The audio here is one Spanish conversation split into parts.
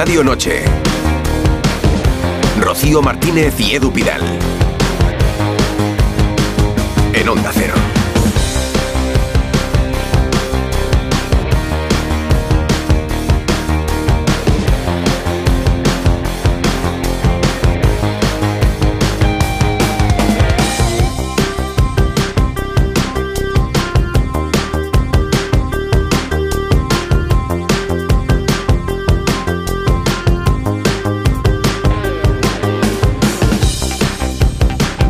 Estadio Noche. Rocío Martínez y Edu Pidal. En Onda Cero.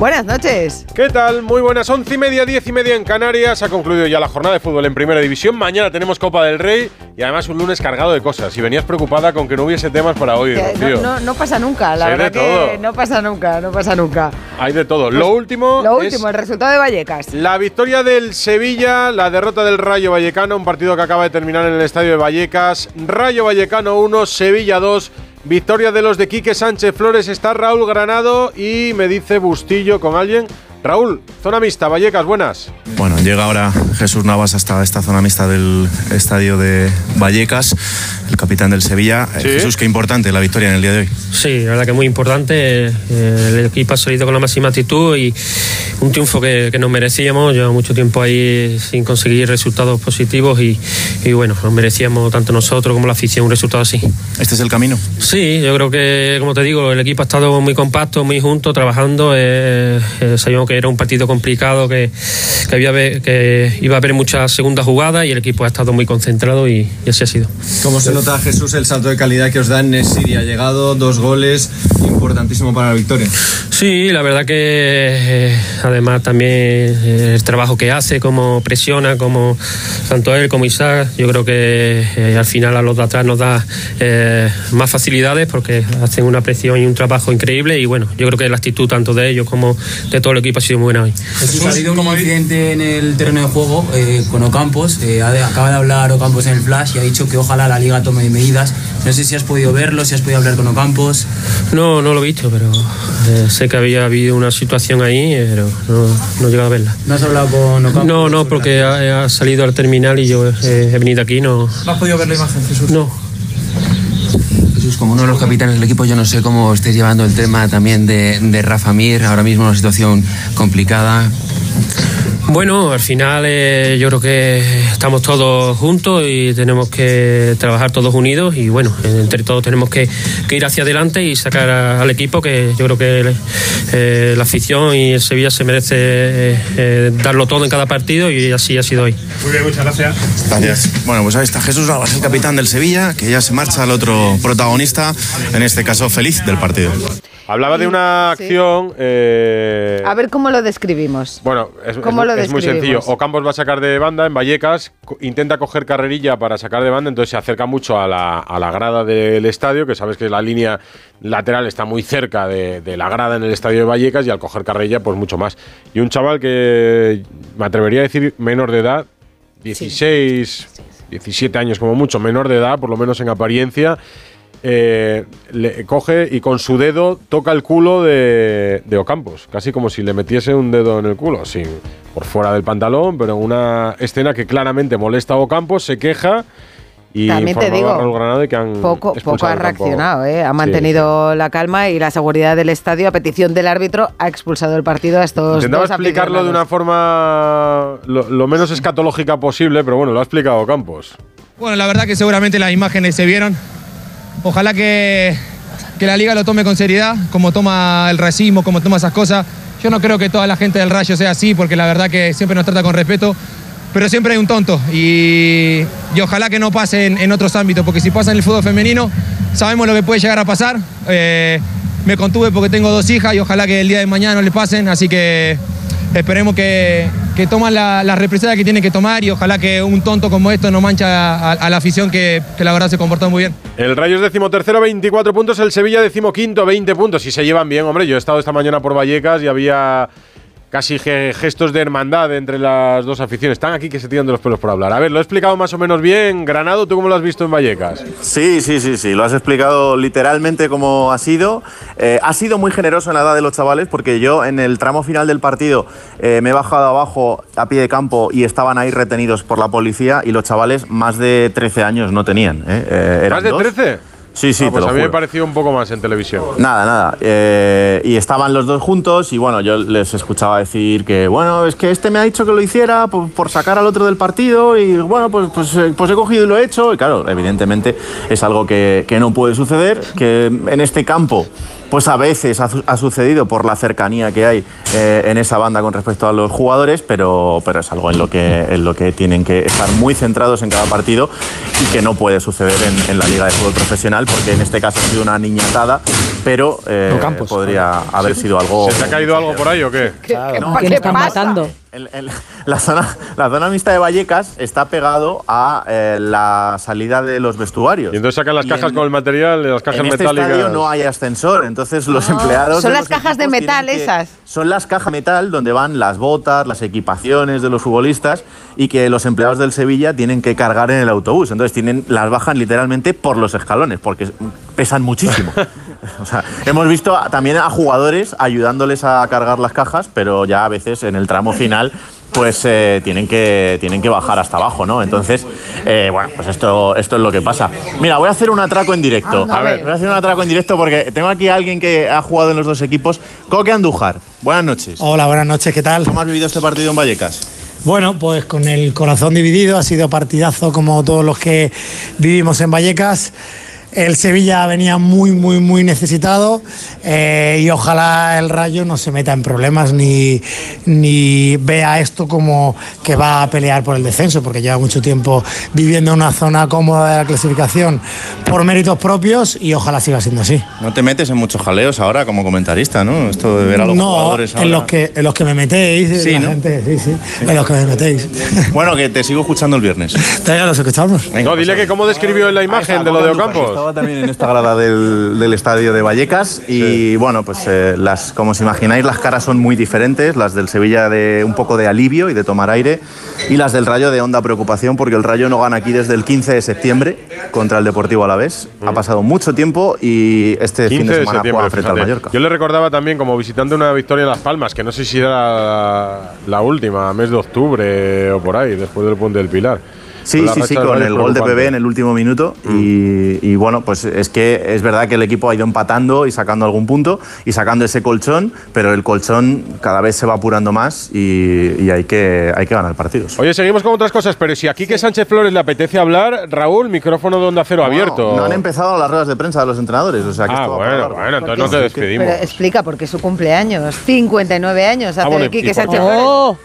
Buenas noches. ¿Qué tal? Muy buenas. Once y media, diez y media en Canarias. Ha concluido ya la jornada de fútbol en Primera División. Mañana tenemos Copa del Rey y además un lunes cargado de cosas. Y venías preocupada con que no hubiese temas para hoy, no, no- no pasa nunca, la verdad que no pasa nunca, no pasa nunca. Hay de todo. lo último Lo es último, el resultado de Vallecas. la victoria del Sevilla, la derrota del Rayo Vallecano, un partido que acaba de terminar en el estadio de Vallecas. Rayo Vallecano 1, Sevilla 2. Victoria de los de Quique Sánchez Flores. Está Raúl Granado y me dice Bustillo con alguien. Raúl, zona mixta, Vallecas, buenas. Bueno, llega ahora Jesús Navas hasta esta zona mixta del estadio de Vallecas, el capitán del Sevilla. Eh, Sí. Jesús, qué importante la victoria en el día de hoy. Sí, la verdad que muy importante. Eh, el equipo ha salido con la máxima actitud y un triunfo que, que nos merecíamos. Llevamos mucho tiempo ahí sin conseguir resultados positivos y, y bueno, nos merecíamos tanto nosotros como la afición un resultado así. Este es el camino. Sí, yo creo que, como te digo, el equipo ha estado muy compacto, muy junto, trabajando. eh, eh, sabíamos que era un partido complicado, que, que, había, que iba a haber muchas segundas jugadas y el equipo ha estado muy concentrado y, y así ha sido. ¿Cómo se nota, Jesús, el salto de calidad que os da en Nesiri? Ha llegado dos goles, importantísimo para la victoria. Sí, la verdad que eh, además también eh, el trabajo que hace, como presiona, como tanto él como Isaac, yo creo que eh, al final a los de atrás nos da más facilidades porque hacen una presión y un trabajo increíble y bueno, yo creo que la actitud tanto de ellos como de todo el equipo ha sido muy buena hoy. Jesús, ha habido un incidente en el terreno de juego eh, con Ocampos. eh, acaba de hablar Ocampos en el flash y ha dicho que ojalá la liga tome medidas. No sé si has podido verlo, si has podido hablar con Ocampos. No, no lo he visto, pero eh, sé que había habido una situación ahí, pero no, no he llegado a verla. ¿No has hablado con Ocampos? No, no, porque ha, ha salido al terminal y yo eh, he venido aquí, no. ¿No has podido ver la imagen, Jesús? No. Como uno de los capitanes del equipo, yo no sé cómo estáis llevando el tema también de, de Rafa Mir, ahora mismo una situación complicada. Bueno, al final eh, yo creo que estamos todos juntos y tenemos que trabajar todos unidos y bueno, entre todos tenemos que, que ir hacia adelante y sacar a- al equipo que yo creo que eh, la afición y el Sevilla se merece eh, eh, darlo todo en cada partido y así ha sido hoy. Muy bien, muchas gracias. Gracias. Bueno, pues ahí está Jesús Navas, el capitán del Sevilla, que ya se marcha al otro protagonista, en este caso feliz del partido. Hablaba de una Sí. acción. eh, A ver cómo lo describimos. Bueno, es, ¿Cómo es- lo es muy sencillo. describimos? Ocampos va a sacar de banda en Vallecas, co- intenta coger carrerilla para sacar de banda, entonces se acerca mucho a la, a la grada del estadio, que sabes que la línea lateral está muy cerca de, de la grada en el estadio de Vallecas, y al coger carrerilla, pues mucho más. Y un chaval que me atrevería a decir menor de edad, 16, 17 años como mucho, menor de edad, por lo menos en apariencia. Eh, le coge y con su dedo toca el culo de, de Ocampos, casi como si le metiese un dedo en el culo, sin, por fuera del pantalón, pero en una escena que claramente molesta a Ocampos, se queja y También te digo, a que han Poco, poco ha reaccionado, ¿eh? ha Sí, mantenido la calma y la seguridad del estadio, a petición del árbitro, ha expulsado el partido a estos Intentaba dos explicarlo de una forma lo, lo menos escatológica posible, pero bueno, lo ha explicado Campos. Bueno, la verdad que seguramente las imágenes se vieron. Ojalá que, que la liga lo tome con seriedad, como toma el racismo, como toma esas cosas. Yo no creo que toda la gente del Rayo sea así, porque la verdad que siempre nos trata con respeto, pero siempre hay un tonto. Y, y ojalá que no pase en, otros ámbitos, porque si pasa en el fútbol femenino, sabemos lo que puede llegar a pasar. Eh, me contuve porque tengo dos hijas y ojalá que el día de mañana no le pasen, así que esperemos que, que toman la, la represalia que tienen que tomar y ojalá que un tonto como esto no mancha a, la afición que, que la verdad se comportó muy bien. El Rayo es decimotercero, 24 puntos. El Sevilla decimoquinto, 20 puntos. Y se llevan bien, hombre. Yo he estado esta mañana por Vallecas y había casi ge- gestos de hermandad entre las dos aficiones. Están aquí que se tiran de los pelos por hablar. A ver, lo he explicado más o menos bien. Granado, ¿tú cómo lo has visto en Vallecas? Sí, sí, sí, sí, lo has explicado literalmente como ha sido. Eh, ha sido muy generoso en la edad de los chavales porque yo en el tramo final del partido eh, me he bajado abajo a pie de campo y estaban ahí retenidos por la policía y los chavales más de 13 años no tenían. ¿eh? Eh, ¿Más de dos. 13? Sí, sí, Ah, te pues lo a mí me juro. pareció un poco más en televisión. Nada, nada. Eh, y estaban los dos juntos y bueno, yo les escuchaba decir que, bueno, es que este me ha dicho que lo hiciera por, por sacar al otro del partido y bueno, pues, pues, eh, pues he cogido y lo he hecho. Y claro, evidentemente es algo que, que no puede suceder, que en este campo pues a veces ha, su- ha sucedido por la cercanía que hay eh, en esa banda con respecto a los jugadores, pero, pero es algo en lo, que, en lo que tienen que estar muy centrados en cada partido y que no puede suceder en, en la Liga de Fútbol Profesional, porque en este caso ha sido una niñatada, pero eh, podría haber sido algo... ¿Se te ha caído algo por ahí o qué? No, ¿Quién ¿qué están pasa? matando? El- el- la, zona, la zona mixta de Vallecas está pegado a eh, la salida de los vestuarios. Y entonces sacan las Y cajas en- con el material, las cajas en este metálicas. estadio no hay ascensor, entonces los Ah, empleados... son las cajas de metal que- esas. Son las cajas de metal donde van las botas, las equipaciones de los futbolistas y que los empleados del Sevilla tienen que cargar en el autobús. Entonces tienen, las bajan literalmente por los escalones, porque pesan muchísimo. O sea, hemos visto también a jugadores ayudándoles a cargar las cajas, pero ya a veces en el tramo final pues eh, tienen, que, tienen que bajar hasta abajo, ¿no? Entonces, eh, bueno, pues esto, esto es lo que pasa. Mira, voy a hacer un atraco en directo. Anda, a ver. Voy a hacer un atraco en directo porque tengo aquí a alguien que ha jugado en los dos equipos. Coque Andújar, buenas noches. Hola, buenas noches, ¿qué tal? ¿Cómo has vivido este partido en Vallecas? Bueno, pues con el corazón dividido, ha sido partidazo como todos los que vivimos en Vallecas. El Sevilla venía muy, muy, muy necesitado eh, y ojalá el Rayo no se meta en problemas ni, ni vea esto como que va a pelear por el descenso, porque lleva mucho tiempo viviendo en una zona cómoda de la clasificación por méritos propios y ojalá siga siendo así. No te metes en muchos jaleos ahora como comentarista, ¿no? Esto de ver a los no, jugadores ahora. en los, que, en los que me metéis, Sí, la ¿no? gente, sí, sí, en los que me metéis. Bueno, que te sigo escuchando el viernes. Ya los escuchamos. No, dile que cómo describió en la imagen de lo de Ocampos. Estaba también en esta grada del, del estadio de Vallecas y bueno, pues eh, las, como os imagináis, las caras son muy diferentes. Las del Sevilla de un poco de alivio y de tomar aire y las del Rayo de honda preocupación porque el Rayo no gana aquí desde el 15 de septiembre contra el Deportivo Alavés. Ha pasado mucho tiempo y este 15 fin de de semana septiembre, juega frente al. Mallorca. Yo le recordaba también como visitante una victoria en Las Palmas, que no sé si era la, la última, mes de octubre o por ahí, después del puente del Pilar. Sí, sí, sí, con el gol de. PB en el último minuto. Y, y bueno, pues es que es verdad que el equipo ha ido empatando y sacando algún punto y sacando ese colchón, pero el colchón cada vez se va apurando más y, y hay, que, hay que ganar partidos. Oye, seguimos con otras cosas, pero si aquí que Sánchez Flores le apetece hablar, Raúl, micrófono de Onda Cero abierto. No han empezado las ruedas de prensa de los entrenadores, o sea que Ah, esto va para bueno, bueno, entonces no te despedimos. Pero explica por qué es su cumpleaños. 59 años hace Ah, bueno, Quique Sánchez? Flores. ¡Oh!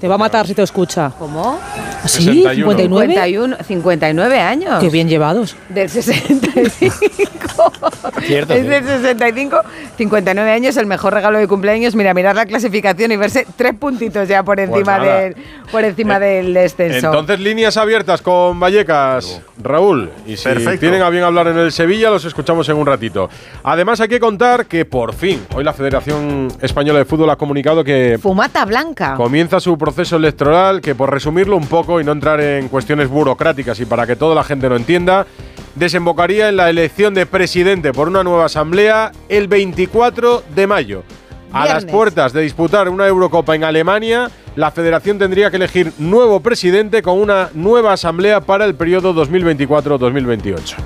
Te va a matar si te escucha. ¿Cómo? ¿Ah, sí? 61. ¿59? 51, 59 años. Qué bien llevados. Del 65. Cierto, es del 65. 59 años, el mejor regalo de cumpleaños. Mira, mirar la clasificación y verse tres puntitos ya por encima, nada. del, por encima del descenso. Entonces, líneas abiertas con Vallecas, Raúl. Y si Perfecto. tienen a bien hablar en el Sevilla, los escuchamos en un ratito. Además, hay que contar que por fin, hoy la Federación Española de Fútbol ha comunicado que Fumata blanca. comienza su proceso electoral, que por resumirlo un poco y no entrar en cuestiones burocráticas y para que toda la gente lo entienda, desembocaría en la elección de presidente por una nueva asamblea el 24 de mayo. A las puertas de disputar una Eurocopa en Alemania, la federación tendría que elegir nuevo presidente con una nueva asamblea para el periodo 2024-2028.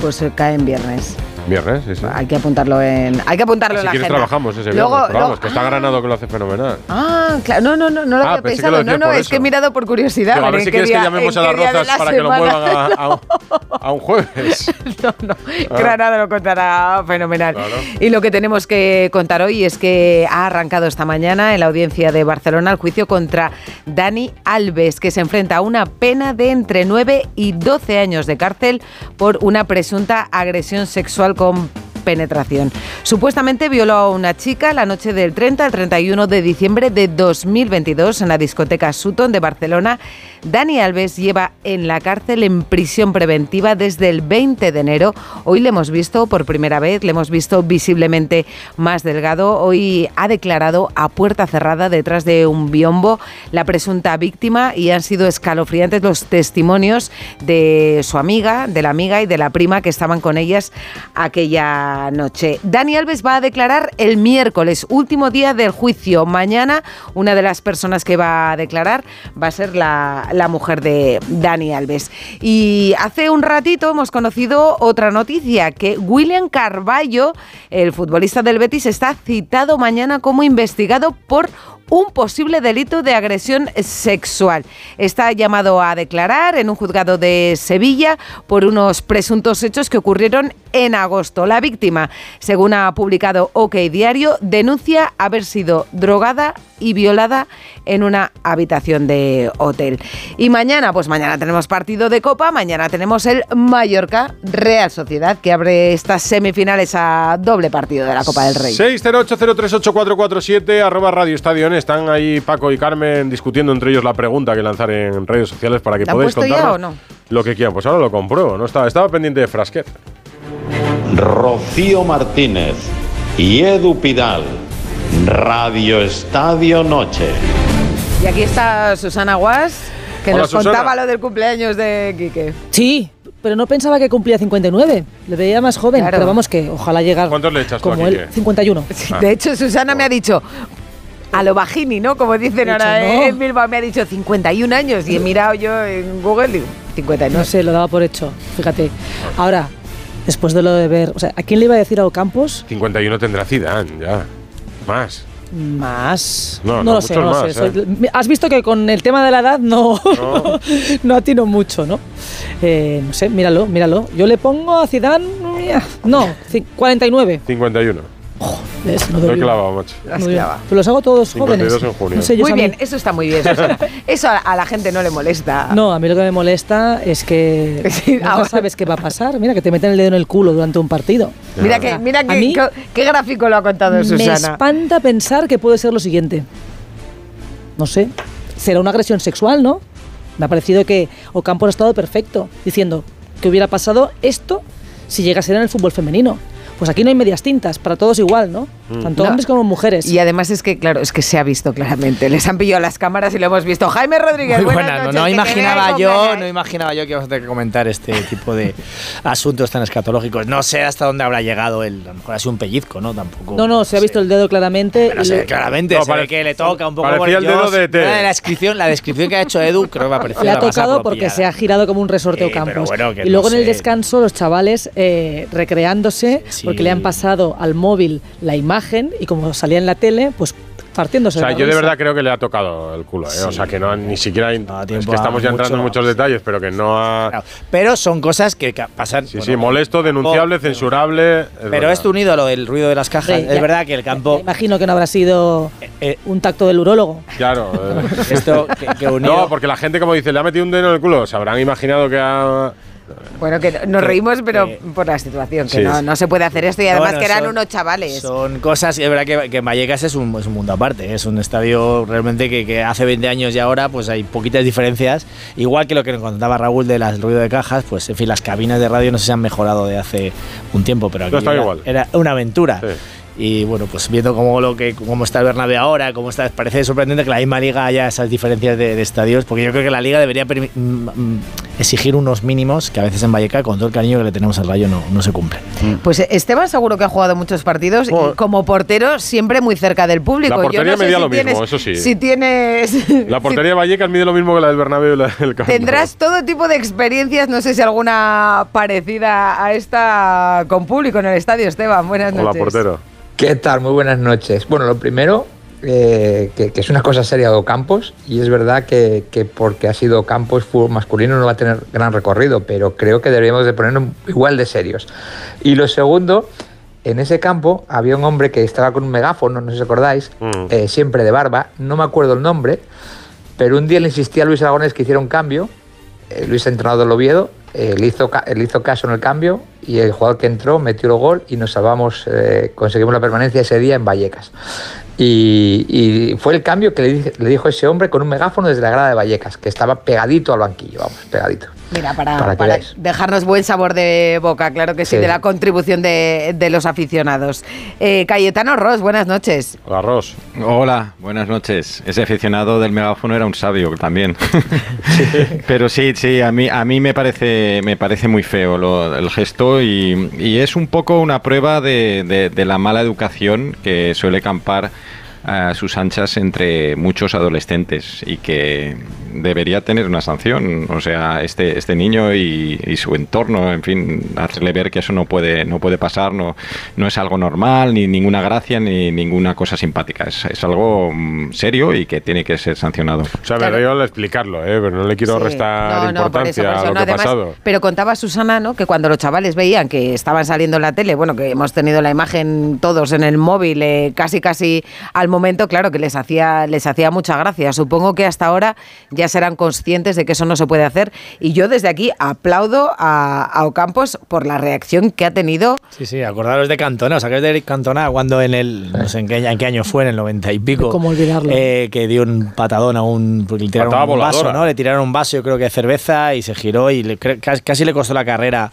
Pues cae en viernes. Viernes, sí, sí. Hay que apuntarlo en. Hay que apuntarlo si en la quieres agenda. trabajamos ese viernes, Luego- pero vamos, que está Granado que lo hace fenomenal. Ah, claro. No, no, no, no lo Ah, había que lo pensado. No, no, es que he eso. mirado por curiosidad. A ver ¿en si quieres que día- llamemos en a las rozas la para que lo semana? muevan a, a un, a un jueves. No, no. Ah. Granada lo contará fenomenal. Claro. Y lo que tenemos que contar hoy es que ha arrancado esta mañana en la audiencia de Barcelona el juicio contra Dani Alves, que se enfrenta a una pena de entre 9 y 12 años de cárcel por una presunta agresión sexual con penetración. Supuestamente violó a una chica la noche del 30 al 31 de diciembre de 2022 en la discoteca Sutton de Barcelona. Dani Alves lleva en la cárcel en prisión preventiva desde el 20 de enero. Hoy le hemos visto por primera vez, le hemos visto visiblemente más delgado. Hoy ha declarado a puerta cerrada detrás de un biombo la presunta víctima y han sido escalofriantes los testimonios de su amiga, de la amiga y de la prima que estaban con ellas aquella noche. Dani Alves va a declarar el miércoles, último día del juicio. Mañana una de las personas que va a declarar va a ser la, la mujer de Dani Alves. Y hace un ratito hemos conocido otra noticia, que William Carballo, el futbolista del Betis, está citado mañana como investigado por un posible delito de agresión sexual. Está llamado a declarar en un juzgado de Sevilla por unos presuntos hechos que ocurrieron en agosto. La víctima, según ha publicado OK Diario, denuncia haber sido drogada y violada en una habitación de hotel. Y mañana, pues mañana tenemos partido de Copa, mañana tenemos el Mallorca Real Sociedad que abre estas semifinales a doble partido de la Copa del Rey. 608038447 arroba Radio Estadio. Están ahí Paco y Carmen discutiendo entre ellos la pregunta que lanzar en redes sociales para que ¿La han podáis o no? lo que quieran. Pues ahora lo compruebo. No estaba, estaba pendiente de Frasquet. Rocío Martínez y Edu Pidal. Radio Estadio Noche. Y aquí está Susana Guas, que Hola, nos Susana. contaba lo del cumpleaños de Quique. Sí, pero no pensaba que cumplía 59. Le veía más joven, Claro. pero vamos que ojalá llegara. ¿Cuántos le echas tú como a él. Quique? 51. Ah. De hecho, Susana me ha dicho... A lo bajini, ¿no? Como dicen ahora no. en Bilbao, me ha dicho 51 años y he mirado yo en Google y digo, 59. No sé, lo daba por hecho. Fíjate. Ahora, después de lo de ver. O sea, ¿a quién le iba a decir a Ocampos? 51 tendrá Zidane, ya. Más. Más. No, No, no, lo sé, no más, sé. ¿eh? Has visto que con el tema de la edad no, no. atino mucho, ¿no? Eh, no sé, míralo, míralo. Yo le pongo a Zidane. No, ci- 49. 51. ¿Ves? No doy- clavado, macho. Las Muy bien. clava. Pero los hago todos 52 jóvenes. en junio. No sé, yo Muy bien, eso está muy bien, Susana. Eso a, a la gente no le molesta. No, a mí lo que me molesta es que Sí, ahora- sabes qué va a pasar. Mira, que te meten el dedo en el culo durante un partido. Mira que, mira que, mí qué, qué gráfico lo ha contado Me Susana. espanta pensar que puede ser lo siguiente. No sé. Será una agresión sexual, ¿no? Me ha parecido que Ocampo ha estado perfecto, diciendo que hubiera pasado esto si llegase en el fútbol femenino. Pues aquí no hay medias tintas, para todos igual, ¿no? Mm. Tanto No. hombres como mujeres. Y además es que, claro, es que se ha visto claramente. Les han pillado las cámaras y lo hemos visto. Jaime Rodríguez, Muy buena, no, noches, no imaginaba yo, no imaginaba yo que íbamos a tener que comentar este tipo de asuntos tan escatológicos. No sé hasta dónde habrá llegado el, a lo mejor ha sido un pellizco, ¿no? Tampoco. No, no, se ha visto el dedo claramente. Sé, lo- claramente No, se pare- que le toca un poco. parecía el dedo de E T. La descripción, la descripción que ha hecho Edu creo que me ha parecido Le ha tocado porque se ha girado como un resorte Sí, Ocampos. pero bueno, y luego no en el descanso los chavales eh, recreándose Sí. Porque le han pasado al móvil la imagen y como salía en la tele, pues partiéndose. O sea, de la yo de verdad creo que le ha tocado el culo, ¿eh? O sea, que no ni siquiera. es tiempo que estamos ya entrando en mucho, muchos detalles, pero que no ha. Pero son cosas que pasan. Sí, sí, molesto, denunciable, censurable. es Pero verdad. esto unido a lo del ruido de las cajas, Sí, es ya- verdad que el campo. Imagino que no habrá sido eh, un tacto del urólogo. Claro. eh. Esto que, que unido. No, porque la gente, como dice, le ha metido un dedo en el culo, se habrán imaginado que ha. Bueno, que nos reímos, pero por la situación, que Sí. no, no se puede hacer esto y además Bueno, que eran son- unos chavales. Son cosas, es verdad que, que Vallecas es un, es un mundo aparte, es un estadio realmente que, que hace 20 años y ahora pues hay poquitas diferencias, igual que lo que nos contaba Raúl de las ruido de cajas, pues en fin, las cabinas de radio no sé si han mejorado de hace un tiempo, pero aquí No, está era, igual. era una aventura. Y bueno, pues viendo cómo, lo que, cómo está el Bernabéu ahora, cómo está, parece sorprendente que la misma liga haya esas diferencias de, de estadios, porque yo creo que la liga debería mm, mm, exigir unos mínimos que a veces en Vallecas, con todo el cariño que le tenemos al Rayo, no, no se cumplen. Pues Esteban seguro que ha jugado muchos partidos y como portero siempre muy cerca del público. La Yo portería no sé medía si lo mismo, eso sí. Si tienes... La portería de Vallecas mide lo mismo que la del Bernabéu y la del campo. Tendrás todo tipo de experiencias, no sé si alguna parecida a esta con público en el estadio, Esteban. Buenas Hola, noches. portero. ¿Qué tal? Muy buenas noches. Bueno, lo primero, eh, que, que es una cosa seria de Campos y es verdad que, que porque ha sido Campos fútbol masculino no va a tener gran recorrido, pero creo que deberíamos de ponernos igual de serios. Y lo segundo, en ese campo había un hombre que estaba con un megáfono, no sé si acordáis, eh, siempre de barba, no me acuerdo el nombre, pero un día le insistía a Luis Aragonés que hiciera un cambio, eh, Luis entrenador del Oviedo, le, hizo, le hizo caso en el cambio y el jugador que entró metió el gol y nos salvamos, eh, conseguimos la permanencia ese día en Vallecas. Y, y fue el cambio que le, le dijo ese hombre con un megáfono desde la grada de Vallecas, que estaba pegadito al banquillo, vamos, pegadito. Mira, para, Para para dejarnos buen sabor de boca, claro que sí, Sí. de la contribución de, de los aficionados. Eh, Cayetano Ross, buenas noches. Hola, Ross. Hola, buenas noches. Ese aficionado del megáfono era un sabio también. Pero sí, sí, a mí, a mí me parece, me parece muy feo lo- el gesto y, y es un poco una prueba de, de- de la mala educación que suele campar a sus anchas entre muchos adolescentes y que debería tener una sanción. O sea, este, este niño y, y su entorno, en fin, hacerle ver que eso no puede, no puede pasar, no, no es algo normal, ni ninguna gracia, ni ninguna cosa simpática. Es, es algo mm, serio y que tiene que ser sancionado. O sea, me río al explicarlo, ¿eh? pero no le quiero Sí. restar No, no, por eso, importancia por eso, a lo no, que ha pasado. Pero contaba Susana, ¿no? Que cuando los chavales veían que estaban saliendo en la tele, bueno, que hemos tenido la imagen todos en el móvil, eh, casi casi al momento, claro, que les hacía, les hacía mucha gracia. Supongo que hasta ahora ya serán conscientes de que eso no se puede hacer. Y yo desde aquí aplaudo a, a Ocampos por la reacción que ha tenido. Sí, sí, acordaros de Cantona, os acordáis de Eric Cantona cuando en el, no sé en qué, en qué año fue, en el 90 y pico, ¿Cómo olvidarlo? eh, que dio un patadón a un, porque le tiraron Patada un vaso. ¿no? Le tiraron un vaso, yo creo que de cerveza y se giró y le- cre- casi, casi le costó la carrera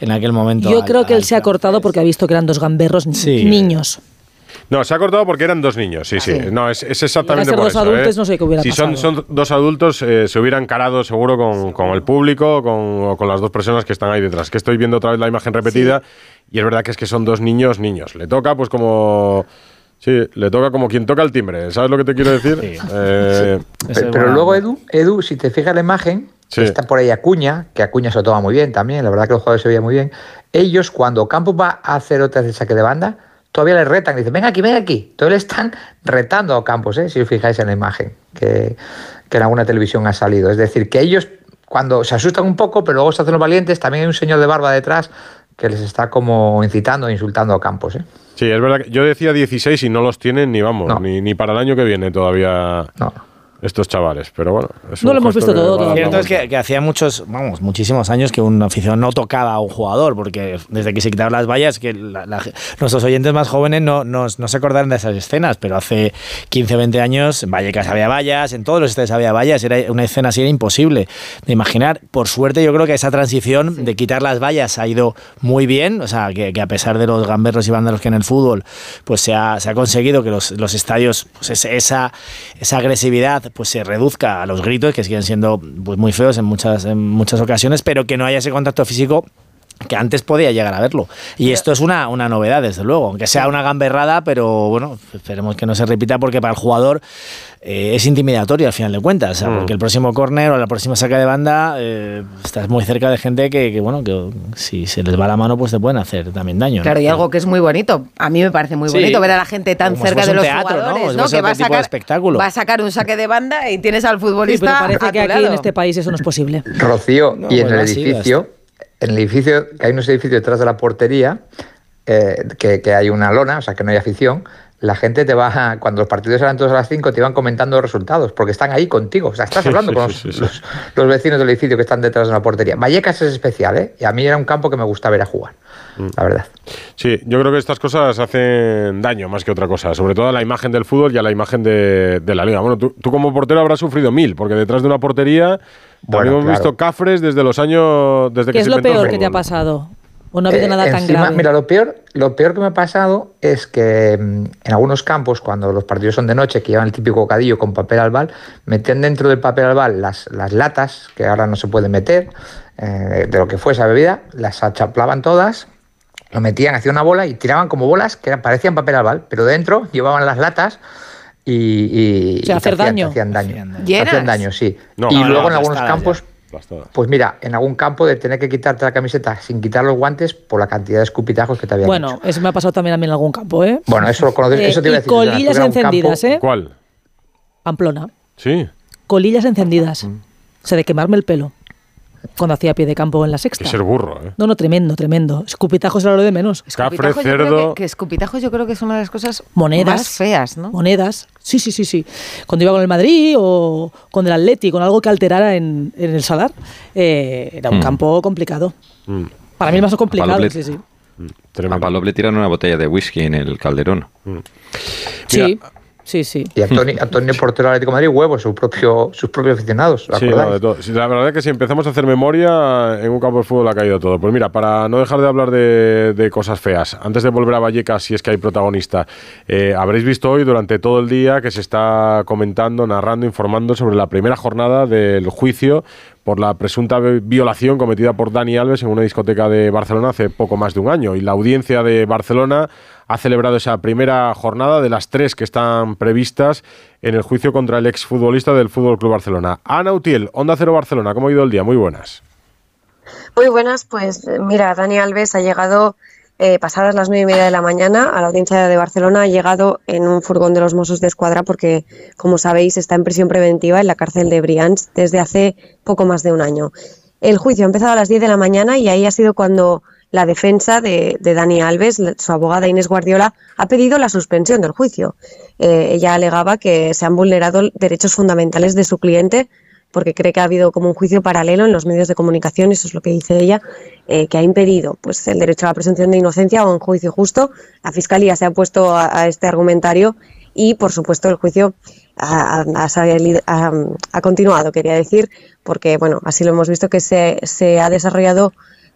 en aquel momento. Yo al- creo que él al- se ha cortado porque ha visto que eran dos gamberros Sí. niños. No, se ha cortado porque eran dos niños, sí, sí. Sí. No, es, es exactamente a por dos eso. adultos, ¿eh? no sé qué hubiera si son, pasado. son dos adultos, eh, se hubieran carado seguro con, con el público con, o con las dos personas que están ahí detrás. Que estoy viendo otra vez la imagen repetida y es verdad que es que son dos niños, niños. Le toca pues como... Sí, le toca como quien toca el timbre. ¿Sabes lo que te quiero decir? Eh, Pero, luego, Edu, Edu, si te fijas la imagen, Sí. está por ahí Acuña, que Acuña se lo toma muy bien también, la verdad que los jugadores se veían muy bien. Ellos, cuando Campos va a hacer otras de saque de banda, todavía le retan, dicen, venga aquí, venga aquí. Todavía le están retando a Campos, ¿eh? si os fijáis en la imagen que, que en alguna televisión ha salido. Es decir, que ellos, cuando se asustan un poco, pero luego se hacen los valientes, también hay un señor de barba detrás que les está como incitando e insultando a Campos. ¿eh? sí, es verdad que yo decía 16 y no los tienen ni vamos, ni, ni para el año que viene todavía estos chavales. Pero bueno, es No lo hemos visto que todo la cierto es que, que hacía muchos, vamos, muchísimos años que un aficionado no tocaba a un jugador, porque desde que se quitaron las vallas, que la- la- nuestros oyentes más jóvenes no, no, no se acordaron de esas escenas, pero hace 15 o 20 años en Vallecas había vallas, en todos los estadios había vallas, era una escena así era imposible de imaginar. Por suerte yo creo que esa transición de quitar las vallas ha ido muy bien, o sea, que, que a pesar de los gamberros y vándalos que en el fútbol, pues se ha, se ha conseguido que los, los estadios, pues esa, esa agresividad pues se reduzca a los gritos, que siguen siendo pues, muy feos en muchas, en muchas ocasiones, pero que no haya ese contacto físico que antes podía llegar a verlo. Y esto es una, una novedad, desde luego, aunque sea una gamberrada, pero bueno, esperemos que no se repita porque para el jugador eh, es intimidatorio al final de cuentas, o sea, Mm. porque el próximo córner o la próxima saca de banda eh, estás muy cerca de gente que, que, bueno, que si se les va la mano pues te pueden hacer también daño. ¿no? Claro, y algo que es muy bonito. A mí me parece muy Sí. bonito ver a la gente tan Como cerca de los teatro, ¿no? jugadores, ¿no? Que va a, sacar, espectáculo. va a sacar un saque de banda y tienes al Sí, pero futbolista parece a que tu aquí lado. en este país eso no es posible. Rocío, No, y en bueno, el edificio, en el edificio, que hay unos edificios detrás de la portería, eh, que, que hay una lona, o sea que no hay afición, la gente te va, cuando los partidos eran todos a las 5, te iban comentando los resultados, porque están ahí contigo. O sea, estás hablando sí, con sí, los, sí, sí. los- los vecinos del edificio que están detrás de la portería. Vallecas es especial, ¿eh? Y a mí era un campo que me gusta ver a jugar, Mm. la verdad. Sí, yo creo que estas cosas hacen daño más que otra cosa, sobre todo a la imagen del fútbol y a la imagen de, de la liga. Bueno, tú, tú como portero habrás sufrido mil, porque detrás de una portería Bueno, hemos claro. visto cafres desde los años... Desde ¿Qué que es se lo peor que te ha pasado? ¿O no ha habido Eh, nada tan encima, grave? Mira, lo peor, lo peor que me ha pasado es que mm, en algunos campos, cuando los partidos son de noche, que llevan el típico bocadillo con papel albal, metían dentro del papel albal las, las latas, que ahora no se pueden meter, eh, de lo que fue esa bebida, las achaplaban todas, lo metían, hacían una bola y tiraban como bolas que parecían papel albal, pero dentro llevaban las latas y, y- O sea, y hacer hacían, daño. hacían daño. ¿Llenas? Hacían daño, sí. No, y no, luego no, en algunos campos Pues mira, en algún campo de tener que quitarte la camiseta sin quitar los guantes por la cantidad de escupitajos que te habían Bueno, hecho. eso me ha pasado también a mí en algún campo, ¿eh? Bueno, eso lo conoces, Eh, eso te iba a decir. Colillas campo- encendidas, ¿eh? ¿Cuál? Pamplona. Sí. Colillas encendidas. O sea, de quemarme el pelo. Cuando hacía pie de campo en la Que sexta. ser burro, ¿eh? No, no, tremendo, tremendo. Escupitajos era lo de menos. Cafre, Escupitajos, yo creo cerdo... que, que escupitajos yo creo que es una de las cosas Monedas. más feas, ¿no? Monedas. Sí, sí, sí, sí. Cuando iba con el Madrid o con el Atleti, con algo que alterara en, en el Salar, eh, era un Mm. campo complicado. Mm, Para mí el más complicado, Pablo sí, sí. mm, A tremendo. Pablo le tiraron una botella de whisky en el calderón. Mira, Sí. Sí, sí. Y Antonio, Antonio Portero del Atlético de Madrid, huevos, su propio, sus propios aficionados. ¿os Sí, no, de todo. Sí, la verdad es que si empezamos a hacer memoria, en un campo de fútbol ha caído todo. Pues mira, para no dejar de hablar de, de cosas feas, antes de volver a Vallecas, si es que hay protagonista, eh, habréis visto hoy durante todo el día que se está comentando, narrando, informando sobre la primera jornada del juicio por la presunta vi- violación cometida por Dani Alves en una discoteca de Barcelona hace poco más de un año. Y la audiencia de Barcelona ha celebrado esa primera jornada de las tres que están previstas en el juicio contra el exfutbolista del Fútbol Club Barcelona. Ana Utiel, Onda Cero Barcelona, ¿cómo ha ido el día? Muy buenas. Muy buenas, pues eh, mira, Dani Alves ha llegado eh, pasadas las nueve y media de la mañana a la audiencia de Barcelona, ha llegado en un furgón de los Mossos de Escuadra porque, como sabéis, está en prisión preventiva en la cárcel de Brians desde hace poco más de un año. El juicio ha empezado a las 10 de la mañana y ahí ha sido cuando la defensa de, Dani Alves, su abogada Inés Guardiola, ha pedido la suspensión del juicio. Eh, ella alegaba que se han vulnerado derechos fundamentales de su cliente porque cree que ha habido como un juicio paralelo en los medios de comunicación, eso es lo que dice ella, eh, que ha impedido pues el derecho a la presunción de inocencia o un juicio justo. La fiscalía se ha puesto a, este argumentario y, por supuesto, el juicio ha continuado, quería decir, porque bueno, así lo hemos visto que se, se ha desarrollado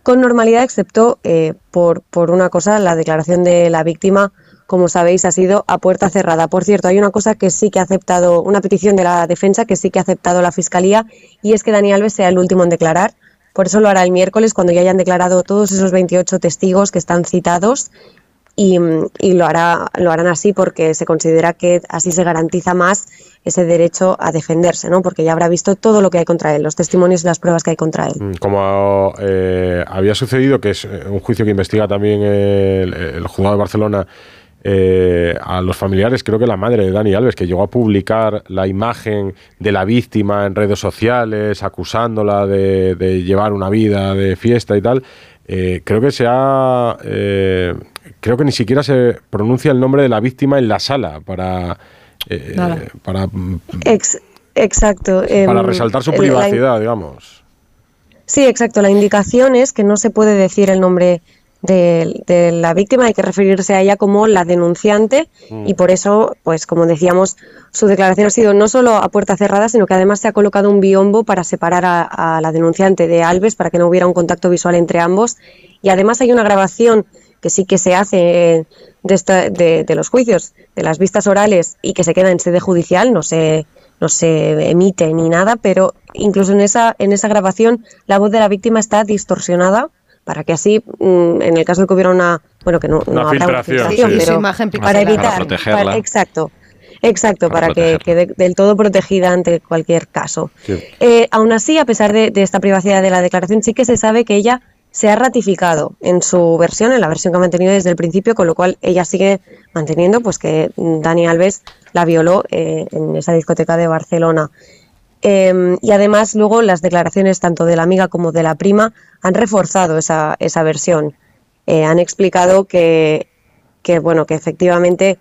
con normalidad, excepto eh, por, por una cosa, la declaración de la víctima, como sabéis, ha sido a puerta cerrada. Por cierto, hay una cosa que sí que ha aceptado, una petición de la defensa que sí que ha aceptado la Fiscalía, y es que Dani Alves sea el último en declarar. Por eso lo hará el miércoles, cuando ya hayan declarado todos esos 28 testigos que están citados, y, lo, hará, lo harán así porque se considera que así se garantiza más ese derecho a defenderse, ¿no? porque ya habrá visto todo lo que hay contra él, los testimonios y las pruebas que hay contra él. Mm, Como eh, había sucedido, que es eh, un juicio que investiga también el juzgado de Barcelona eh, a los familiares, creo que la madre de Dani Alves, que llegó a publicar la imagen de la víctima en redes sociales, acusándola de, de llevar una vida de fiesta y tal, eh, creo que se ha... eh, creo que ni siquiera se pronuncia el nombre de la víctima en la sala para... eh, para, Ex- exacto. para em, resaltar su la- privacidad, digamos. Sí, exacto. La indicación es que no se puede decir el nombre de, de la víctima, hay que referirse a ella como la denunciante Mm. y por eso, pues como decíamos, su declaración ha sido no solo a puerta cerrada, sino que además se ha colocado un biombo para separar a, a la denunciante de Alves, para que no hubiera un contacto visual entre ambos. Y además hay una grabación que sí que se hace eh, de, esta- de, de los juicios, de las vistas orales y que se queda en sede judicial, no se, no se emite ni nada, pero incluso en esa, en esa grabación la voz de la víctima está distorsionada para que así, mm, en el caso de que hubiera una, bueno, que no, Una no habrá filtración, una filtración, sí. pero Su imagen para evitar, Para protegerla. para- exacto, exacto, Para para, que quede del todo protegida ante cualquier caso. Sí. Eh, aún así, a pesar de, de esta privacidad de la declaración, sí que se sabe que ella se ha ratificado en su versión, en la versión que ha mantenido desde el principio, con lo cual ella sigue manteniendo pues que mm, Dani Alves la violó eh, en esa discoteca de Barcelona. Eh, y además luego las declaraciones tanto de la amiga como de la prima han reforzado esa, esa versión. Eh, han explicado que, que, bueno, que efectivamente,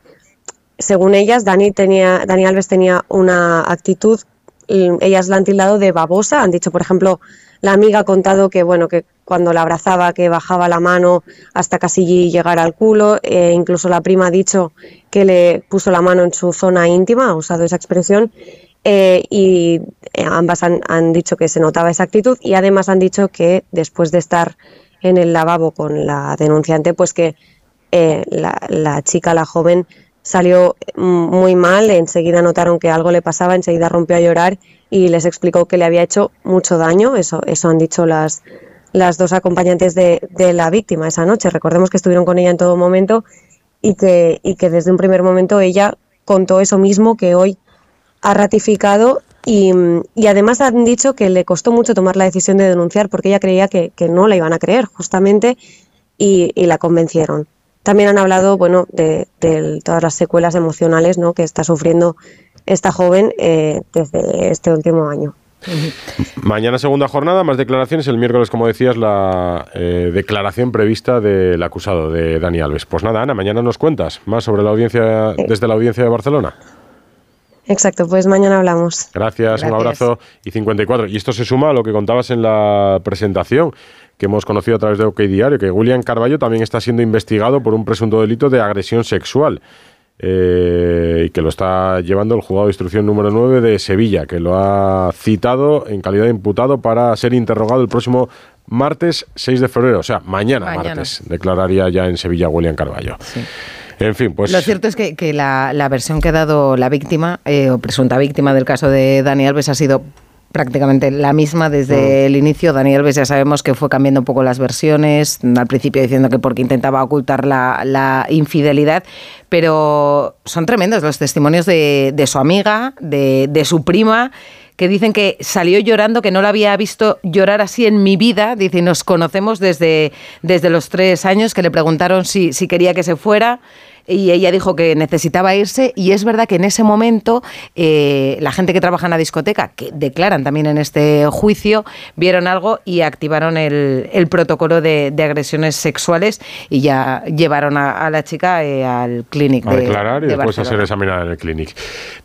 según ellas, Dani, tenía, Dani Alves tenía una actitud, ellas la han tildado de babosa. Han dicho, por ejemplo, la amiga ha contado que, bueno, que cuando la abrazaba, que bajaba la mano hasta casi llegar al culo. Eh, incluso la prima ha dicho que le puso la mano en su zona íntima, ha usado esa expresión. Eh, y eh, ambas han, han dicho que se notaba esa actitud y además han dicho que después de estar en el lavabo con la denunciante, pues que eh, la, la chica, la joven, salió mm, muy mal, enseguida notaron que algo le pasaba, enseguida rompió a llorar y les explicó que le había hecho mucho daño, eso, eso han dicho las, las dos acompañantes de, de la víctima esa noche. Recordemos que estuvieron con ella en todo momento y que, y que desde un primer momento ella contó eso mismo que hoy ha ratificado y, y además han dicho que le costó mucho tomar la decisión de denunciar porque ella creía que, que no la iban a creer justamente y, y la convencieron. También han hablado bueno, de, de todas las secuelas emocionales ¿no? que está sufriendo esta joven eh, desde este último año. Mañana segunda jornada, más declaraciones. El miércoles, como decías, la eh, declaración prevista del acusado de Dani Alves. Pues nada, Ana, mañana nos cuentas más sobre la audiencia desde la audiencia de Barcelona. Exacto, pues mañana hablamos. Gracias, un abrazo y 54. Y esto se suma a lo que contabas en la presentación que hemos conocido a través de OK Diario, que William Carballo también está siendo investigado por un presunto delito de agresión sexual. eh, y que lo está llevando el juzgado de instrucción número 9 de Sevilla, que lo ha citado en calidad de imputado para ser interrogado el próximo martes 6 de febrero, o sea, mañana, Mañana. martes, declararía ya en Sevilla William Carballo. En fin, pues... Lo cierto es que, que la, la versión que ha dado la víctima eh, o presunta víctima del caso de Dani Alves ha sido prácticamente la misma desde Mm. el inicio. Dani Alves ya sabemos que fue cambiando un poco las versiones, al principio diciendo que porque intentaba ocultar la, la infidelidad, pero son tremendos los testimonios de, de su amiga, de, de su prima que dicen que salió llorando, que no la había visto llorar así en mi vida. Dice, y nos conocemos desde, desde los tres años, que le preguntaron si, si quería que se fuera. Y ella dijo que necesitaba irse y es verdad que en ese momento eh, la gente que trabaja en la discoteca, que declaran también en este juicio, vieron algo y activaron el, el protocolo de, de agresiones sexuales y ya llevaron a, a la chica eh, al clínic a de, declarar y de después a ser examinada en el clinic.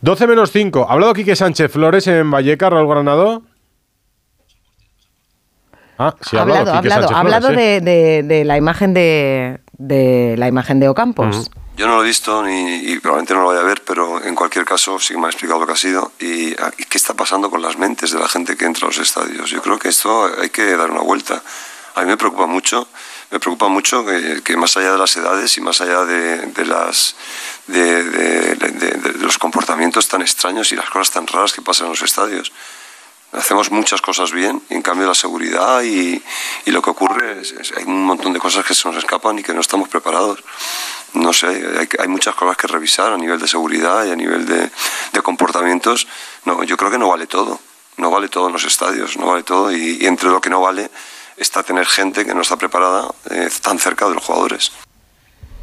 12 menos 5. ¿Ha hablado Quique Sánchez Flores en Valleca, Raúl Granado? Ah, sí, ha hablado, ha Quique hablado, Sánchez ha hablado de, la imagen de, de la imagen de Ocampos. Yo no lo he visto ni, y probablemente no lo vaya a ver, pero en cualquier caso sí que me han explicado lo que ha sido y, ah, y qué está pasando con las mentes de la gente que entra a los estadios. Yo creo que esto hay que dar una vuelta. A mí me preocupa mucho, me preocupa mucho que, que más allá de las edades y más allá de, de las, de, de- de- de los comportamientos tan extraños y las cosas tan raras que pasan en los estadios. Hacemos muchas cosas bien y en cambio la seguridad y, y lo que ocurre es, es- hay un montón de cosas que se nos escapan y que no estamos preparados. No sé, hay, hay muchas cosas que revisar a nivel de seguridad y a nivel de, de comportamientos. No, yo creo que no vale todo. No vale todo en los estadios, no vale todo. Y, y entre lo que no vale está tener gente que no está preparada eh, tan cerca de los jugadores.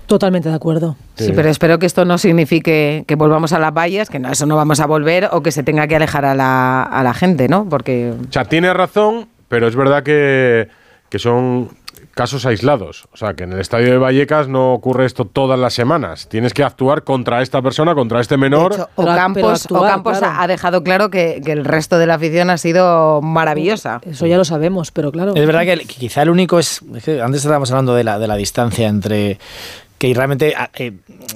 Totalmente de acuerdo. Sí, pero espero que esto no signifique que volvamos a las vallas, que no, eso no vamos a volver, o que se tenga que alejar a la, a la gente, ¿no? Porque O sea, tiene razón, pero es verdad que, que son casos aislados. O sea, que en el estadio de Vallecas no ocurre esto todas las semanas. Tienes que actuar contra esta persona, contra este menor. hecho, Ocampos, actuar, Ocampos claro. ha dejado claro que, que el resto de la afición ha sido maravillosa. Eso ya lo sabemos, pero claro. Es verdad que el- quizá el único es, es que antes estábamos hablando de la, de la distancia entre que realmente eh,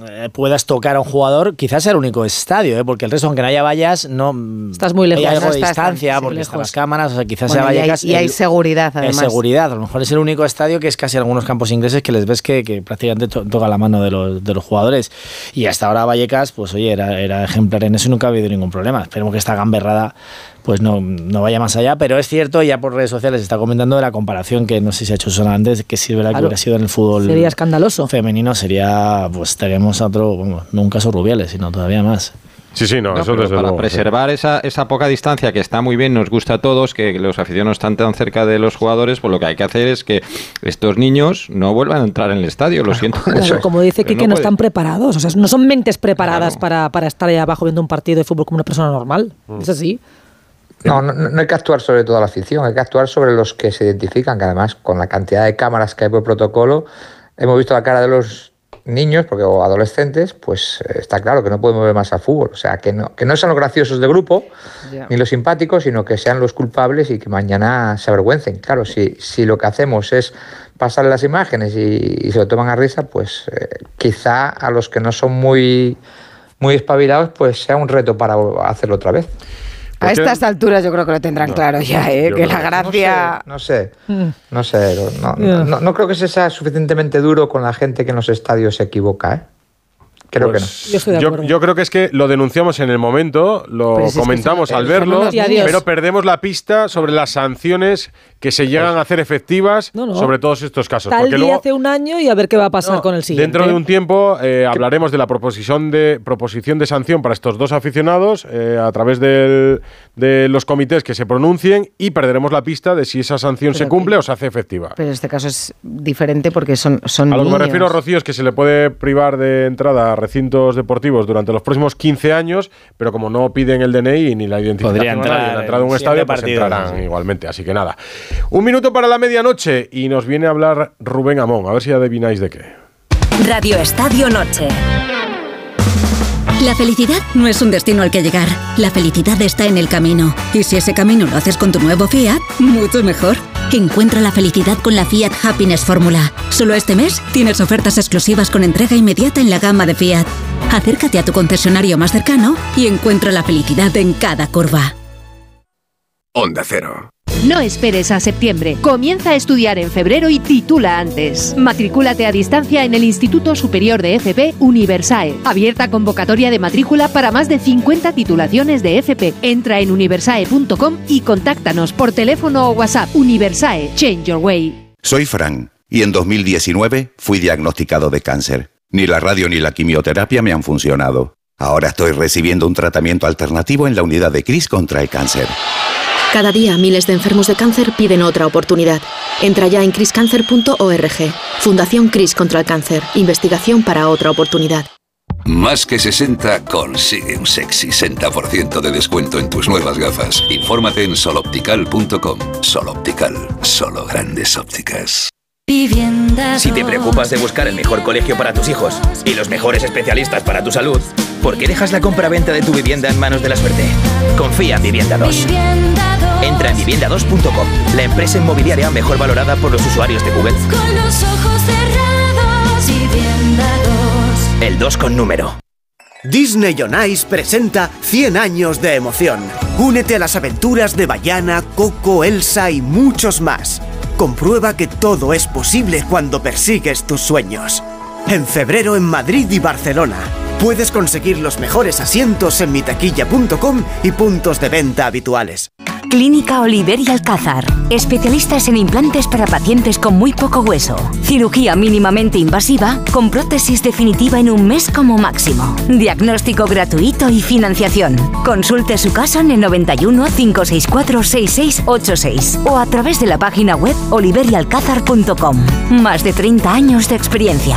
eh, puedas tocar a un jugador, quizás sea el único estadio, ¿eh? porque el resto, aunque no haya vallas, no Estás muy lejos, Hay algo de estás distancia, porque lejos. están las cámaras, o sea, quizás Bueno, sea y hay- Vallecas. y hay el- seguridad, además. Es seguridad, a lo mejor es el único estadio que es casi algunos campos ingleses que les ves que, que prácticamente to- toca la mano de los, de los jugadores. Y hasta ahora Vallecas, pues oye, era, era ejemplar en eso y nunca ha habido ningún problema. Esperemos que esta gamberrada pues no, no vaya más allá, pero es cierto, ya por redes sociales se está comentando de la comparación que no sé si ha hecho Susana antes, que si verdad que Claro. hubiera sido en el fútbol Sería escandaloso. femenino, sería, pues estaríamos a otro, bueno, no un caso Rubiales, sino todavía más. Sí, sí, no, No, eso desde para luego. preservar esa, esa poca distancia que está muy bien, nos gusta a todos, que los aficionados están tan cerca de los jugadores, pues lo que hay que hacer es que estos niños no vuelvan a entrar en el estadio, lo siento mucho. Claro, como dice que no, están preparados, o sea, no son mentes preparadas para, para estar ahí abajo viendo un partido de fútbol como una persona normal. Es así. No, no, no hay que actuar sobre toda la afición, hay que actuar sobre los que se identifican, que además con la cantidad de cámaras que hay por protocolo, hemos visto la cara de los niños porque, o adolescentes, pues eh, está claro que no pueden mover más al fútbol. O sea, que no, que no sean los graciosos de grupo ni los simpáticos, sino que sean los culpables y que mañana se avergüencen. Claro, si, si lo que hacemos es pasar las imágenes y, y se lo toman a risa, pues eh, quizá a los que no son muy, muy espabilados, pues sea un reto para hacerlo otra vez. A estas alturas yo creo que lo tendrán claro ya, ¿eh? que la gracia... No sé, Mm. no sé, no, no, no- no creo que se sea suficientemente duro con la gente que en los estadios se equivoca, ¿eh? Creo Pues que no. yo, yo creo que es que lo denunciamos en el momento, lo Pero si es que comentamos al verlo, pero perdemos la pista sobre las sanciones que se llegan a hacer efectivas no. sobre todos estos casos. Tal Porque día luego, hace un año y a ver qué va a pasar con el siguiente. dentro de un tiempo, eh, hablaremos de la proposición de, proposición de sanción para estos dos aficionados eh, a través del- de los comités que se pronuncien y perderemos la pista de si esa sanción se cumple o se hace efectiva. Pero este caso es diferente porque son, son A lo que me refiero, Rocío, es que se le puede privar de entrada a recintos deportivos durante los próximos 15 años, pero como no piden el DNI ni la identificación Podría a entrar en la entrada de un estadio, pues partidos, entrarán sí. igualmente. Así que nada. Un minuto para la medianoche y nos viene a hablar Rubén Amón. A ver si adivináis de qué. Radio Estadio Noche. La felicidad no es un destino al que llegar. La felicidad está en el camino. Y si ese camino lo haces con tu nuevo Fiat, mucho mejor. Encuentra la felicidad con la Fiat Happiness Fórmula. Solo este mes tienes ofertas exclusivas con entrega inmediata en la gama de Fiat. Acércate a tu concesionario más cercano y encuentra la felicidad en cada curva. Onda Cero. No esperes a septiembre. Comienza a estudiar en febrero y titula antes. Matricúlate a distancia en el Instituto Superior de FP Universae. Abierta convocatoria de matrícula para más de 50 titulaciones de FP. Entra en universae.com y contáctanos por teléfono o WhatsApp. Universae, Change Your Way. Soy Fran y en 2019 fui diagnosticado de cáncer. Ni la radio ni la quimioterapia me han funcionado. Ahora estoy recibiendo un tratamiento alternativo en la unidad de CRIS contra el cáncer. Cada día miles de enfermos de cáncer piden otra oportunidad. Entra ya en criscancer.org. Fundación Cris contra el cáncer. Investigación para otra oportunidad. Más que 60 consigue un sexy 60% de descuento en tus nuevas gafas. Infórmate en soloptical.com. Soloptical, solo grandes ópticas. Si te preocupas de buscar el mejor colegio para tus hijos y los mejores especialistas para tu salud, ¿por qué dejas la compra-venta de tu vivienda en manos de la suerte? Confía en Vivienda 2. Entra en vivienda2.com, la empresa inmobiliaria mejor valorada por los usuarios de Google. Con los ojos cerrados, Vivienda 2. El 2 con número. Disney on Ice presenta 100 años de emoción. Únete a las aventuras de Bayana, Coco, Elsa y muchos más. Comprueba que todo es posible cuando persigues tus sueños. En febrero en Madrid y Barcelona. Puedes conseguir los mejores asientos en mitaquilla.com y puntos de venta habituales. Clínica Oliver y Alcázar. Especialistas en implantes para pacientes con muy poco hueso. Cirugía mínimamente invasiva con prótesis definitiva en un mes como máximo. Diagnóstico gratuito y financiación. Consulte su caso en el 91 564 6686 o a través de la página web oliverialcázar.com. Más de 30 años de experiencia.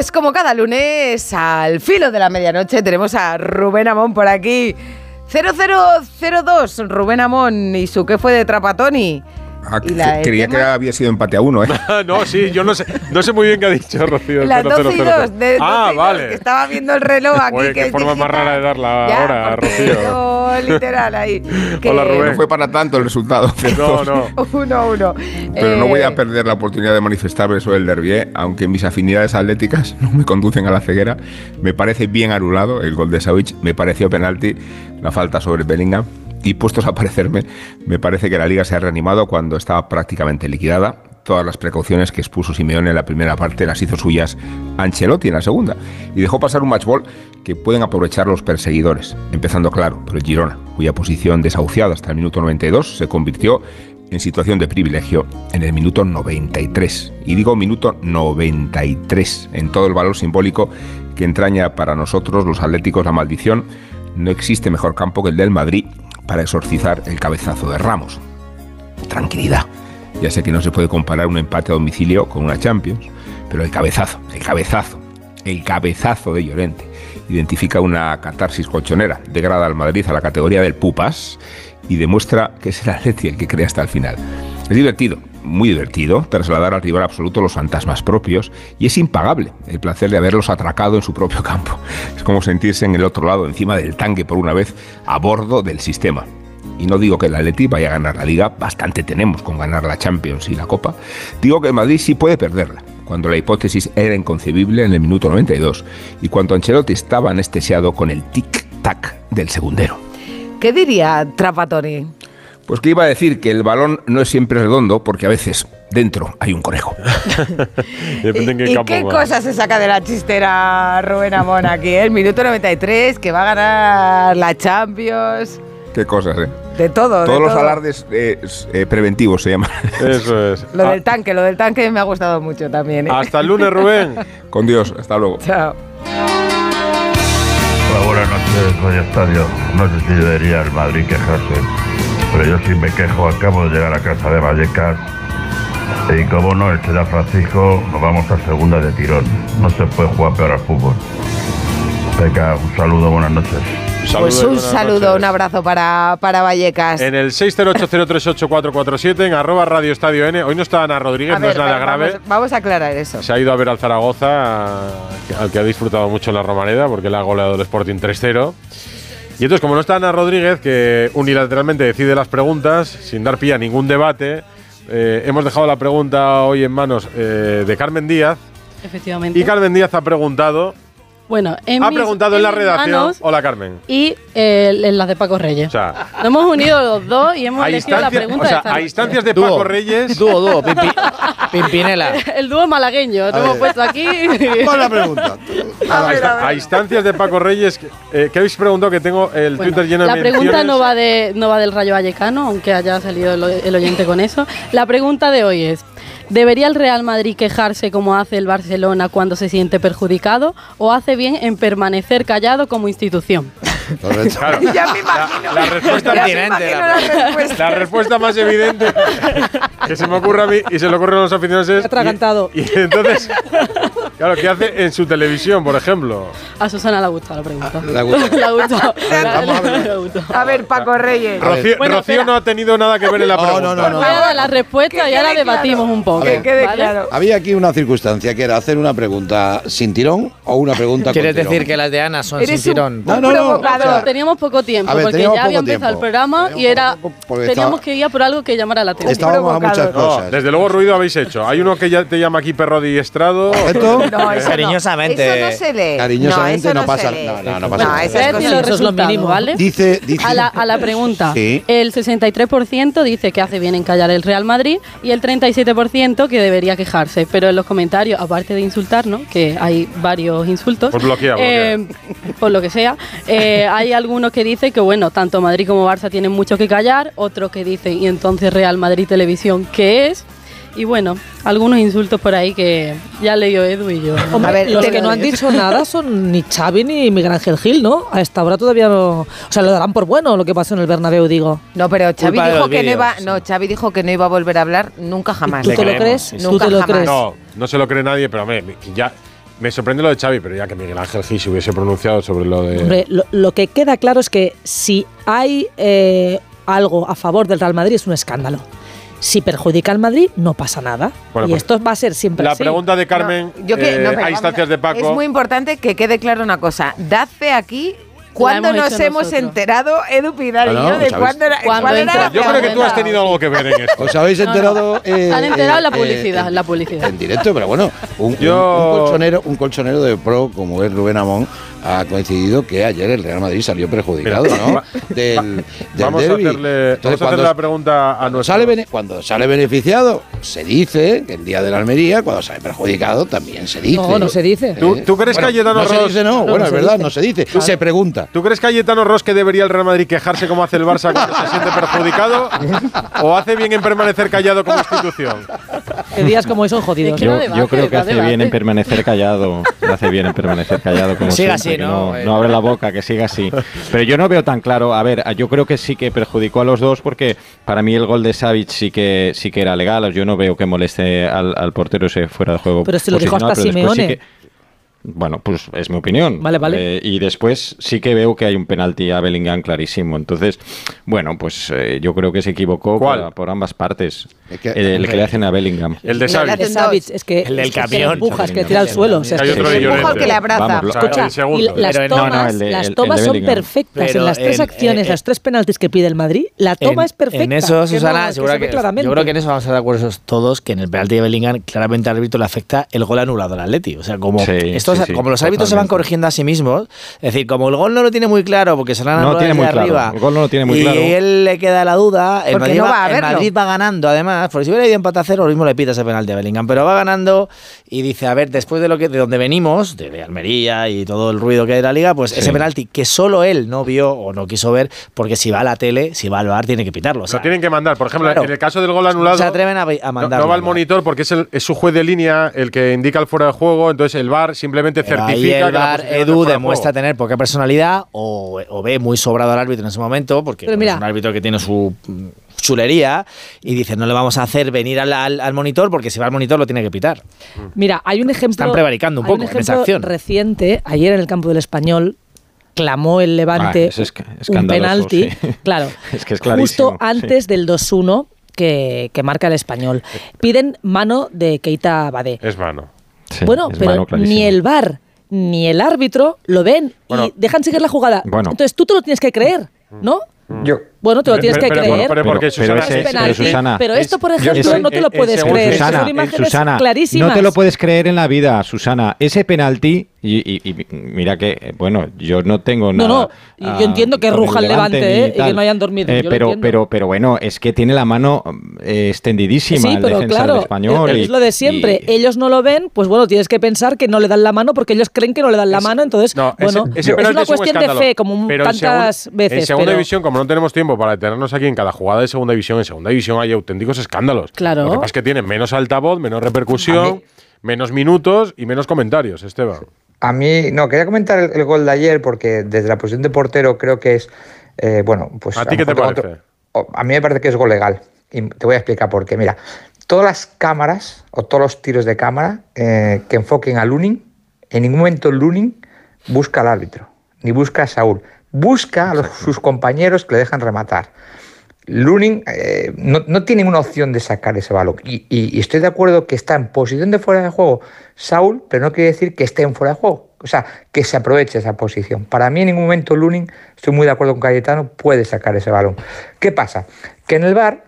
Pues como cada lunes, al filo de la medianoche, tenemos a Rubén Amón por aquí. 0002, Rubén Amón, ¿y su qué fue de Trapatoni? Ah, ¿Y la creía tema? que había sido empate a uno, ¿eh? no, sí, yo no sé, no sé muy bien qué ha dicho Rocío. Las 12 y 2, de ah, 12 y 2, vale. que estaba viendo el reloj aquí. Oye, que qué es forma más digital. rara de dar la Ya, hora, porque Rocío. no, literal ahí. que- Hola, Rubén. No fue para tanto el resultado. No, no. Uno a uno. Pero no voy Eh, a perder la oportunidad de manifestarme sobre el derbi, ¿eh? aunque mis afinidades atléticas no me conducen a la ceguera. Me parece bien anulado el gol de Savic, me pareció penalti, la falta sobre Bellingham. Y puestos a parecerme, me parece que la liga se ha reanimado cuando estaba prácticamente liquidada. Todas las precauciones que expuso Simeone en la primera parte las hizo suyas Ancelotti en la segunda. Y dejó pasar un matchball que pueden aprovechar los perseguidores. Empezando claro por el Girona, cuya posición desahuciada hasta el minuto 92 se convirtió en situación de privilegio en el minuto 93. Y digo minuto 93, en todo el valor simbólico que entraña para nosotros los atléticos la maldición. No existe mejor campo que el del Madrid para exorcizar el cabezazo de Ramos. Tranquilidad. Ya sé que no se puede comparar un empate a domicilio con una Champions, pero el cabezazo, el cabezazo, el cabezazo de Llorente identifica una catarsis colchonera, degrada al Madrid a la categoría del pupas y demuestra que es el Atleti el que crea hasta el final. Es divertido, muy divertido, trasladar al rival absoluto los fantasmas propios y es impagable el placer de haberlos atracado en su propio campo. Es como sentirse en el otro lado, encima del tanque por una vez, a bordo del sistema. Y no digo que el Atleti vaya a ganar la Liga, bastante tenemos con ganar la Champions y la Copa. Digo que el Madrid sí puede perderla, cuando la hipótesis era inconcebible en el minuto 92 y cuando Ancelotti estaba anestesiado con el tic-tac del segundero. ¿Qué diría Trapatoni? Pues que iba a decir que el balón no es siempre redondo porque a veces dentro hay un conejo. Depende en qué ¿Y campo qué vas. cosa se saca de la chistera Rubén Amón aquí? El minuto 93, que va a ganar la Champions. Qué cosas, ¿eh? De todo. de Todos los todo. alardes eh, eh, preventivos se llaman. Eso es. Lo del tanque, lo del tanque me ha gustado mucho también. ¿eh? Hasta el lunes, Rubén. Con Dios, hasta luego. Chao. Hola, buenas noches, soy Estadio. No sé si debería el Madrid quejarse, pero yo sí me quejo. Acabo de llegar a casa de Vallecas y como no esté ya Francisco, nos vamos a segunda de tirón. No se puede jugar peor al fútbol. Venga, un saludo, buenas noches. Pues un saludo, un abrazo para, para Vallecas. En el 608038447 en arroba Radio Estadio N. Hoy no está Ana Rodríguez, A no es nada grave. Vamos, a aclarar eso. Se ha ido a ver al Zaragoza, al que ha disfrutado mucho en la Romareda, porque le ha goleado el Sporting 3-0. Y entonces, como no está Ana Rodríguez, que unilateralmente decide las preguntas, sin dar pie a ningún debate, eh, hemos dejado la pregunta hoy en manos eh, de Carmen Díaz. Efectivamente. Y Carmen Díaz ha preguntado, bueno, en ha mis- preguntado en la mis redacción. manos Hola, Carmen. Y eh, en las de Paco Reyes. O sea, Nos hemos unido los dos y hemos a, elegido la instancia- pregunta o sea, de esta a noche. instancias de Paco Reyes. Dúo, dúo, Pimpi- Pimpinela. El dúo malagueño, lo hemos puesto aquí. Pon la pregunta. A, insta- a instancias de Paco Reyes, eh, que habéis preguntado que tengo el Bueno, Twitter lleno de la pregunta menciones. no va, de, no va del Rayo Vallecano, aunque haya salido el, el oyente con eso. La pregunta de hoy es, ¿debería el Real Madrid quejarse como hace el Barcelona cuando se siente perjudicado o hace bien en permanecer callado como institución? Claro. Ya me imagino. La respuesta Ya me imagino la respuesta. La respuesta más evidente que se me ocurre a mí y se le ocurre a los aficionados es. Atragantado. Y, y entonces, claro, ¿qué hace en su televisión, por ejemplo? A Susana le ha gustado la pregunta. Le ha gustado. A ver. Paco Reyes. Rocío, Bueno, Rocío espera. no ha tenido nada que ver en la pregunta. no, no, la respuesta y ahora debatimos un poco. Que quede ¿vale? claro. Había aquí una circunstancia que era hacer una pregunta sin tirón o una pregunta ¿Quieres con tirón. decir que las de Ana son Eres sin un- tirón? No, no, no. O sea, teníamos poco tiempo ver, porque ya había empezado el programa y era teníamos estaba- que ir a por algo que llamara la atención. Estábamos a muchas No, cosas. desde luego ruido habéis hecho. Hay uno que ya te llama aquí perro diestrado. ¿Esto? No, eso no. Cariñosamente. Eso no se lee. Cariñosamente eso no pasa- lee. no, no, no pasa No, nada. Eso es lo mínimo. ¿vale? Dice, dice. A la, a la pregunta, Sí. el 63% dice que hace bien en callar el Real Madrid y el 37% que debería quejarse. Pero en los comentarios, aparte de insultarnos, que hay varios insultos, Pues bloquea, eh, por lo que sea, eh, hay algunos que dicen que, bueno, tanto Madrid como Barça tienen mucho que callar, otros que dicen, y entonces Real Madrid Televisión, ¿qué es? Y bueno, algunos insultos por ahí que ya leído Edu y yo. Hombre, A ver, los que no han dicho nada son ni Xavi ni Miguel Ángel Gil, ¿no? A esta hora todavía no... O sea, lo darán por bueno lo que pasó en el Bernabéu, digo. No, pero Xavi Culpa dijo que no iba, no, Xavi dijo que no iba a volver a hablar nunca jamás. ¿Tú Le te lo crees? sí, ¿Tú Nunca te lo jamás. crees? No, no se lo cree nadie, pero hombre, ya me sorprende lo de Xavi, pero ya que Miguel Ángel Gil se hubiese pronunciado sobre lo de. Hombre, lo, lo que queda claro es que si hay eh, algo a favor del Real Madrid es un escándalo. Si perjudica al Madrid, no pasa nada. Bueno, y pues, esto va a ser siempre la así. pregunta de Carmen, Yo que- eh, no, pero a instancias de Paco. Es muy importante que quede claro una cosa. Dad fe aquí cuándo hemos nos hemos nosotros. enterado, Edu Pidal y yo, de cuándo era, cuál era Yo creo que tú has tenido algo que ver en esto. ¿Os habéis No, no. enterado? eh, han enterado en la eh, publicidad, eh, en la publicidad. En directo, pero bueno, un, un- Yo- un colchonero, un colchonero de pro como es Rubén Amón ha coincidido que ayer el Real Madrid salió perjudicado, Mira, ¿no? va- Del, del Vamos a hacerle, Entonces, vamos a hacerle la pregunta a nuestro. sale bene- cuando sale beneficiado, se dice que el día de la Almería, cuando sale perjudicado, también se dice. No, no se dice. ¿Tú, tú crees Bueno, Cayetano no se dice, no, No, bueno, no es verdad, dice. no se dice, se pregunta. ¿Tú crees Cayetano Ross que debería el Real Madrid quejarse como hace el Barça cuando se siente perjudicado? ¿O hace bien en permanecer callado como institución? Que días como son jodidos. Que Yo, yo creo que hace bien en permanecer callado. Hace bien en permanecer callado como Siga siempre, así, que ¿no? no, no abre la boca, que siga así. Pero yo no veo tan claro. A ver, yo creo que sí que perjudicó a los dos porque para mí el gol de Savic sí que sí que era legal. Yo no veo que moleste al, al portero ese fuera de juego. Pero si lo dijo hasta sí Simeone. que- bueno, pues es mi opinión. Vale, vale. Eh, y después sí que veo que hay un penalti a Bellingham clarísimo. Entonces, bueno, pues eh, yo creo que se equivocó ¿Cuál? por, por ambas partes. Es que- Eh, el que le hacen a Bellingham. El de No, Xavi. la de dos. es que El del es que camión. empujas, que tira al suelo. O sea, Hay es que otro El empuja que le abraza. Vamos, Escucha, el segundo. y las Pero no, tomas, no, el de- las el- el tomas son perfectas. Pero en las tres en- acciones, las tres penaltis que pide el Madrid, la toma En- es perfecta. En eso, que no, Susana, que seguro que, claramente. yo creo que en eso vamos a estar de acuerdo todos, que en el penalti de Bellingham claramente al árbitro le afecta el gol anulado al Atleti. O sea, como, Sí, estos, sí, sí, como los árbitros se van corrigiendo a sí mismos, es decir, como el gol no lo tiene muy claro porque se lo han No anulado arriba el gol no lo tiene muy y claro. él le queda la duda, el no el. Madrid va ganando además, más, porque si hubiera ido empate a cero, lo mismo le pita ese penalti a Bellingham, pero va ganando y dice, a ver, después de lo que de donde venimos, de Almería y todo el ruido que hay de la liga, pues ese penalti que solo él no vio o no quiso ver, porque si va a la tele, si va al bar, tiene que pitarlo. O sea, Lo tienen que mandar. Por ejemplo, Claro. en el caso del gol anulado. se atreven a, a no, mandarlo. no va al monitor porque es, el- es su juez de línea el que indica el fuera de juego, entonces el VAR simplemente Pero certifica ahí el que la Edu de demuestra tener poca personalidad o, o ve muy sobrado al árbitro en ese momento, porque mira. es un árbitro que tiene su chulería y dice no le vamos a hacer venir al, al- al monitor porque si va al monitor lo tiene que pitar. Mira, hay un ejemplo. Están prevaricando un hay poco en esa ejemplo acción. reciente, ayer en el campo del Español, clamó el Levante Ah, es un penalti. sí. Claro. Es que es clarísimo. Justo antes del 2-1 que, que marca el Español. Piden mano de Keita Badé. Es mano. bueno, pero ni el VAR ni el árbitro lo ven Bueno. y dejan seguir la jugada. Bueno. Entonces tú te lo tienes que creer, ¿no? Yo. Bueno, te lo tienes pero- que pero- creer. pero porque Susana, pero ese- Es pero Susana, Pero esto, por es- ejemplo, es- no te eh, lo eh, puedes creer. Susana, Son eh, imágenes Susana, clarísimas. No te lo puedes creer en la vida, Susana. Ese penalti, y, y- y mira que, eh, bueno, yo no tengo No, nada. no, y yo entiendo que el ruja el Levante, ni ¿eh? y que no hayan dormido, Eh, yo lo pero, entiendo. pero, pero bueno, es que tiene la mano eh, extendidísima Sí, el pero defensa claro, del español. es, y- es lo de siempre. y- ellos no lo ven, pues bueno, tienes que pensar que no le dan la mano porque ellos creen que no le dan la mano, entonces, No, ese- bueno, ese es una es un cuestión de fe, como tantas veces. En segunda división, como no tenemos tiempo para detenernos aquí en cada jugada de segunda división, en segunda división hay auténticos escándalos. Claro. Lo que pasa es que tienen menos altavoz, menos repercusión, menos minutos y menos comentarios, Esteban. A mí, no, quería comentar el, el gol de ayer porque desde la posición de portero creo que es, eh, bueno, pues... ¿A ti qué te parece? otro- a mí me parece que es gol legal. Y te voy a explicar por qué. Mira, todas las cámaras o todos los tiros de cámara eh, que enfoquen a Lunin, en ningún momento Lunin busca al árbitro, ni busca a Saúl. Busca a los- sus compañeros que le dejan rematar. Lunin eh, no, no tiene ninguna opción de sacar ese balón. Y, y- y estoy de acuerdo que está en posición de fuera de juego Saúl, pero no quiere decir que esté en fuera de juego. O sea, que se aproveche esa posición. Para mí en ningún momento Lunin, estoy muy de acuerdo con Cayetano, puede sacar ese balón. ¿Qué pasa? Que en el bar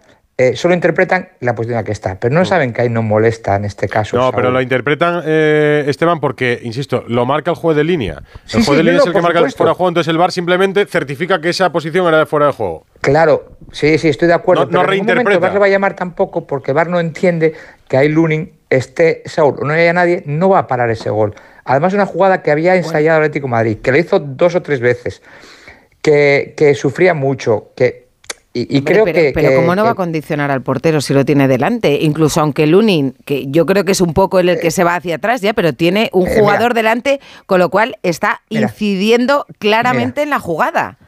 solo interpretan la posición en la que está, pero no saben que ahí no molesta en este caso. No, Saúl. pero lo interpretan, eh, Esteban, porque, insisto, lo marca el juez de línea. El Sí, juez sí, de línea no, es el que marca el fuera de juego, entonces el VAR simplemente certifica que esa posición era de fuera de juego. Claro, sí, sí, estoy de acuerdo. No- pero no en ningún momento reinterpreta. VAR le va a llamar tampoco porque VAR no entiende que ahí Lunin esté Saúl o no haya nadie, no va a parar ese gol. Además, una jugada que había ensayado el Atlético Madrid, que lo hizo dos o tres veces, que, que sufría mucho, que. Y, y Hombre, creo pero, que. pero que- ¿cómo no va a condicionar al portero si lo tiene delante? Incluso aunque Lunin, que yo creo que es un poco el, el que se va hacia atrás ya, pero tiene un Eh, mira. jugador delante, con lo cual está Mira. incidiendo claramente en la jugada.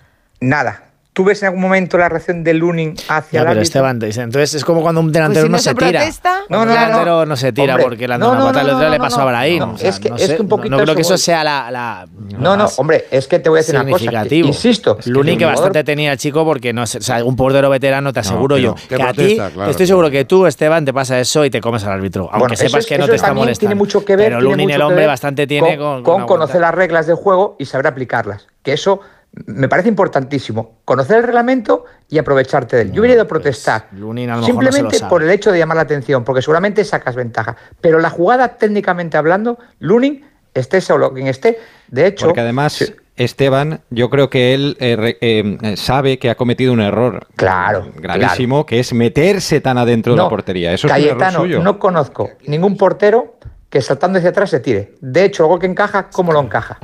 Nada. ¿Tú ves en algún momento la reacción de Lunin hacia Ya, el pero? Esteban, entonces es como cuando un delantero Pues si no, no se, se tira. protesta, no, no, un no, delantero no. no, se tira Hombre, porque le no, una no, patada. no, el otro no, le no, pasó a no. Brahim. No, o sea, es que- no es sé, que un no- poquito no, creo que eso sea la, la- No, no, hombre, es que te voy a decir una cosa. que- insisto. Lo único que bastante tenía el chico porque no sé, o sea, un portero veterano te aseguro yo que a ti claro, estoy seguro que tú Esteban te pasa eso y te comes al árbitro, aunque Bueno, sepas es- que no te está molestando. Tiene mucho que ver, pero Lunin el hombre bastante tiene con, con con conocer las reglas del juego y saber aplicarlas. Que eso me parece importantísimo. Conocer el reglamento y aprovecharte de él. Yo hubiera ido a protestar. A no lo Simplemente por el hecho de llamar la atención, porque seguramente sacas ventaja. Pero la jugada, técnicamente hablando, Lunin, esté solo quien esté, de hecho. Porque además, Esteban, yo creo que él eh, eh, sabe que ha cometido un error Claro, gravísimo, que es meterse tan adentro de la portería. Eso es un error Cayetano, suyo. no conozco ningún portero que saltando hacia atrás se tire. De hecho, el gol que encaja, ¿cómo lo encaja?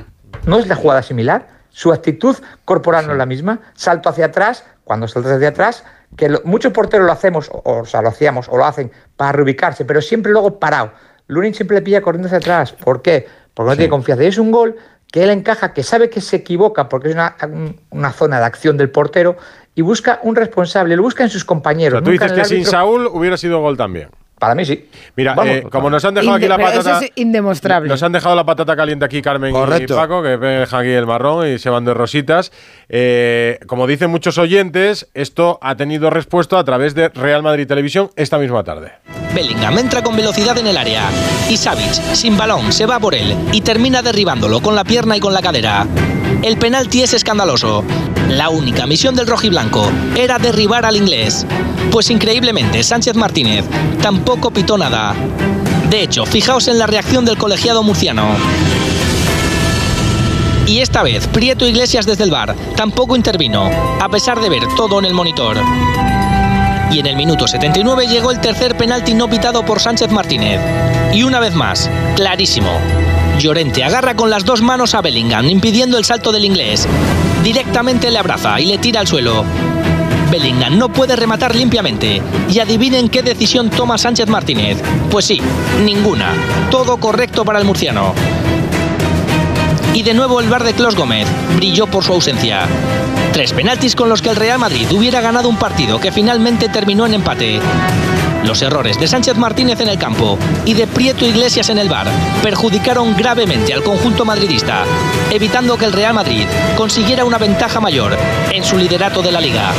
¿No es la jugada similar? Su actitud corporal no es la misma. Salto hacia atrás, cuando saltas hacia atrás, que lo- muchos porteros lo hacemos, o, o sea, lo hacíamos, o lo hacen para reubicarse, pero siempre luego parado. Lunin siempre le pilla corriendo hacia atrás. ¿Por qué? Porque no tiene confianza. Y es un gol que él encaja, que sabe que se equivoca porque es una, un- una zona de acción del portero y busca un responsable, lo busca en sus O compañeros. sea, tú dices que sin. Saúl hubiera sido gol también. Para mí sí. Mira, Vamos. eh, como nos han dejado aquí la patata. Eso es indemostrable. Nos han dejado la patata caliente aquí Carmen Correcto. y Paco, que dejan aquí el marrón y se van de rositas. Eh, como dicen muchos oyentes, esto ha tenido respuesta a través de Real Madrid Televisión esta misma tarde. Bellingham entra con velocidad en el área y Savic, sin balón, se va por él y termina derribándolo con la pierna y con la cadera. El penalti es escandaloso. La única misión del rojiblanco era derribar al inglés. Pues increíblemente, Sánchez Martínez tampoco pitó nada. De hecho, fijaos en la reacción del colegiado murciano. Y esta vez, Prieto Iglesias desde el bar tampoco intervino, a pesar de ver todo en el monitor. Y en el minuto 79 llegó el tercer penalti no pitado por Sánchez Martínez. Y una vez más, clarísimo. Llorente agarra con las dos manos a Bellingham, impidiendo el salto del inglés. Directamente le abraza y le tira al suelo. Bellingham no puede rematar limpiamente. Y adivinen qué decisión toma Sánchez Martínez. Pues sí, ninguna. Todo correcto para el murciano. Y de nuevo el bar de Clos Gómez brilló por su ausencia. Tres penaltis con los que el Real Madrid hubiera ganado un partido que finalmente terminó en empate. Los errores de Sánchez Martínez en el campo y de Prieto Iglesias en el bar perjudicaron gravemente al conjunto madridista, evitando que el Real Madrid consiguiera una ventaja mayor en su liderato de la liga.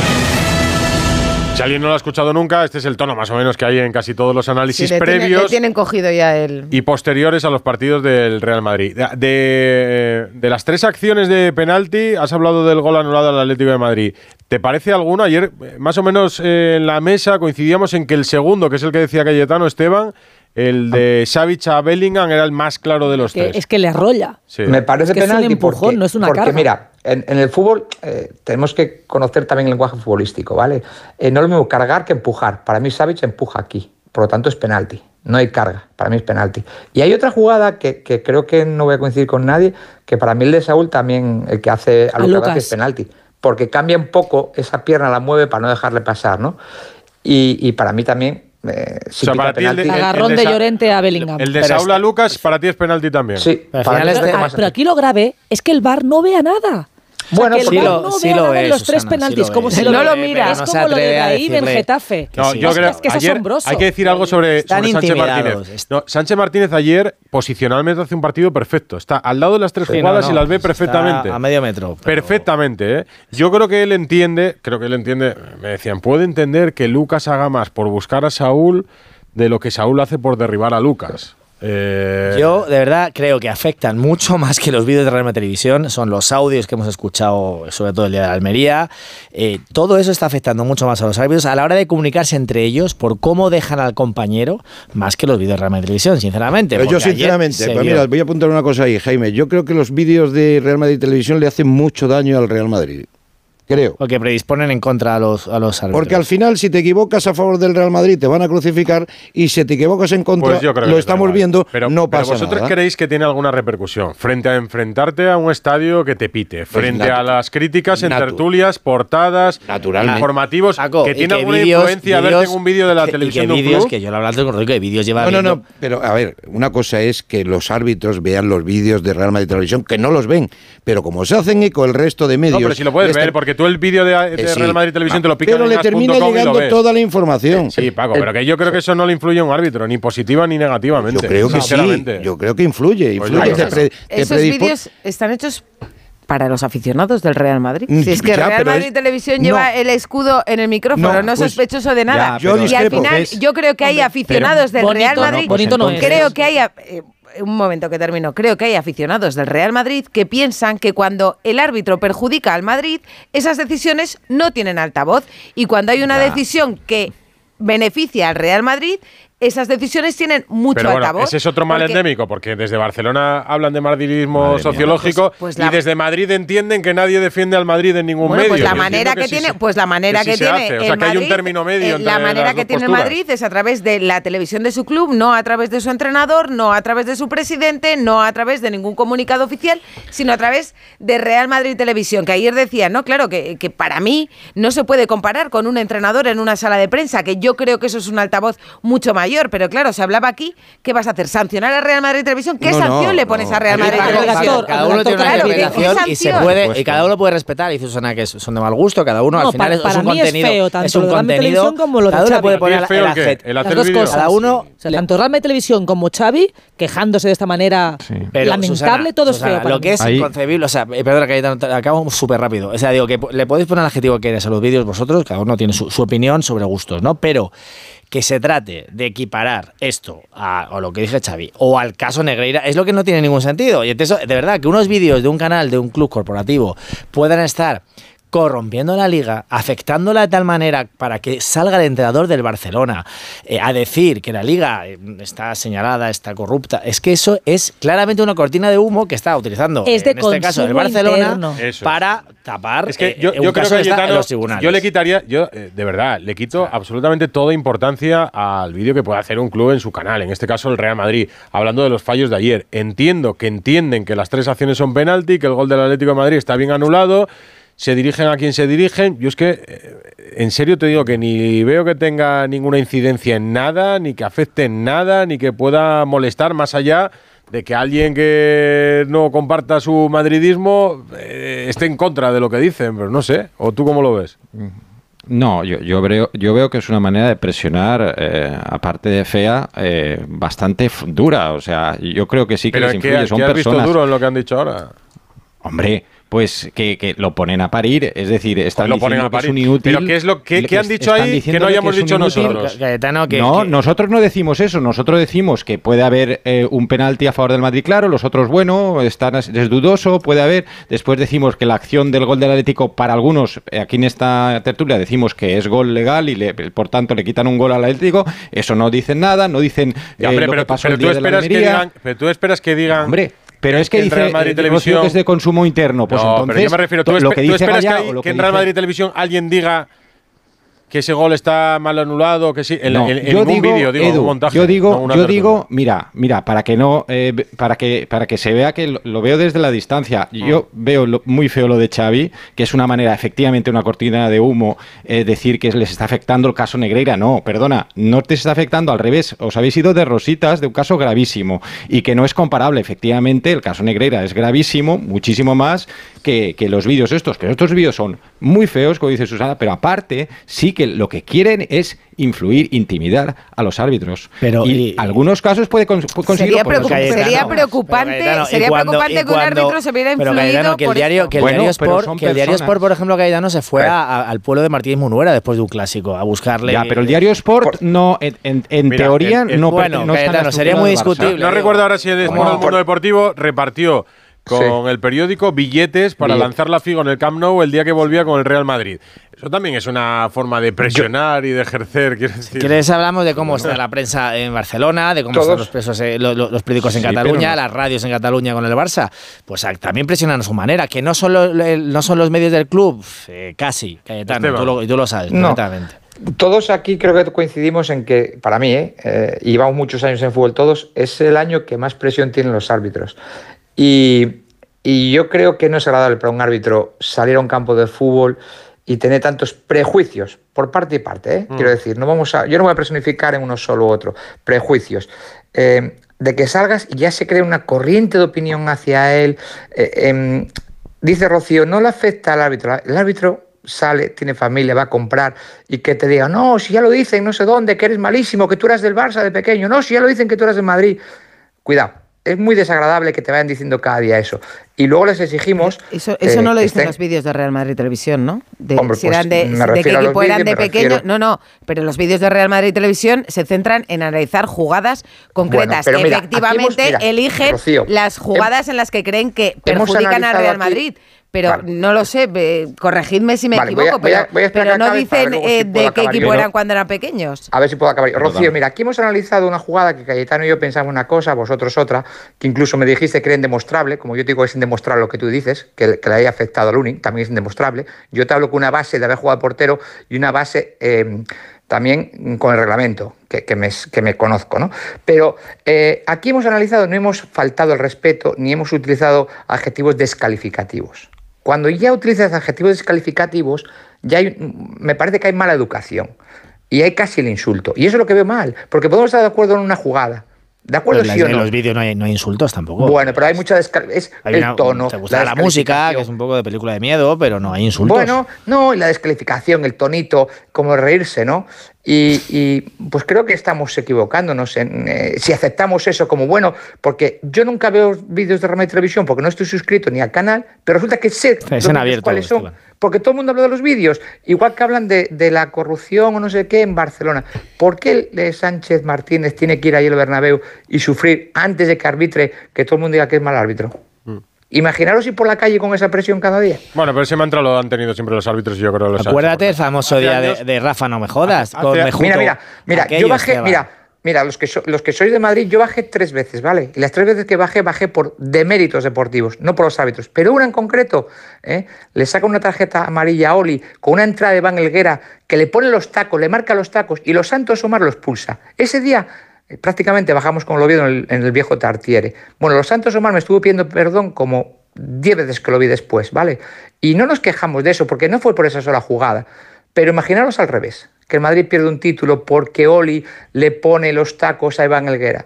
Si alguien no lo ha escuchado nunca, este es el tono más o menos que hay en casi todos los análisis Sí, le tiene- previos le tienen cogido ya el... y posteriores a los partidos del Real Madrid. De, de- de las tres acciones de penalti, has hablado del gol anulado al Atlético de Madrid. ¿Te parece alguno? Ayer, más o menos eh, en la mesa, coincidíamos en que el segundo, que es el que decía Cayetano Esteban, el de Savic a Bellingham, era el más claro de los Que- tres. es que le arrolla. Sí. Me parece Es que es un penalti empujón, porque, no es una porque carga. mira, en, en el fútbol eh, tenemos que conocer también el lenguaje futbolístico, ¿vale? Eh, no es lo mismo cargar que empujar. Para mí Savic empuja aquí, por lo tanto es penalti. No hay carga, para mí es penalti. Y hay otra jugada que, que creo que no voy a coincidir con nadie, que para mí el de Saúl también, el que hace a A Lucas es penalti. Porque cambia un poco, esa pierna la mueve para no dejarle pasar, ¿no? Y, y para mí también, eh, si O sea, para ti el de- penalti- el- Agarrón el de Llorente a Bellingham. El de Pero Saúl a Lucas, para ti es penalti también. Sí, Pero Ah, más- pero aquí lo grave es que el VAR no vea nada. O sea, Bueno, que el sí lo- no sí ve, los tres Susana, sí penaltis, lo como si No lo mira. Es No como lo de en decirle- Getafe. No, Sí, yo sí. creo Es que es ayer asombroso. hay que decir algo sobre, Sánchez. Martínez. No, Sánchez Martínez ayer posicionalmente hace un partido perfecto. Está al lado de las tres Sí, jugadas no, y las ve perfectamente. A medio metro. pero- Perfectamente, ¿eh? Yo creo que él entiende, creo que él entiende, me decían, puede entender que Lucas haga más por buscar a Saúl de lo que Saúl hace por derribar a Lucas. Eh, Yo de verdad creo que afectan mucho más que los vídeos de Real Madrid Televisión. Son los audios que hemos escuchado, sobre todo el día de la Almería. Eh, todo eso está afectando mucho más a los árbitros a la hora de comunicarse entre ellos por cómo dejan al compañero, más que los vídeos de Real Madrid Televisión, sinceramente. Pero yo, sinceramente, pues mira, voy a apuntar una cosa ahí, Jaime. Yo creo que los vídeos de Real Madrid Televisión le hacen mucho daño al Real Madrid. Creo. Porque predisponen en contra a los, a los árbitros. Porque al final, si te equivocas a favor del Real Madrid, te van a crucificar. Y si te equivocas en contra, Pues yo creo que lo estamos viendo, pero, no pero pasa vosotros nada. creéis que tiene alguna repercusión frente a enfrentarte a un estadio que te pite, frente a las críticas en natu- tertulias, portadas, Naturalmente. informativos, Paco, que tiene alguna influencia verte vídeos- en un vídeo de la que- televisión que de un vídeos, club? que yo lo he hablado con Rodrigo, que vídeos lleva No, no, viendo- no, pero a ver, una cosa es que los árbitros vean los vídeos de Real Madrid Televisión, que no los ven, pero como se hacen eco el resto de medios... No, pero si lo puedes ver, porque tú el vídeo de, de Eh, sí. Real Madrid Televisión te lo Ah, picas Pero en le termina llegando toda la información. Sí, Paco, El- pero que yo creo que eso no le influye a un árbitro, ni positiva ni negativamente. Yo creo que sí, sinceramente. yo creo que influye, Pues influye, te pre- te Esos vídeos están hechos para los aficionados del Real Madrid. Mm, Si es que ya, Real Madrid es- Televisión no. lleva el escudo en el micrófono, No, no, pues- sospechoso de nada. Ya, y al final, Es- yo creo que hay Hombre, aficionados del bonito Real no, Madrid. bonito no es. creo que hay. eh, un momento que termino. Creo que hay aficionados del Real Madrid que piensan que cuando el árbitro perjudica al Madrid, esas decisiones no tienen altavoz. Y cuando hay una Ya. decisión que beneficia al Real Madrid, esas decisiones tienen mucho Pero bueno, altavoz. ese es otro mal porque- endémico, porque desde Barcelona hablan de madridismo sociológico Pues- pues y desde Madrid entienden que nadie defiende al Madrid en ningún Bueno, medio. pues la manera que, tiene, pues la manera sí que, se tiene hace. O sea, que hay un Madrid, término medio entre la manera las que dos tiene posturas. Madrid es a través de la televisión de su club, no a través de su entrenador, no a través de su presidente, no a través de ningún comunicado oficial, sino a través de Real Madrid Televisión, que ayer decía, no, claro, que, que para mí no se puede comparar con un entrenador en una sala de prensa, que yo creo que eso es un altavoz mucho mayor, pero claro, se hablaba aquí, ¿qué vas a hacer? ¿Sancionar a Real Madrid Televisión? ¿Qué No, no, sanción le no. pones a Real Madrid Televisión? Cada uno tiene una Claro, ¿qué- qué interpretación y se puede y cada uno puede respetar. Dice Susana que es- son de mal gusto, cada uno No, al final para- es, para un mí es contenido. feo, tanto es un contenido. Televisión como lo cada uno Xavi. puede ¿Para ti poner es el el qué? ajet. ¿El Las hacer dos cosas. Cada uno- O sea, tanto Real Madrid Televisión como Xavi quejándose de esta manera Pero, lamentable, Susana, todo es Susana, feo. para Lo que es inconcebible, o sea, eh, perdona que acabo súper rápido. O sea, digo que le podéis poner el adjetivo que queráis a los vídeos vosotros, cada uno tiene su opinión sobre gustos, ¿no? Pero que se trate de equiparar esto a, lo que dije Xavi o al caso Negreira es lo que no tiene ningún sentido. Y entonces, de verdad, que unos vídeos de un canal, de un club corporativo, puedan estar corrompiendo la liga, afectándola de tal manera para que salga el entrenador del Barcelona eh, a decir que la liga eh, está señalada, está corrupta, es que eso es claramente una cortina de humo que está utilizando Es de en este caso el Barcelona. Eso para tapar Es que eh, yo, un yo creo caso que que está en Cayetano, los tribunales. yo le quitaría, yo eh, de verdad, le quito absolutamente toda importancia al vídeo que pueda hacer un club en su canal, en este caso el Real Madrid, hablando de los fallos de ayer. Entiendo que entienden que las tres acciones son penalti, que el gol del Atlético de Madrid está bien anulado, se dirigen a quien se dirigen. Yo es que, eh, en serio te digo que ni veo que tenga ninguna incidencia en nada, ni que afecte en nada, ni que pueda molestar más allá de que alguien que no comparta su madridismo eh, esté en contra de lo que dicen, pero no sé. ¿O tú cómo lo ves? No, yo, yo, veo, yo veo que es una manera de presionar, eh, aparte de fea, eh, bastante dura. O sea, yo creo que sí que Pero les ¿qué, influye. Son qué has visto personas. duro en lo que han dicho ahora? Hombre, pues que, que lo ponen a parir. Es decir, están lo ponen diciendo a que es parir. un inútil. Pero ¿qué es lo que- han es- dicho ahí que no hayamos dicho nosotros? Cayetano, que- no, que- nosotros no decimos eso. Nosotros decimos que puede haber eh, un penalti a favor del Madrid, claro. Los otros, bueno, están, es dudoso, puede haber. Después decimos que la acción del gol del Atlético, para algunos, eh, aquí en esta tertulia, decimos que es gol legal y le- por tanto le quitan un gol al Atlético. Eso no dicen nada, no dicen Ya, eh, hombre, lo pero, que pasó pero el tú día de la esperas que Almería. digan, pero tú esperas que digan. Hombre, pero es que en dice Real Madrid Televisión Rocío que es de consumo interno. Pues no, entonces, pero yo me refiero, tú, lo que tú dice esperas Gallá que, o lo que que en Real dice- Madrid Televisión alguien diga que ese gol está mal anulado, que sí, en, No, en- en yo ningún digo, vídeo, digo, Edu, un montaje. yo digo, no yo digo, mira, mira, para que no, eh, para que para que se vea que lo, lo veo desde la distancia. Mm. Yo veo lo- muy feo lo de Xavi, que es una manera, efectivamente, una cortina de humo, eh, decir que les está afectando el caso Negreira. No, perdona, no te está afectando al revés. Os habéis ido de rositas de un caso gravísimo y que no es comparable. Efectivamente, el caso Negreira es gravísimo, muchísimo más que, que los vídeos estos. Pero estos vídeos son muy feos, como dice Susana, pero aparte, sí que lo que quieren es influir, intimidar a los árbitros. Pero, y, y- algunos casos puede, cons- puede conseguirlo. Sería, por preocup- preocupante, Cayetano, sería cuando- preocupante y que un cuando- árbitro se viera pero influido Cayetano, que el por diario, esto. que el Bueno, diario Sport, que el diario. Sport, por ejemplo, Cayetano se fue a- a- al pueblo de Martínez Munuera después de un clásico a buscarle. Ya, pero el diario Sport no, en, en- en Mira, teoría el- el- no bueno, no Cayetano, sería muy discutible. No recuerdo ahora si el Mundo Deportivo repartió con el periódico billetes para Billete. lanzar la figo en el Camp Nou el día que volvía con el Real Madrid. Eso también es una forma de presionar y de ejercer, quiero decir. ¿Quieres hablamos de cómo está la prensa en Barcelona, de cómo Todos. están los, presos, eh, lo- lo- los periódicos en Sí, Cataluña, no. las radios en Cataluña con el Barça? Pues también presionan a su manera, que no son, lo- el- no son los medios del club, eh, casi, Cayetano, tú lo, y tú lo sabes No. perfectamente. Todos aquí creo que coincidimos en que, para mí, ¿eh? Eh, y llevamos muchos años en fútbol todos, es el año que más presión tienen los árbitros. Y, y yo creo que no es agradable para un árbitro salir a un campo de fútbol y tener tantos prejuicios por parte y parte. ¿eh? Mm. Quiero decir, no vamos a, yo no voy a personificar en uno solo u otro. Prejuicios. Eh, de que salgas y ya se crea una corriente de opinión hacia él. Eh, em, dice Rocío, no le afecta al árbitro. El árbitro sale, tiene familia, va a comprar y que te diga, no, si ya lo dicen, no sé dónde, que eres malísimo, que tú eras del Barça de pequeño, no, si ya lo dicen que tú eras de Madrid. Cuidado, es muy desagradable que te vayan diciendo cada día eso. Y luego les exigimos... Eso, eso eh, no lo dicen estén- los vídeos de Real Madrid Televisión, ¿no? De, Hombre, si pues, eran de, qué equipo eran de pequeño. refiero- No, no, pero los vídeos de Real Madrid Televisión se centran en analizar jugadas concretas. mira, Efectivamente, hemos- mira, eligen Rocío, las jugadas en las que creen que perjudican a analizado Real aquí- Madrid. Pero Vale. no lo sé, corregidme si me Vale, voy a- equivoco, voy a- pero, voy a no dicen si eh, de qué equipo yo. eran cuando eran pequeños. A ver si puedo acabar. Rocío, mira, aquí hemos analizado una jugada que Cayetano y yo pensamos una cosa, vosotros otra, que incluso me dijiste que era indemostrable, como yo te digo que es indemostrable lo que tú dices, que, que le haya afectado al Lunin, también es indemostrable. Yo te hablo con una base de haber jugado portero y una base eh, también con el reglamento, que, que me, que me conozco, ¿no? Pero eh, aquí hemos analizado, no hemos faltado el respeto, ni hemos utilizado adjetivos descalificativos. Cuando ya utilizas adjetivos descalificativos, ya hay- me parece que hay mala educación. Y hay casi el insulto. Y eso es lo que veo mal, porque podemos estar de acuerdo en una jugada. ¿De acuerdo, sí o en no? los vídeos no hay, no hay insultos tampoco. Bueno, pero hay mucha es Hay el una- tono. Te gusta la, música, que es un poco de película de miedo, pero no hay insultos. Bueno, no, y la descalificación, el tonito, como reírse, ¿no? Y, y, pues creo que estamos equivocándonos en eh, si aceptamos eso como bueno, porque yo nunca veo vídeos de Rama y Televisión porque no estoy suscrito ni al canal, pero resulta que sé los en vídeos abierto, cuáles son, porque todo el mundo habla de los vídeos, igual que hablan de, de la corrupción o no sé qué en Barcelona. ¿Por qué eh, Sánchez Martínez tiene que ir ahí al Bernabéu y sufrir antes de que arbitre, que todo el mundo diga que es mal árbitro? Imaginaros ir por la calle con esa presión cada día. Bueno, pero ese mantra lo han tenido siempre los árbitros y yo creo que los Acuérdate el famoso día de, de Rafa, no me jodas. Hace- con hace- Mejuto. Mira, mira, mira, yo bajé, mira, mira, los que, so- los que sois de Madrid, yo bajé tres veces, ¿vale? Y las tres veces que bajé, bajé por deméritos deportivos, no por los árbitros. Pero una en concreto, ¿eh? le saca una tarjeta amarilla a Oli con una entrada de Van Elguera que le pone los tacos, le marca los tacos y los Santos Omar los pulsa. Ese día prácticamente bajamos con el Oviedo en el, en el viejo Tartiere. Bueno, los Santos Omar me estuvo pidiendo perdón como 10 veces que lo vi después, ¿vale? Y no nos quejamos de eso, porque no fue por esa sola jugada. Pero imaginaros al revés, que el Madrid pierde un título porque Oli le pone los tacos a Iván Elguera.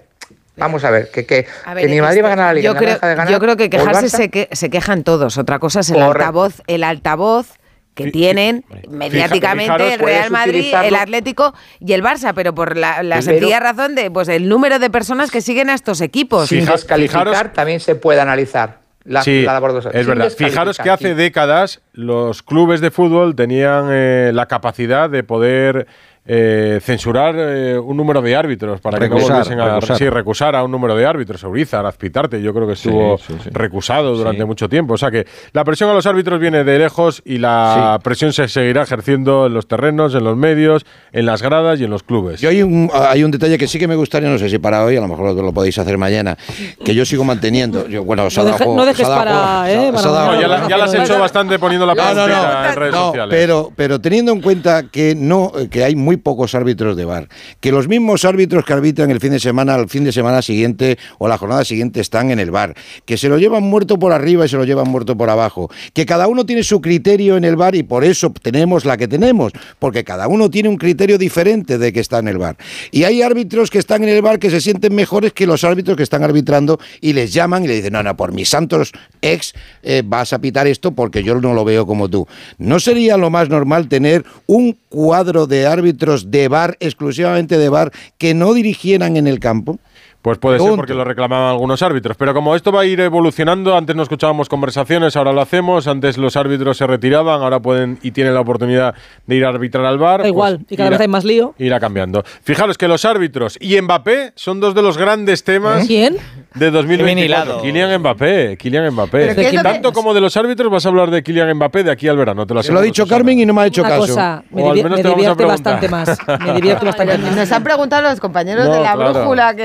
Vamos a ver, que, que, A ver, que ni Madrid va a ganar la Liga, yo creo, deja de ganar, yo creo que quejarse se, que, se quejan todos. Otra cosa es el Correcto. altavoz, el altavoz que tienen mediáticamente fijaros, el Real Madrid, utilizarlo. el Atlético y el Barça, pero por la, sencilla razón de pues el número de personas que siguen a estos equipos. Sin descalificar también se puede analizar la, sí, la labor de los es verdad. Fijaros que hace sí. décadas los clubes de fútbol tenían eh, la capacidad de poder eh, censurar eh, un número de árbitros para que no volviesen a recusar. sí, recusar a un número de árbitros. Urizar, Azpitarte, yo creo que estuvo Sí, sí, sí. recusado durante mucho tiempo. O sea que la presión a los árbitros viene de lejos y la presión se seguirá ejerciendo en los terrenos, en los medios, en las gradas y en los clubes. Yo hay un, hay un detalle que sí que me gustaría, no sé si para hoy, a lo mejor lo, lo podéis hacer mañana, que yo sigo manteniendo. Yo, bueno, os ha No, dado no dejes para, eh, No, ya, la- ya las he hecho bastante poniendo la No, no, pregunta no, en redes no, sociales. pero, pero teniendo en cuenta que no, que hay muy pocos árbitros de bar, que los mismos árbitros que arbitran el fin de semana, al fin de semana siguiente o la jornada siguiente están en el bar, que se lo llevan muerto por arriba y se lo llevan muerto por abajo, que cada uno tiene su criterio en el bar y por eso tenemos la que tenemos, porque cada uno tiene un criterio diferente de que está en el bar. Y hay árbitros que están en el bar que se sienten mejores que los árbitros que están arbitrando y les llaman y le dicen, no, no, por mis santos ex eh, vas a pitar esto porque yo no lo veo como tú. ¿No sería lo más normal tener un cuadro de árbitros de bar, exclusivamente de bar, que no dirigieran en el campo? Pues puede ser porque lo reclamaban algunos árbitros. Pero como esto va a ir evolucionando, antes no escuchábamos conversaciones, ahora lo hacemos. Antes los árbitros se retiraban, ahora pueden y tienen la oportunidad de ir a arbitrar al bar. Da igual, y cada irá- vez hay más lío. Irá cambiando. Fijaros que los árbitros y Mbappé son dos de los grandes temas ¿Quién? de 2024. Bien hilado. Kylian Mbappé, Kylian Mbappé. Pero ¿qué es lo que- Tanto como de los árbitros vas a hablar de Kylian Mbappé de aquí al verano. Te lo Se lo ha dicho Susana. Carmen y no me ha hecho Una caso. cosa, me, O al divi- menos me te vamos a divierte bastante más. Me divierte bastante más. Nos han preguntado los compañeros No, de la claro. brújula que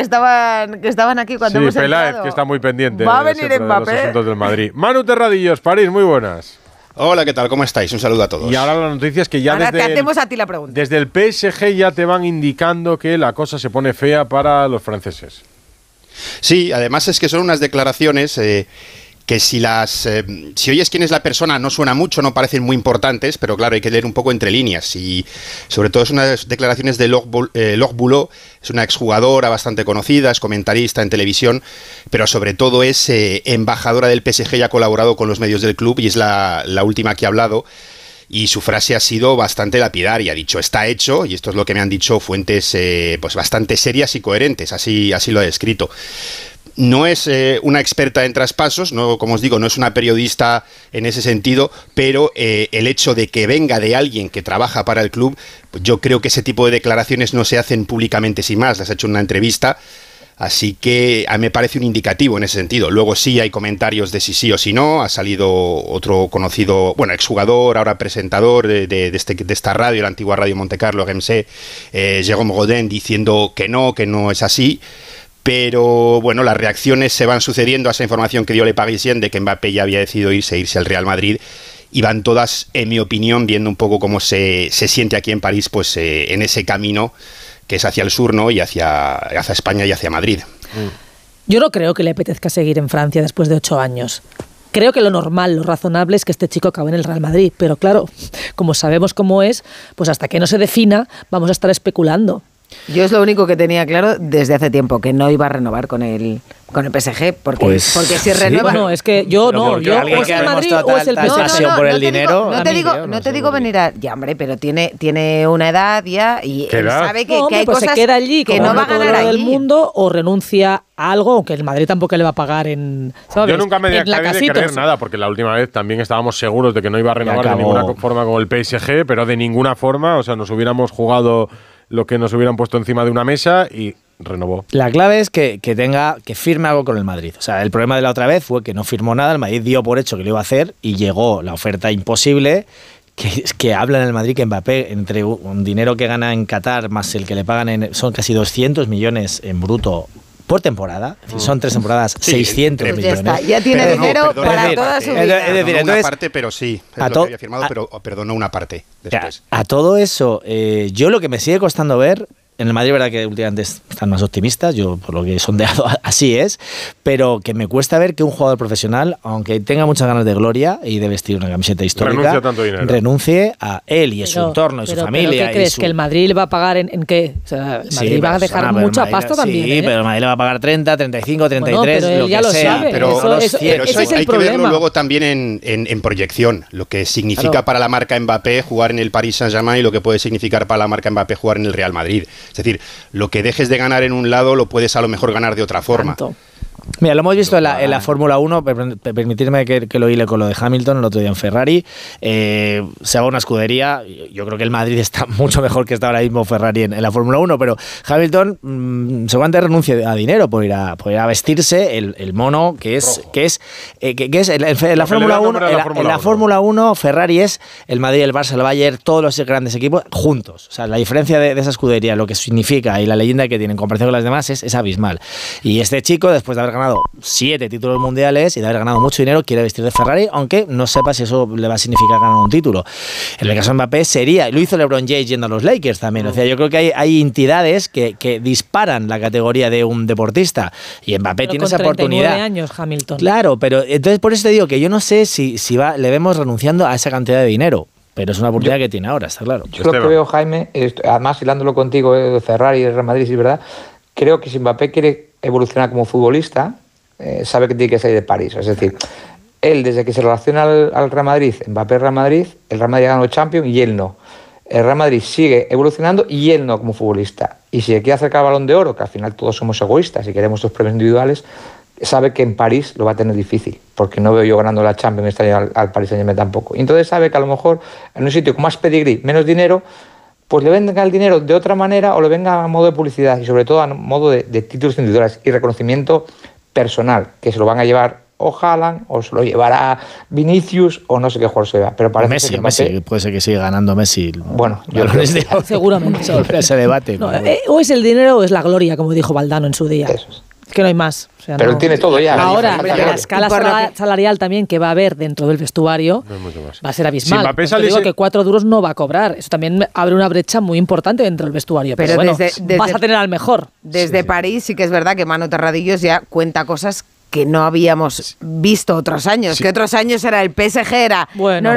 estaban, que estaban aquí cuando Sí, hemos Peláez, entrado. que está muy pendiente Va a venir siempre de los del Madrid. Manu Terradillos, París, muy buenas. Hola, ¿qué tal? ¿Cómo estáis? Un saludo a todos. Y ahora la noticia es que ya Ahora te desde el, hacemos a ti la pregunta. desde el PSG ya te van indicando que la cosa se pone fea para los franceses. Sí, además es que son unas declaraciones eh, que si las eh, si oyes quién es la persona no suena mucho, no parecen muy importantes, pero claro, hay que leer un poco entre líneas y sobre todo es unas declaraciones de Bou- eh, es una exjugadora bastante conocida, es comentarista en televisión, pero sobre todo es eh, embajadora del PSG y ha colaborado con los medios del club y es la, última que ha hablado. Y su frase ha sido bastante lapidaria. Ha dicho, está hecho, y esto es lo que me han dicho fuentes eh, pues bastante serias y coherentes. Así, así lo he escrito. No es eh, una experta en traspasos, no, como os digo, no es una periodista en ese sentido, pero eh, el hecho de que venga de alguien que trabaja para el club, pues yo creo que ese tipo de declaraciones no se hacen públicamente sin más. Las ha hecho en una entrevista. Así que a mí me parece un indicativo en ese sentido. Luego sí hay comentarios de si sí o si no. Ha salido otro conocido, bueno, exjugador, ahora presentador de, de- este- de esta radio, la antigua radio Monte Carlo, RMC, eh, Jérôme Godin, diciendo que no, que no es así. Pero bueno, las reacciones se van sucediendo a esa información que dio Le Parisien de que Mbappé ya había decidido irse, irse al Real Madrid. Y van todas, en mi opinión, viendo un poco cómo se, se siente aquí en París, pues eh, en ese camino que es hacia el sur, ¿no? Y hacia, hacia España y hacia Madrid. Yo no creo que le apetezca seguir en Francia después de ocho años. Creo que lo normal, lo razonable es que este chico acabe en el Real Madrid, pero claro, como sabemos cómo es, pues hasta que no se defina vamos a estar especulando. Yo es lo único que tenía claro desde hace tiempo, que no iba a renovar con el, con el PSG, porque, Pues, porque si sí. renueva... Bueno, es que yo Pero no, yo alguien o es que el ha Madrid o es el pasión por el te dinero, digo- no te digo, yo no no te digo venir a... Ya, hombre, pero tiene, tiene una edad ya y sabe que, No, que hay pues cosas se queda allí que no va a ganar el allí. mundo o renuncia a algo, aunque el Madrid tampoco le va a pagar en, ¿sabes? Yo nunca me en acabé de creer nada, porque la última vez también estábamos seguros de que no iba a renovar de ninguna forma con el PSG, pero de ninguna forma, o sea, nos hubiéramos jugado lo que nos hubieran puesto encima de una mesa y renovó. La clave es que, que tenga, que firme algo con el Madrid. O sea, el problema de la otra vez fue que no firmó nada, el Madrid dio por hecho que lo iba a hacer y llegó la oferta imposible. Que, que habla en el Madrid que Mbappé, entre un, dinero que gana en Qatar más el que le pagan en. son casi 200 millones en bruto por temporada. Decir, Son tres temporadas, 600 Pues ya millones. está, ya tiene Pero dinero para es toda su Es vida. Es decir, entonces- una parte, pero sí, es a lo que había firmado, a- pero perdonó una parte después. A todo eso, eh, yo lo que me sigue costando ver, en el Madrid, verdad que últimamente están más optimistas, yo por lo que he sondeado así es, pero que me cuesta ver que un jugador profesional, aunque tenga muchas ganas de gloria y de vestir una camiseta histórica, Renuncie a tanto dinero. renuncie a él y a su Pero- entorno y su pero- familia. pero ¿Qué y crees? su- ¿Que el Madrid le va a pagar en, en qué? O sea, el Sí, Madrid va a pero dejar suena, pero el mucha Madrid- pasta también. Sí, ¿eh? pero el Madrid le va a pagar 30, 35, 33, pero él lo ya que lo sea. sabe, pero eso- eso- 100. Pero ese eso es el hay que verlo problema. luego también en, en- en proyección, lo que significa Claro. para la marca Mbappé jugar en el Paris Saint-Germain y lo que puede significar para la marca Mbappé jugar en el Real Madrid. Es decir, lo que dejes de ganar en un lado lo puedes a lo mejor ganar de otra forma. Mira, lo hemos visto en la, en la Fórmula 1, per- per- permitirme que, que lo hile con lo de Hamilton el otro día en Ferrari. Eh, se haga una escudería. Yo creo que el Madrid está mucho mejor que está ahora mismo Ferrari en, en la Fórmula 1, pero Hamilton mm, seguramente renuncie a dinero por ir a, por ir a vestirse el, el mono que es, que es, eh, que, que es en, en la Fórmula da 1. nombre a En la la, Fórmula en la 1. Fórmula 1, Ferrari es el Madrid, el Barça, el Bayern, todos los grandes equipos juntos. O sea, la diferencia de, de esa escudería, lo que significa y la leyenda que tienen en comparación con las demás es, es abismal. Y este chico, después de haber ganado siete títulos mundiales y de haber ganado mucho dinero, quiere vestir de Ferrari, aunque no sepa si eso le va a significar ganar un título. En el caso de Mbappé sería, lo hizo LeBron James yendo a los Lakers también. O sea, yo creo que hay, hay entidades que, que disparan la categoría de un deportista. Y Mbappé Pero tiene con esa 39 oportunidad. años, Hamilton. Claro, pero entonces por eso te digo que yo no sé si, si va, le vemos renunciando a esa cantidad de dinero. Pero es una oportunidad que tiene ahora, está claro. Yo lo que veo, Jaime, es- además hilándolo contigo, eh, de Ferrari y Real Madrid, sí, ¿verdad? Creo que si Mbappé quiere evolucionar como futbolista, eh, sabe que tiene que salir de París. Es decir, él desde que se relaciona al, al Real Madrid, Mbappé Real Madrid, el Real Madrid gana los Champions y él no. El Real Madrid sigue evolucionando y él no como futbolista. Y si quiere acercar al balón de oro, que al final todos somos egoístas y queremos los premios individuales, sabe que en París lo va a tener difícil, porque no veo yo ganando la Champions este año al, al Paris Saint-Germain tampoco. Y entonces sabe que a lo mejor en un sitio con más pedigrí, menos dinero, pues le venga el dinero de otra manera o le venga a modo de publicidad y sobre todo a modo de, de títulos individuales y reconocimiento personal, que se lo van a llevar o Haaland o se lo llevará Vinicius o no sé qué jugador se lleva. Pero parece Messi, que Messi, puede ser que siga ganando Messi. Bueno, yo yo creo que- Seguramente. Sobre ese debate. No, pero- eh, o es el dinero o es la gloria, como dijo Valdano en su día. Es que no hay más. O sea, Pero no- él tiene todo ya. Ahora, La escala salarial también que va a haber dentro del vestuario No va a ser abismal. Si saliese- digo que cuatro duros no va a cobrar. Eso también abre una brecha muy importante dentro del vestuario. Pero, Pero bueno, desde- desde- vas a tener al mejor. Desde París sí que es verdad que Manu Terradillos ya cuenta cosas que no habíamos visto otros años. Que otros años era el PSG, era... Bueno, no,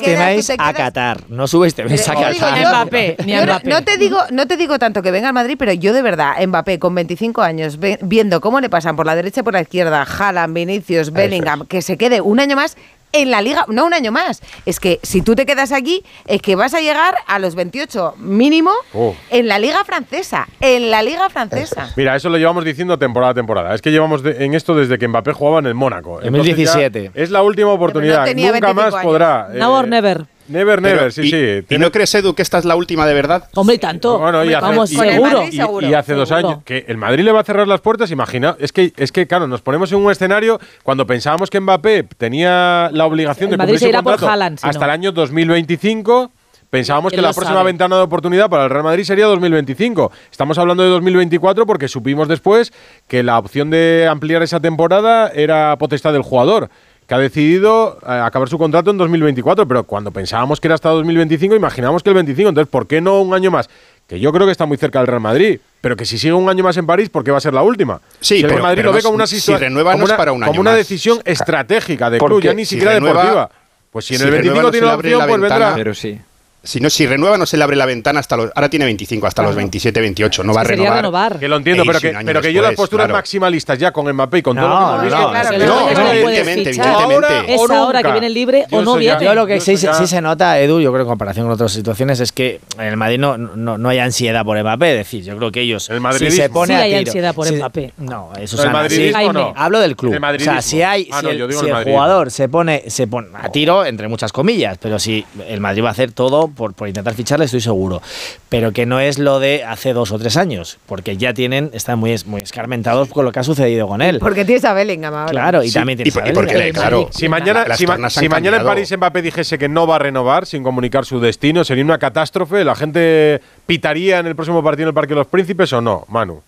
quedas, tú te a. Qatar. No subestiméis a yo digo Qatar. yo- Mbappé, ni a no- Mbappé. No te digo, no te digo tanto que venga al Madrid, pero yo de verdad, Mbappé con 25 años, ve- viendo cómo le pasan por la derecha y por la izquierda, Haaland, Vinicius, Bellingham, que se quede un año más en la liga, no un año más. Es que si tú te quedas aquí, es que vas a llegar a los 28 mínimo Oh. en la liga francesa, en la liga francesa. Mira, eso lo llevamos diciendo temporada a temporada. Es que llevamos de- en esto desde que Mbappé jugaba en el Mónaco. En Entonces ya 2017. Es la última oportunidad. tenía Nunca 25 más años. podrá. Now or never. Never, Pero, never, sí, y, sí. ¿Y no crees, Edu, que esta es la última de verdad? Hombre, tanto. Bueno, y hace, Vamos, y- seguro. Y- seguro, y hace dos años que el Madrid le va a cerrar las puertas, imagina, es que es que claro, nos ponemos en un escenario cuando pensábamos que Mbappé tenía la obligación El de Madrid cumplir se su irá por contrato Haaland, si hasta no. el año 2025. Pensábamos que la próxima sabe. ventana de oportunidad para el Real Madrid sería 2025. Estamos hablando de 2024 porque supimos después que la opción de ampliar esa temporada era potestad del jugador que ha decidido eh, acabar su contrato en 2024, pero cuando pensábamos que era hasta 2025, imaginábamos que el 25, entonces ¿por qué no un año más? Que yo creo que está muy cerca del Real Madrid, pero que si sigue un año más en París, ¿por qué va a ser la última? Sí, Si el pero- Real Madrid pero lo ve como una si como no es una- para un año como una más. decisión estratégica de club, ya ni si siquiera renueva- deportiva. Pues si en si el 25 renueva, no tiene la opción, la pues vendrá. Pero sí. Si no, si renueva, no se le abre la ventana hasta los. Ahora tiene 25, hasta los 27, 28. No va a renovar. renovar. Que lo entiendo, E pero que, pero que yo las posturas claro. maximalistas ya con Mbappé y con No, todo lo que no, claro, claro. No, evidentemente, evidentemente. Ahora Es ahora que viene libre Yo o no viene. Yo lo que Yo sí, sí se nota, Edu, yo creo que en comparación con otras situaciones, es que en el Madrid no, no, no hay ansiedad por Mbappé. Es decir, yo creo que ellos. El si madridismo. se pone Sí a hay tiro- ansiedad por si- Mbappé. No, eso ¿El es? Hablo del club. El o sea, si hay, Ah, si no, el, si jugador se pone, se pone a tiro, entre muchas comillas, pero si el Madrid va a hacer todo por, por intentar ficharle, estoy seguro. Pero que no es lo de hace dos o tres años, porque ya tienen, están muy, es- muy escarmentados con lo que ha sucedido con él. Porque tienes a Bellingham ahora. Claro, y también tienes y por- a y porque, Bellingham. claro, Si mañana, si si mañana en. París Mbappé dijese que no va a renovar sin comunicar su destino, sería una catástrofe. ¿La gente pitaría en el próximo partido en el Parque de los Príncipes o no, Manu?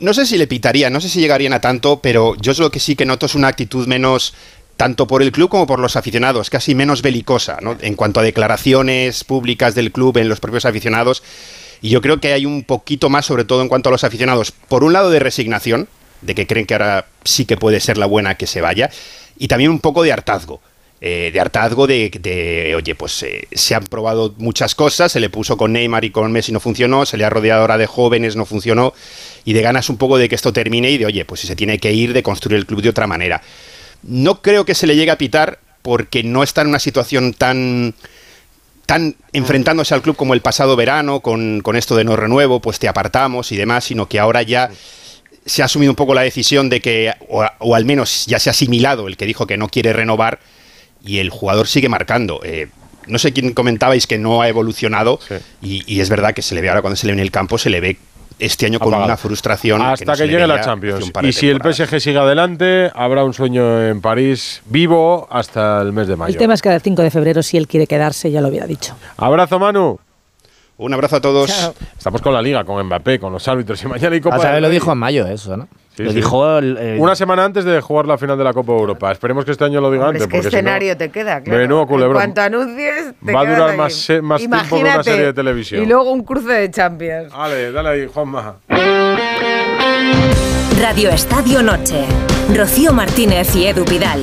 No sé si le pitarían, no sé si llegarían a tanto, pero yo lo que sí que noto es una actitud menos, tanto por el club como por los aficionados, casi menos belicosa, ¿no? En cuanto a declaraciones públicas del club en los propios aficionados. Y yo creo que hay un poquito más, sobre todo en cuanto a los aficionados, por un lado de resignación, de que creen que ahora sí que puede ser la buena que se vaya, y también un poco de hartazgo. eh, de hartazgo de, de, oye, pues eh, se han probado muchas cosas, se le puso con Neymar y con Messi no funcionó, se le ha rodeado ahora de jóvenes, no funcionó, y de ganas un poco de que esto termine y de, oye, pues si se tiene que ir, de construir el club de otra manera. No creo que se le llegue a pitar porque no está en una situación tan tan enfrentándose al club como el pasado verano, con, con esto de no renuevo, pues te apartamos y demás, sino que ahora ya se ha asumido un poco la decisión de que, o, o al menos ya se ha asimilado el que dijo que no quiere renovar y el jugador sigue marcando. Eh, no sé quién comentabais que no ha evolucionado y, y es verdad que se le ve ahora cuando se le ve en el campo, se le ve este año con una frustración. Hasta no que, llegue la Champions. Y si el. PSG sigue adelante, habrá un sueño en París vivo hasta el mes de mayo. El tema es que el 5 de febrero, si él quiere quedarse, ya lo hubiera dicho. Abrazo, Manu. Un abrazo a todos. Chao. Estamos con la liga, con Mbappé, con los árbitros y mañana y Copa del vez lo dijo en mayo eso, ¿no? Sí, lo sí. dijo el- el- Una semana antes de jugar la final de la Copa Europa. Esperemos que este año lo diga Hombre, antes. es que porque si no- escenario te queda, claro. Menudo culebrón. En cuanto anuncies, te Va a durar más se- más tiempo que una serie de televisión. Y luego un cruce de Champions. Dale, dale ahí, Juanma. Radio Estadio Noche. Rocío Martínez y Edu Pidal.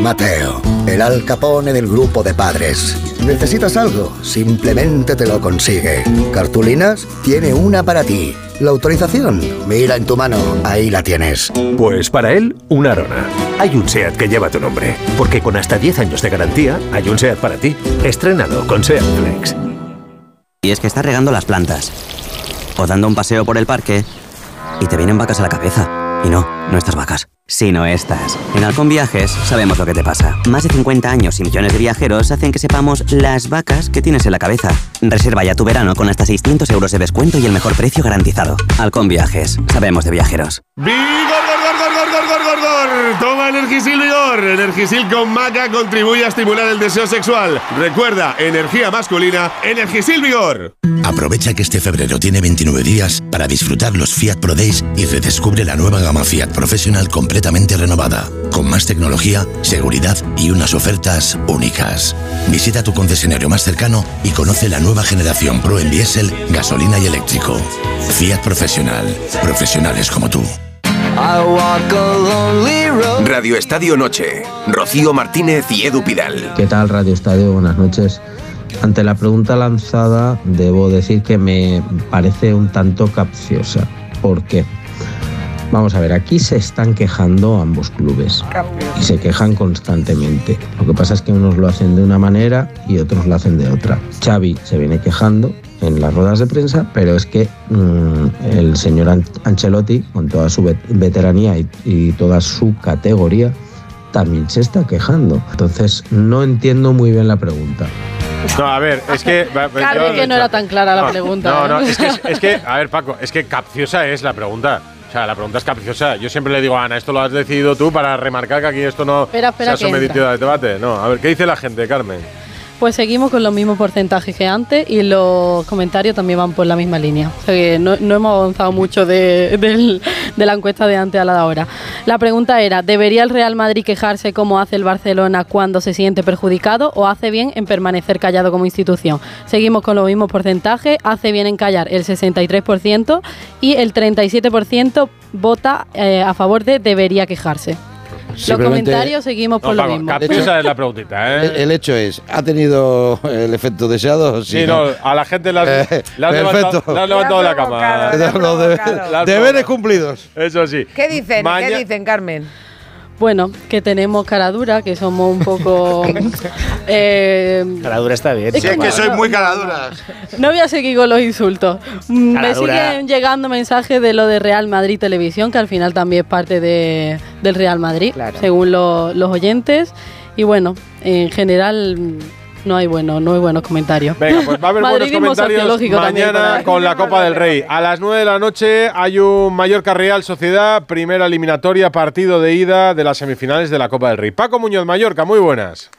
Mateo, el Al Capone del grupo de padres. ¿Necesitas algo? Simplemente te lo consigue. ¿Cartulinas? Tiene una para ti. ¿La autorización? Mira en tu mano, ahí la tienes. Pues para él, una Arona. Hay un SEAT que lleva tu nombre, porque con hasta 10 años de garantía, hay un SEAT para ti. Estrenado con SEAT Flex. Y es que estás regando las plantas. O dando un paseo por el parque. Y te vienen vacas a la cabeza. Y no, no estas vacas. Sino estas. En Halcón Viajes sabemos lo que te pasa. Más de 50 años y millones de viajeros hacen que sepamos las vacas que tienes en la cabeza. Reserva ya tu verano con hasta 600 euros de descuento y el mejor precio garantizado. Halcón Viajes. Sabemos de viajeros. ¡Vigor, Toma Energisil Vigor. Energisil con maca contribuye a estimular el deseo sexual. Recuerda, energía masculina, Energisil Vigor. Aprovecha que este febrero tiene 29 días para disfrutar los Fiat Pro Days y redescubre la nueva gama Fiat Professional completamente renovada, con más tecnología, seguridad y unas ofertas únicas. Visita tu concesionario más cercano y conoce la nueva generación Pro en diésel, gasolina y eléctrico. Fiat Professional, profesionales como tú. Radio Estadio Noche. Rocío Martínez y Edu Pidal. ¿Qué tal Radio Estadio? Buenas noches. Ante la pregunta lanzada, debo decir que me parece un tanto capciosa. ¿Por qué? Vamos a ver, aquí se están quejando ambos clubes y se quejan constantemente. Lo que pasa es que unos lo hacen de una manera y otros lo hacen de otra. Xavi se viene quejando en las ruedas de prensa, pero es que mm, el señor An- Ancelotti, con toda su vet- veteranía y, y toda su categoría, también se está quejando. Entonces, no entiendo muy bien la pregunta. No, a ver, es que. va- Claro yo- que no era tan clara la No, pregunta. No, ¿eh? no, es que, es que, a ver, Paco, es que capciosa es la pregunta. Sea, la pregunta es capciosa. Yo siempre le digo a Ana, esto lo has decidido tú para remarcar que aquí esto no Espera, espera se ha sometido a debate. No, a ver, ¿qué dice la gente, Carmen? Pues seguimos con los mismos porcentajes que antes y los comentarios también van por la misma línea. O que no, hemos avanzado mucho de la encuesta de antes a la de ahora. La pregunta era, ¿debería el Real Madrid quejarse como hace el Barcelona cuando se siente perjudicado o hace bien en permanecer callado como institución? Seguimos con los mismos porcentajes, hace bien en callar el 63% y el 37% vota eh, a favor de debería quejarse. Los comentarios seguimos por No, lo mismo. capciosa es la preguntita, El, ¿eh? el hecho es, ¿ha tenido el efecto deseado? Sí, no, a la gente le has, Eh, le has levantado, la cama. Los deberes cumplidos. Eso sí. ¿Qué dicen? Maña- ¿Qué dicen, Carmen? Bueno, que tenemos cara dura, que somos un poco... eh, La dura está bien. Es que no, no, muy caraduras. No voy a seguir con los insultos. Mm, Me Cara siguen llegando mensajes de lo de Real Madrid Televisión, que al final también es parte de, del Real Madrid, según lo- los oyentes. Y bueno, en general no hay bueno, no hay buenos comentarios. Venga, pues va a haber buenos comentarios mañana con la Copa del Rey. A las 9 de la noche hay un Mallorca Real Sociedad, primera eliminatoria, partido de ida de las semifinales de la Copa del Rey. Paco Muñoz, Mallorca, muy buenas.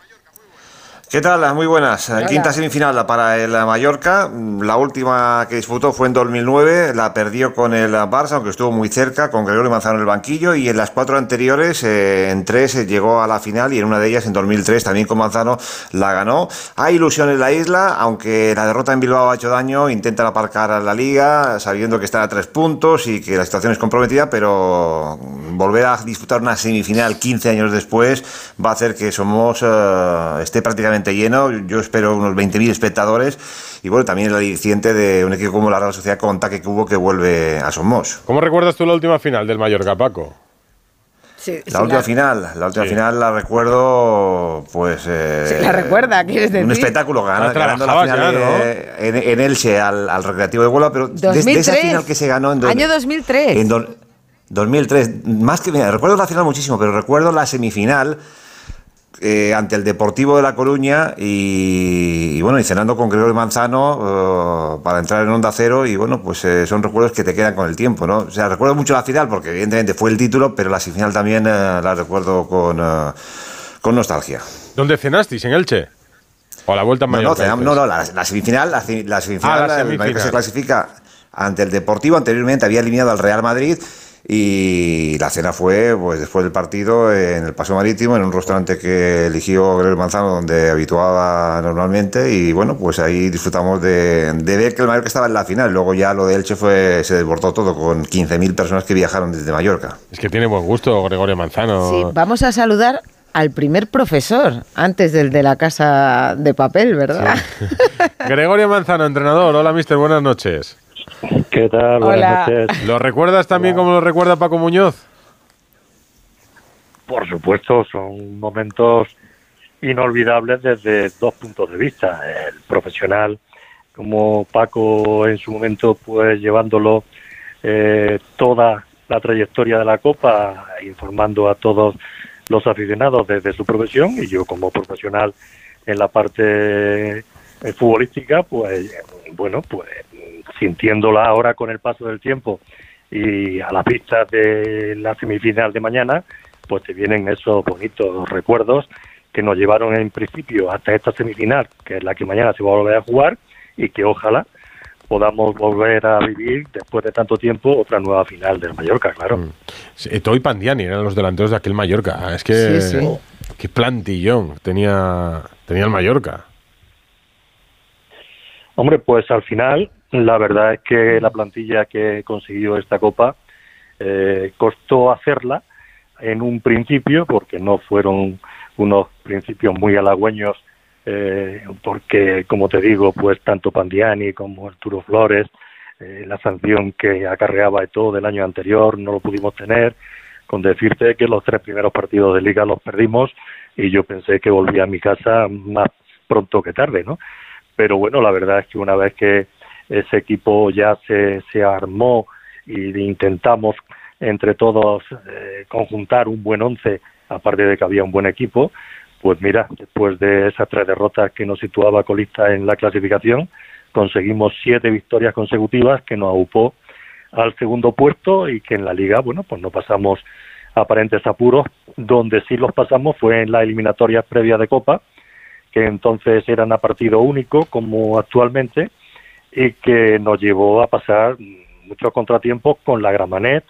¿Qué tal? Muy buenas. Hola. Quinta semifinal para el Mallorca. La última que disputó fue en 2009. La perdió con el Barça, aunque estuvo muy cerca, con Gregorio Manzano en el banquillo. Y en las cuatro anteriores, eh, en tres, eh, llegó a la final y en una de ellas, en 2003, también con Manzano, la ganó. Hay ilusión en la isla, aunque la derrota en Bilbao ha hecho daño. Intentan aparcar a la liga, sabiendo que están a tres puntos y que la situación es comprometida, pero volver a disputar una semifinal 15 años después va a hacer que Somos eh, esté prácticamente lleno. Yo espero unos 20.000 espectadores y bueno, también el aliciente de un equipo como la Real Sociedad con Taque Cubo que vuelve a Somos. ¿Cómo recuerdas tú la última final del Mallorca, Paco? La última final, la última final la recuerdo, pues. eh, ¿La recuerda, quieres decir? Un espectáculo, gana- Ah, ganando la final ya, ¿no? eh, en, en Elche al, al Recreativo de Huelva, pero desde 2003. esa final que se ganó en. do- Año 2003. en do- 2003, más que mira, recuerdo la final muchísimo, pero recuerdo la semifinal eh, ante el Deportivo de La Coruña y, y bueno, y cenando con Gregorio Manzano eh, para entrar en Onda Cero y bueno, pues eh, son recuerdos que te quedan con el tiempo, ¿no? O sea, recuerdo mucho la final porque evidentemente fue el título, pero la semifinal también eh, la recuerdo con, eh, con nostalgia. ¿Dónde cenasteis? ¿En Elche? ¿O a la vuelta en No, no, cenamos- no, no, la, la semifinal, la, la semifinal, Ah, la el Mallorca semifinal. se clasifica ante el Deportivo, anteriormente había eliminado al Real Madrid y la cena fue pues después del partido en el Paso Marítimo, en un restaurante que eligió Gregorio Manzano donde habituaba normalmente y bueno, pues ahí disfrutamos de, de ver que el Mallorca estaba en la final, luego ya lo de Elche fue, se desbordó todo con 15.000 personas que viajaron desde Mallorca. Es que tiene buen gusto Gregorio Manzano. Sí, vamos a saludar al primer profesor, antes del de la casa de papel, ¿verdad? Gregorio Manzano, entrenador. Hola, mister, buenas noches. ¿Qué tal? Hola. Buenas noches. ¿Lo recuerdas también como lo recuerda Paco Muñoz? Por supuesto, son momentos inolvidables desde dos puntos de vista. El profesional, como Paco en su momento, pues llevándolo eh, toda la trayectoria de la Copa, informando a todos los aficionados desde su profesión y yo como profesional en la parte eh, futbolística, pues bueno, pues sintiéndola ahora con el paso del tiempo y a las vistas de la semifinal de mañana, pues te vienen esos bonitos recuerdos que nos llevaron en principio hasta esta semifinal, que es la que mañana se va a volver a jugar y que ojalá podamos volver a vivir después de tanto tiempo otra nueva final del Mallorca, claro. Sí, Eto y Pandiani eran los delanteros de aquel Mallorca. Es que. Sí, sí. Qué plantillón tenía, tenía el Mallorca. Hombre, pues al final, la verdad es que la plantilla que consiguió esta copa eh, costó hacerla en un principio, porque no fueron unos principios muy halagüeños, eh, porque, como te digo, pues tanto Pandiani como Arturo Flores, eh, la sanción que acarreaba todo del año anterior no lo pudimos tener, con decirte que los tres primeros partidos de liga los perdimos y yo pensé que volvía a mi casa más pronto que tarde, ¿no? pero bueno, la verdad es que una vez que ese equipo ya se, se armó y intentamos entre todos eh, conjuntar un buen once, aparte de que había un buen equipo, pues mira, después de esas tres derrotas que nos situaba colista en la clasificación, conseguimos siete victorias consecutivas que nos aupó al segundo puesto y que en la liga, bueno, pues no pasamos aparentes apuros, donde sí los pasamos fue en las eliminatorias previas de Copa, que entonces eran a partido único como actualmente y que nos llevó a pasar muchos contratiempos con la Gramanet,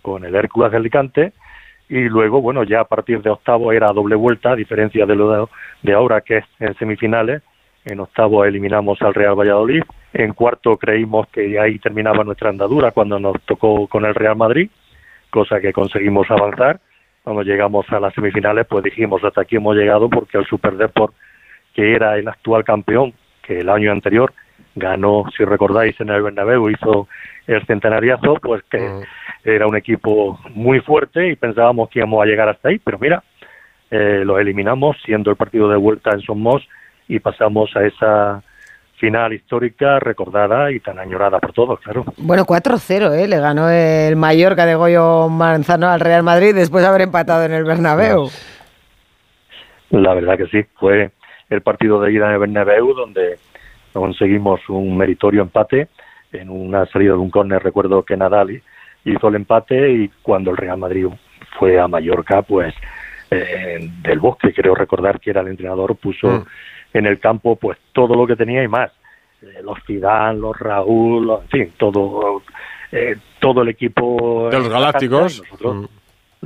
con el Hércules de Alicante y luego, bueno, ya a partir de octavo era doble vuelta, a diferencia de lo de, ahora que es en semifinales. En octavo eliminamos al Real Valladolid. En cuarto creímos que ahí terminaba nuestra andadura cuando nos tocó con el Real Madrid, cosa que conseguimos avanzar. cuando llegamos a las semifinales, pues dijimos hasta aquí hemos llegado porque el Super Deport, que era el actual campeón, que el año anterior ganó, si recordáis, en el Bernabéu, hizo el centenariazo, pues que era un equipo muy fuerte y pensábamos que íbamos a llegar hasta ahí, pero mira, eh, lo eliminamos siendo el partido de vuelta en Somos y pasamos a esa final histórica recordada y tan añorada por todos, claro. Bueno, 4-0, ¿eh? le ganó el Mallorca de Goyo Manzano al Real Madrid después de haber empatado en el Bernabéu. La verdad que sí, fue el partido de ida en el Bernabéu donde conseguimos un meritorio empate en una salida de un córner, recuerdo que Nadal hizo el empate y cuando el Real Madrid fue a Mallorca, pues eh, del Bosque, creo recordar que era el entrenador, puso Mm. en el campo pues todo lo que tenía y más. Eh, los Zidane, los Raúl, los- en fin, todo eh, todo el equipo De los Galácticos. nosotros- no,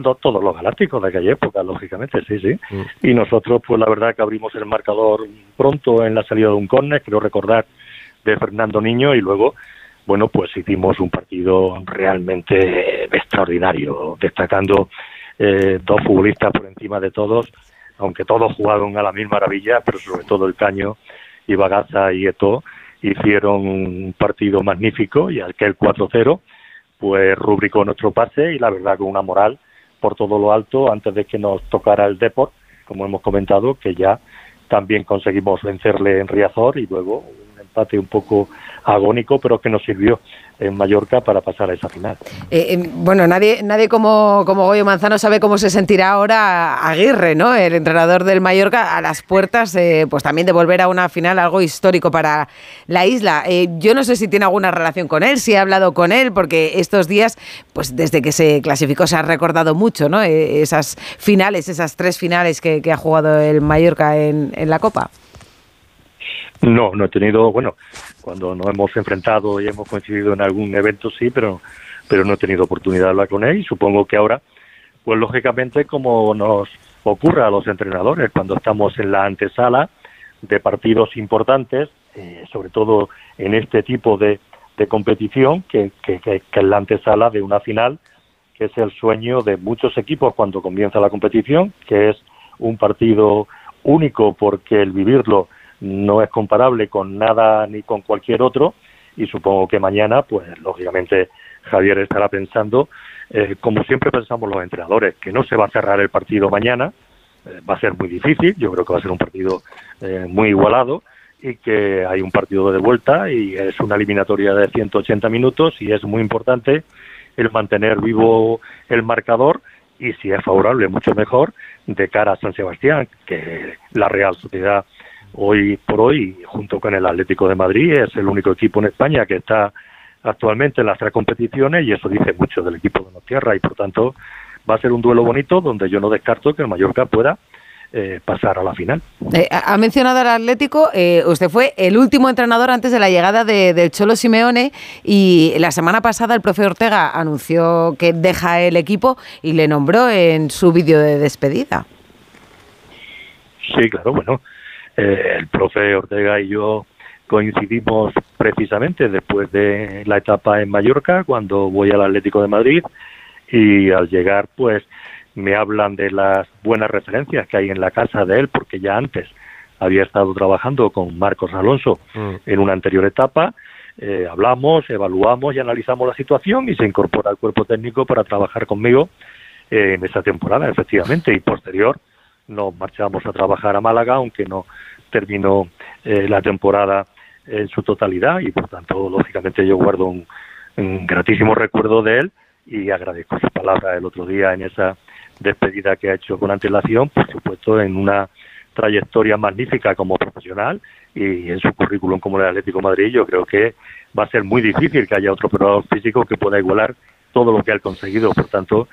todos los galácticos de aquella época, lógicamente, sí, sí. Y nosotros, pues la verdad que abrimos el marcador pronto en la salida de un córner, creo recordar, de Fernando Niño, y luego, bueno, pues hicimos un partido realmente extraordinario, destacando eh, dos futbolistas por encima de todos, aunque todos jugaron a la misma maravilla, pero sobre todo el Caño y Bagaza y Eto hicieron un partido magnífico y aquel 4-0 pues rubricó nuestro pase y la verdad con una moral por todo lo alto antes de que nos tocara el Deport, como hemos comentado, que ya también conseguimos vencerle en Riazor y luego un poco agónico, pero que nos sirvió en Mallorca para pasar a esa final. Eh, eh, bueno, nadie, nadie como, como Goyo Manzano sabe cómo se sentirá ahora Aguirre, ¿no? El entrenador del Mallorca a las puertas, eh, pues también de volver a una final, algo histórico para la isla. Eh, yo no sé si tiene alguna relación con él, si ha hablado con él, porque estos días, pues desde que se clasificó se ha recordado mucho, ¿no? Esas finales, esas tres finales que, que ha jugado el Mallorca en, en la Copa. No, no he tenido, bueno, cuando nos hemos enfrentado y hemos coincidido en algún evento sí, pero pero no he tenido oportunidad de hablar con él y supongo que ahora, pues lógicamente como nos ocurre a los entrenadores cuando estamos en la antesala de partidos importantes, eh, sobre todo en este tipo de, de competición, que, que, que, que es la antesala de una final, que es el sueño de muchos equipos cuando comienza la competición, que es un partido único porque el vivirlo no es comparable con nada ni con cualquier otro y supongo que mañana, pues lógicamente Javier estará pensando, eh, como siempre pensamos los entrenadores, que no se va a cerrar el partido mañana, eh, va a ser muy difícil, yo creo que va a ser un partido eh, muy igualado y que hay un partido de vuelta y es una eliminatoria de 180 minutos y es muy importante el mantener vivo el marcador y si es favorable mucho mejor de cara a San Sebastián, que la Real Sociedad hoy por hoy, junto con el Atlético de Madrid, es el único equipo en España que está actualmente en las tres competiciones y eso dice mucho del equipo de Tierra y por tanto va a ser un duelo bonito donde yo no descarto que el Mallorca pueda eh, pasar a la final. Eh, ha mencionado al Atlético, eh, usted fue el último entrenador antes de la llegada de- del Cholo Simeone y la semana pasada el profe Ortega anunció que deja el equipo y le nombró en su vídeo de despedida. Sí, claro, bueno, eh, el profe Ortega y yo coincidimos precisamente después de la etapa en Mallorca, cuando voy al Atlético de Madrid y al llegar pues me hablan de las buenas referencias que hay en la casa de él, porque ya antes había estado trabajando con Marcos Alonso en una anterior etapa, eh, hablamos, evaluamos y analizamos la situación y se incorpora al cuerpo técnico para trabajar conmigo eh, en esa temporada, efectivamente, y posterior nos marchamos a trabajar a Málaga, aunque no terminó eh, la temporada en su totalidad y por tanto, lógicamente, yo guardo un, gratísimo recuerdo de él y agradezco su palabra el otro día en esa despedida que ha hecho con antelación, por supuesto, en una trayectoria magnífica como profesional y en su currículum como el Atlético de Madrid, yo creo que va a ser muy difícil que haya otro preparador físico que pueda igualar todo lo que ha conseguido. Por tanto,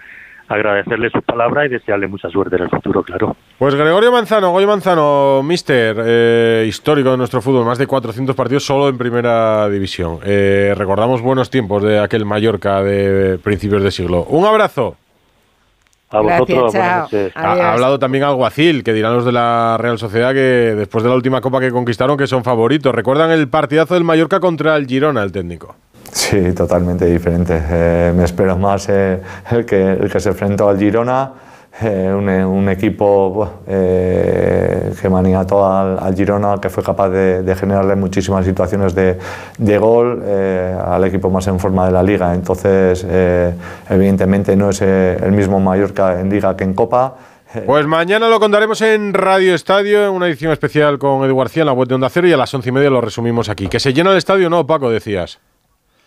agradecerle sus palabras y desearle mucha suerte en el futuro, claro. Pues Gregorio Manzano, Goyo Manzano, mister, eh, histórico de nuestro fútbol, más de 400 partidos solo en primera división. Eh, recordamos buenos tiempos de aquel Mallorca de principios de siglo. Un abrazo. A vosotros. Ha, ha hablado también Alguacil, que dirán los de la Real Sociedad que después de la última copa que conquistaron que son favoritos. ¿Recuerdan el partidazo del Mallorca contra el Girona, el técnico? Sí, totalmente diferente. Eh, me espero más eh, el, que, el que se enfrentó al Girona, eh, un, un equipo eh, que maniató al, al Girona, que fue capaz de, de generarle muchísimas situaciones de, de gol eh, al equipo más en forma de la liga. Entonces, eh, evidentemente no es eh, el mismo Mallorca en liga que en Copa. Pues mañana lo contaremos en Radio Estadio, en una edición especial con Edu García en la web de Onda Cero y a las once y media lo resumimos aquí. ¿Que se llena el estadio? No, Paco, decías.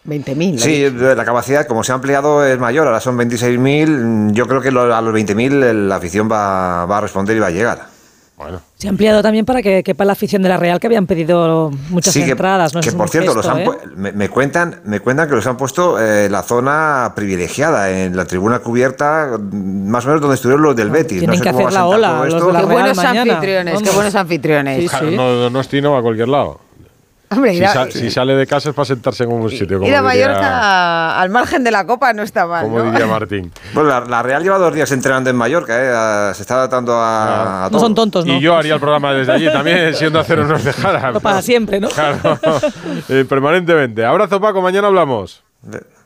20.000. Sí, la capacidad, como se ha ampliado, es mayor. Ahora son 26.000. Yo creo que lo- a los 20.000 la afición va, va a responder y va a llegar. Bueno. Se ha ampliado también para que quepa la afición de la Real, que habían pedido muchas Sí, que- entradas. ¿no? que, Es por cierto, los gesto, han ¿eh? me, me cuentan, me cuentan que los han puesto eh, en la zona privilegiada, en la tribuna cubierta, más o menos donde estuvieron los del Betis. tienen no sé que cómo hacer la ola, los esto. de la Qué Real buenos mañana. anfitriones, qué buenos anfitriones. No, Donosti no va a cualquier lado. Hombre, Si, a- sale de casa es para sentarse en un sitio. Como Ir a Mallorca al margen de la copa no está mal. como ¿no? diría Martín. Bueno, la, la Real lleva dos días entrenando en Mallorca, eh, a- se está adaptando a, a todo. tontos, Y yo haría el programa desde allí también, siendo hacer unos dejara. No para siempre, ¿no? Claro, eh, permanentemente. Abrazo, Paco, mañana hablamos.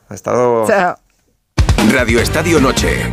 Ha estado... Radio Estadio Noche.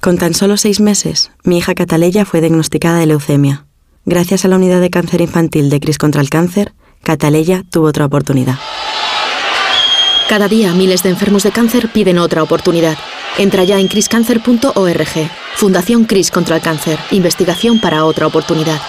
Con tan solo seis meses, mi hija Cataleya fue diagnosticada de leucemia. Gracias a la unidad de cáncer infantil de Cris contra el Cáncer, Cataleya tuvo otra oportunidad. Cada día miles de enfermos de cáncer piden otra oportunidad. Entra ya en criscancer.org. Fundación Cris contra el Cáncer. Investigación para otra oportunidad.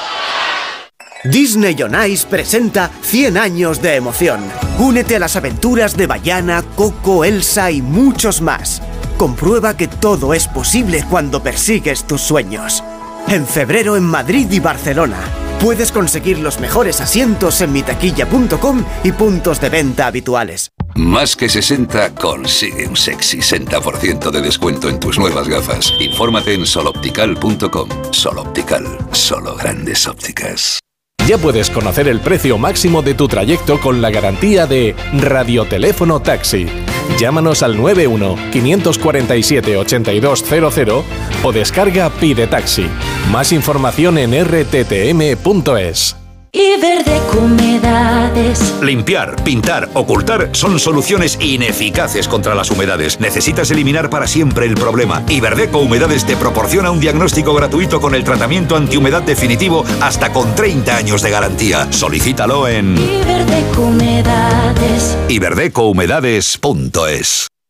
Disney on Ice presenta 100 años de emoción. Únete a las aventuras de Bayana, Coco, Elsa y muchos más. Comprueba que todo es posible cuando persigues tus sueños. En febrero en Madrid y Barcelona. Puedes conseguir los mejores asientos en mitaquilla.com y puntos de venta habituales. Más que 60 consigue un sexy 60% de descuento en tus nuevas gafas. Infórmate en soloptical.com. Soloptical, solo grandes ópticas. Ya puedes conocer el precio máximo de tu trayecto con la garantía de Radioteléfono Taxi. Llámanos al 91 547 8200 o descarga Pide Taxi. Más información en rttm.es. Y verde humedades. Limpiar, pintar, ocultar son soluciones ineficaces contra las humedades. Necesitas eliminar para siempre el problema. Iberdeco Humedades te proporciona un diagnóstico gratuito con el tratamiento antihumedad definitivo hasta con 30 años de garantía. Solicítalo en iberdecohumedades.es.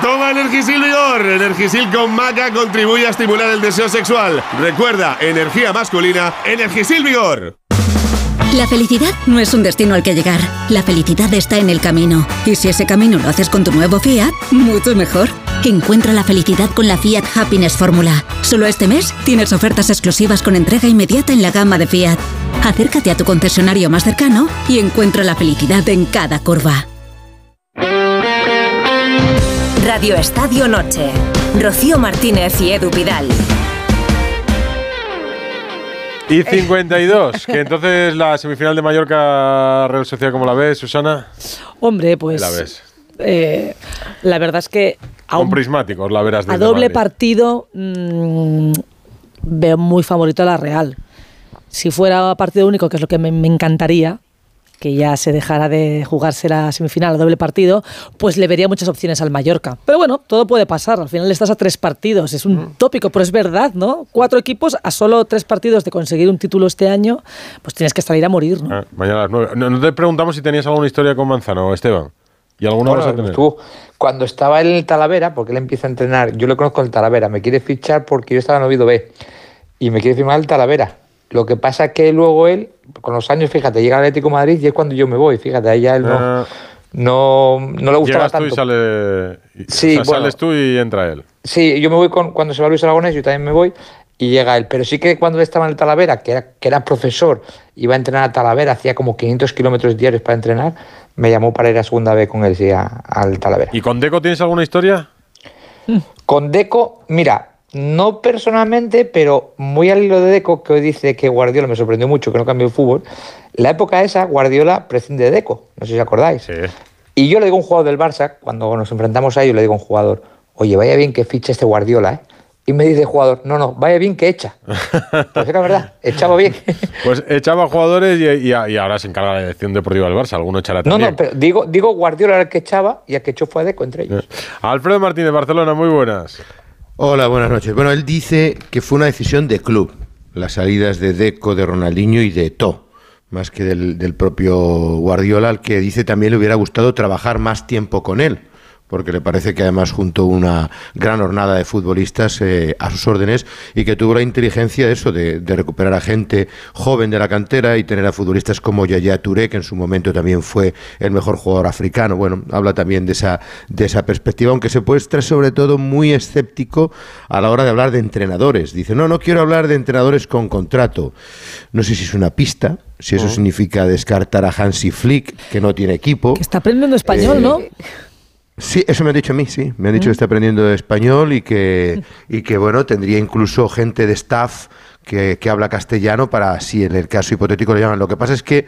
Toma Energisil Vigor. Energisil con maca contribuye a estimular el deseo sexual. Recuerda, energía masculina, Energisil Vigor. La felicidad no es un destino al que llegar. La felicidad está en el camino. Y si ese camino lo haces con tu nuevo Fiat, mucho mejor. Encuentra la felicidad con la Fiat Happiness Fórmula. Solo este mes tienes ofertas exclusivas con entrega inmediata en la gama de Fiat. Acércate a tu concesionario más cercano y encuentra la felicidad en cada curva. Radio Estadio Noche. Rocío Martínez y Edu Vidal. Y 52, que entonces la semifinal de Mallorca Real Sociedad, ¿cómo la ves, Susana? Hombre, pues. La ves. eh, la verdad es que a, Con un- prismáticos la verás a doble Madrid. partido mm, veo muy favorito a la Real. Si fuera partido único, que es lo que me, me encantaría, que ya se dejara de jugarse la semifinal a doble partido, pues le vería muchas opciones al Mallorca. Pero bueno, todo puede pasar. Al final estás a tres partidos. Es un tópico, pero es verdad, ¿no? Cuatro equipos a solo tres partidos de conseguir un título este año, pues tienes que salir a morir, ¿no? Ah, mañana a las 9. No, no te preguntamos si tenías alguna historia con Manzano, Esteban. ¿Y alguna Bueno, vas a tener? tú, cuando estaba en el Talavera, porque él empieza a entrenar, yo le conozco en el Talavera, me quiere fichar porque yo estaba en Oviedo B. y me quiere firmar el Talavera. Lo que pasa es que luego él, con los años, fíjate, llega al Atlético de Madrid y es cuando yo me voy, fíjate, ahí ya él no, Ah. no, no le gustaba Llegas tú y tanto. sale. Sí, o sea, bueno. sales tú y entra él. Sí, yo me voy con, cuando se va Luis Aragonés, yo también me voy y llega él. Pero sí que cuando él estaba en el Talavera, que era, que era profesor, iba a entrenar a Talavera, hacía como 500 kilómetros diarios para entrenar, me llamó para ir a segunda vez con él sí, a- al Talavera. ¿Y con Deco tienes alguna historia? Con Deco, mira, no personalmente, pero muy al hilo de Deco, que hoy dice que Guardiola me sorprendió mucho que no cambió el fútbol. La época esa, Guardiola prescinde de Deco, no sé si acordáis. Y yo le digo a un jugador del Barça, cuando nos enfrentamos a ellos, le digo a un jugador, oye, vaya bien que fiche este Guardiola, ¿eh? Y me dice el jugador, no, no, vaya bien que echa. Pues era verdad, echaba bien. Pues echaba jugadores y, y- y ahora se encarga la dirección deportiva del Barça. Alguno echará No, también. no, pero digo, digo Guardiola era el que echaba y el que echó fue Deco entre ellos. Alfredo Martínez, Barcelona, muy buenas. Hola, buenas noches. Bueno, él dice que fue una decisión de club, las salidas de Deco, de Ronaldinho y de To, más que del, del propio Guardiola, al que dice también le hubiera gustado trabajar más tiempo con él, porque le parece que además juntó una gran hornada de futbolistas eh, a sus órdenes y que tuvo la inteligencia de eso, de, de recuperar a gente joven de la cantera y tener a futbolistas como Yaya Touré, que en su momento también fue el mejor jugador africano. Bueno, habla también de esa, de esa perspectiva, aunque se muestra sobre todo muy escéptico a la hora de hablar de entrenadores. Dice, no, no quiero hablar de entrenadores con contrato. No sé si es una pista, si eso significa descartar a Hansi Flick, que no tiene equipo. Está aprendiendo español, Eh, ¿no? Sí, eso me han dicho a mí, sí. Me han dicho que está aprendiendo español y que, y que bueno, tendría incluso gente de staff que, que habla castellano para, si en el caso hipotético le llaman. Lo que pasa es que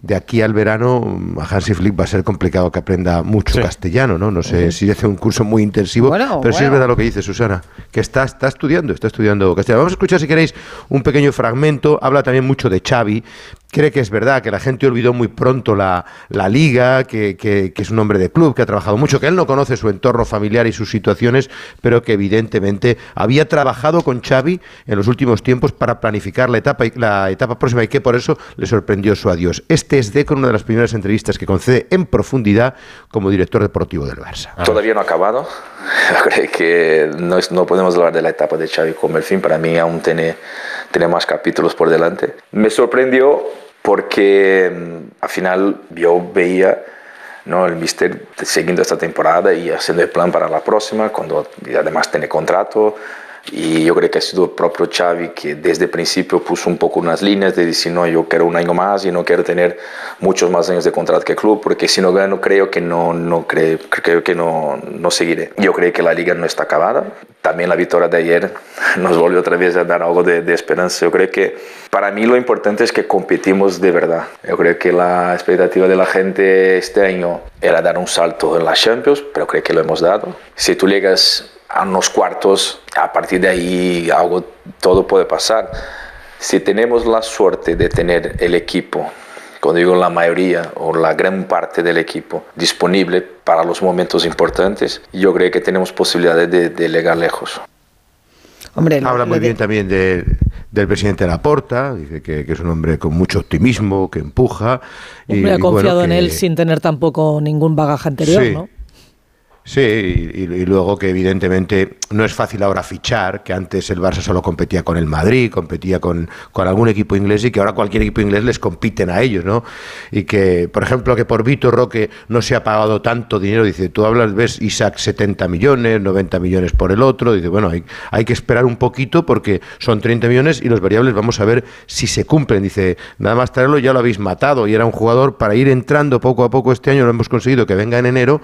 de aquí al verano a Hansi Flick va a ser complicado que aprenda mucho castellano, ¿no? No sé si hace un curso muy intensivo, Bueno, pero sí es verdad lo que dice Susana, que está, está estudiando, está estudiando castellano. Vamos a escuchar, si queréis, un pequeño fragmento. Habla también mucho de Xavi. Cree que es verdad que la gente olvidó muy pronto la, la liga, que, que- que es un hombre de club, que ha trabajado mucho, que él no conoce su entorno familiar y sus situaciones, pero que evidentemente había trabajado con Xavi en los últimos tiempos para planificar la etapa, y- la etapa próxima y que por eso le sorprendió su adiós. Este es Deco en una de las primeras entrevistas que concede en profundidad como director deportivo del Barça. Todavía no ha acabado. Creo que no, es- no podemos hablar de la etapa de Xavi como el fin. Para mí aún tiene, tiene más capítulos por delante. Me sorprendió porque mm, al final yo veía ¿no? el Mister siguiendo esta temporada y haciendo el plan para la próxima, cuando además tiene contrato. Y yo creo que ha sido el propio Xavi que desde el principio puso un poco unas líneas de decir, no, yo quiero un año más y no quiero tener muchos más años de contrato que el club, porque si no gano creo que no, no creo, creo que no, no seguiré. Yo creo que la liga no está acabada. También la victoria de ayer nos volvió otra vez a dar algo de, de esperanza. Yo creo que para mí lo importante es que competimos de verdad. Yo creo que la expectativa de la gente este año era dar un salto en la Champions, pero creo que lo hemos dado. Si tú llegas a unos cuartos, a partir de ahí algo, todo puede pasar. Si tenemos la suerte de tener el equipo, cuando digo la mayoría o la gran parte del equipo disponible para los momentos importantes, yo creo que tenemos posibilidades de, de llegar lejos. Hombre, Habla muy bien también de- del presidente Laporta, dice que, que es un hombre con mucho optimismo, que empuja. y- Hombre, ha y bueno, confiado en que- él sin tener tampoco ningún bagaje anterior, Sí. ¿no? Sí, y, y- luego que evidentemente no es fácil ahora fichar, que antes el Barça solo competía con el Madrid, competía con, con algún equipo inglés y que ahora cualquier equipo inglés les compiten a ellos, ¿no? Y que, por ejemplo, que por Vitor Roque no se ha pagado tanto dinero, dice, tú hablas, ves Isaac 70 millones, 90 millones por el otro, dice, bueno, hay, hay que esperar un poquito porque son 30 millones y los variables vamos a ver si se cumplen, dice, nada más traerlo ya lo habéis matado y era un jugador para ir entrando poco a poco este año, lo hemos conseguido que venga en enero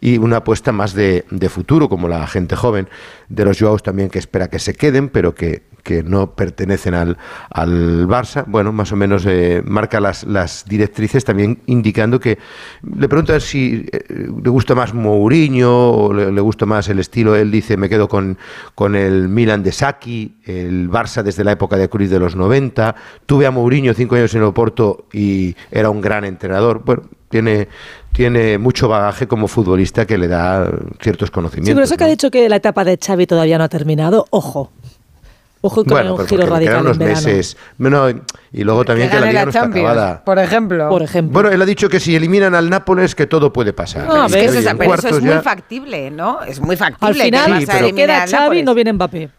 y una apuesta más de, futuro, como la gente joven de los Joaos también que espera que se queden, pero que, que no pertenecen al, al Barça. Bueno, más o menos eh, marca las, las directrices también indicando que le preguntan si eh, le gusta más Mourinho le gusta más el estilo. Él dice, me quedo con, con el Milan de Saki, el Barça desde la época de Cruz de los 90. Tuve a Mourinho cinco años en el Oporto y era un gran entrenador. Bueno, tiene, tiene mucho bagaje como futbolista que le da ciertos Sí, conocimientos. pero eso que ha dicho que la etapa de Xavi todavía no ha terminado, ojo. Ojo con bueno, un pero giro radical en unos verano. meses. Bueno, y luego también que, la gane liga la no está Champions, acabada. por ejemplo. Por ejemplo. Bueno, él ha dicho que si eliminan al Nápoles que todo puede pasar. No, pero que, eso, oye, es- en pero eso es muy ya- factible, ¿no? Es muy factible. Al que final, Sí, pero- queda Xavi no viene Mbappé.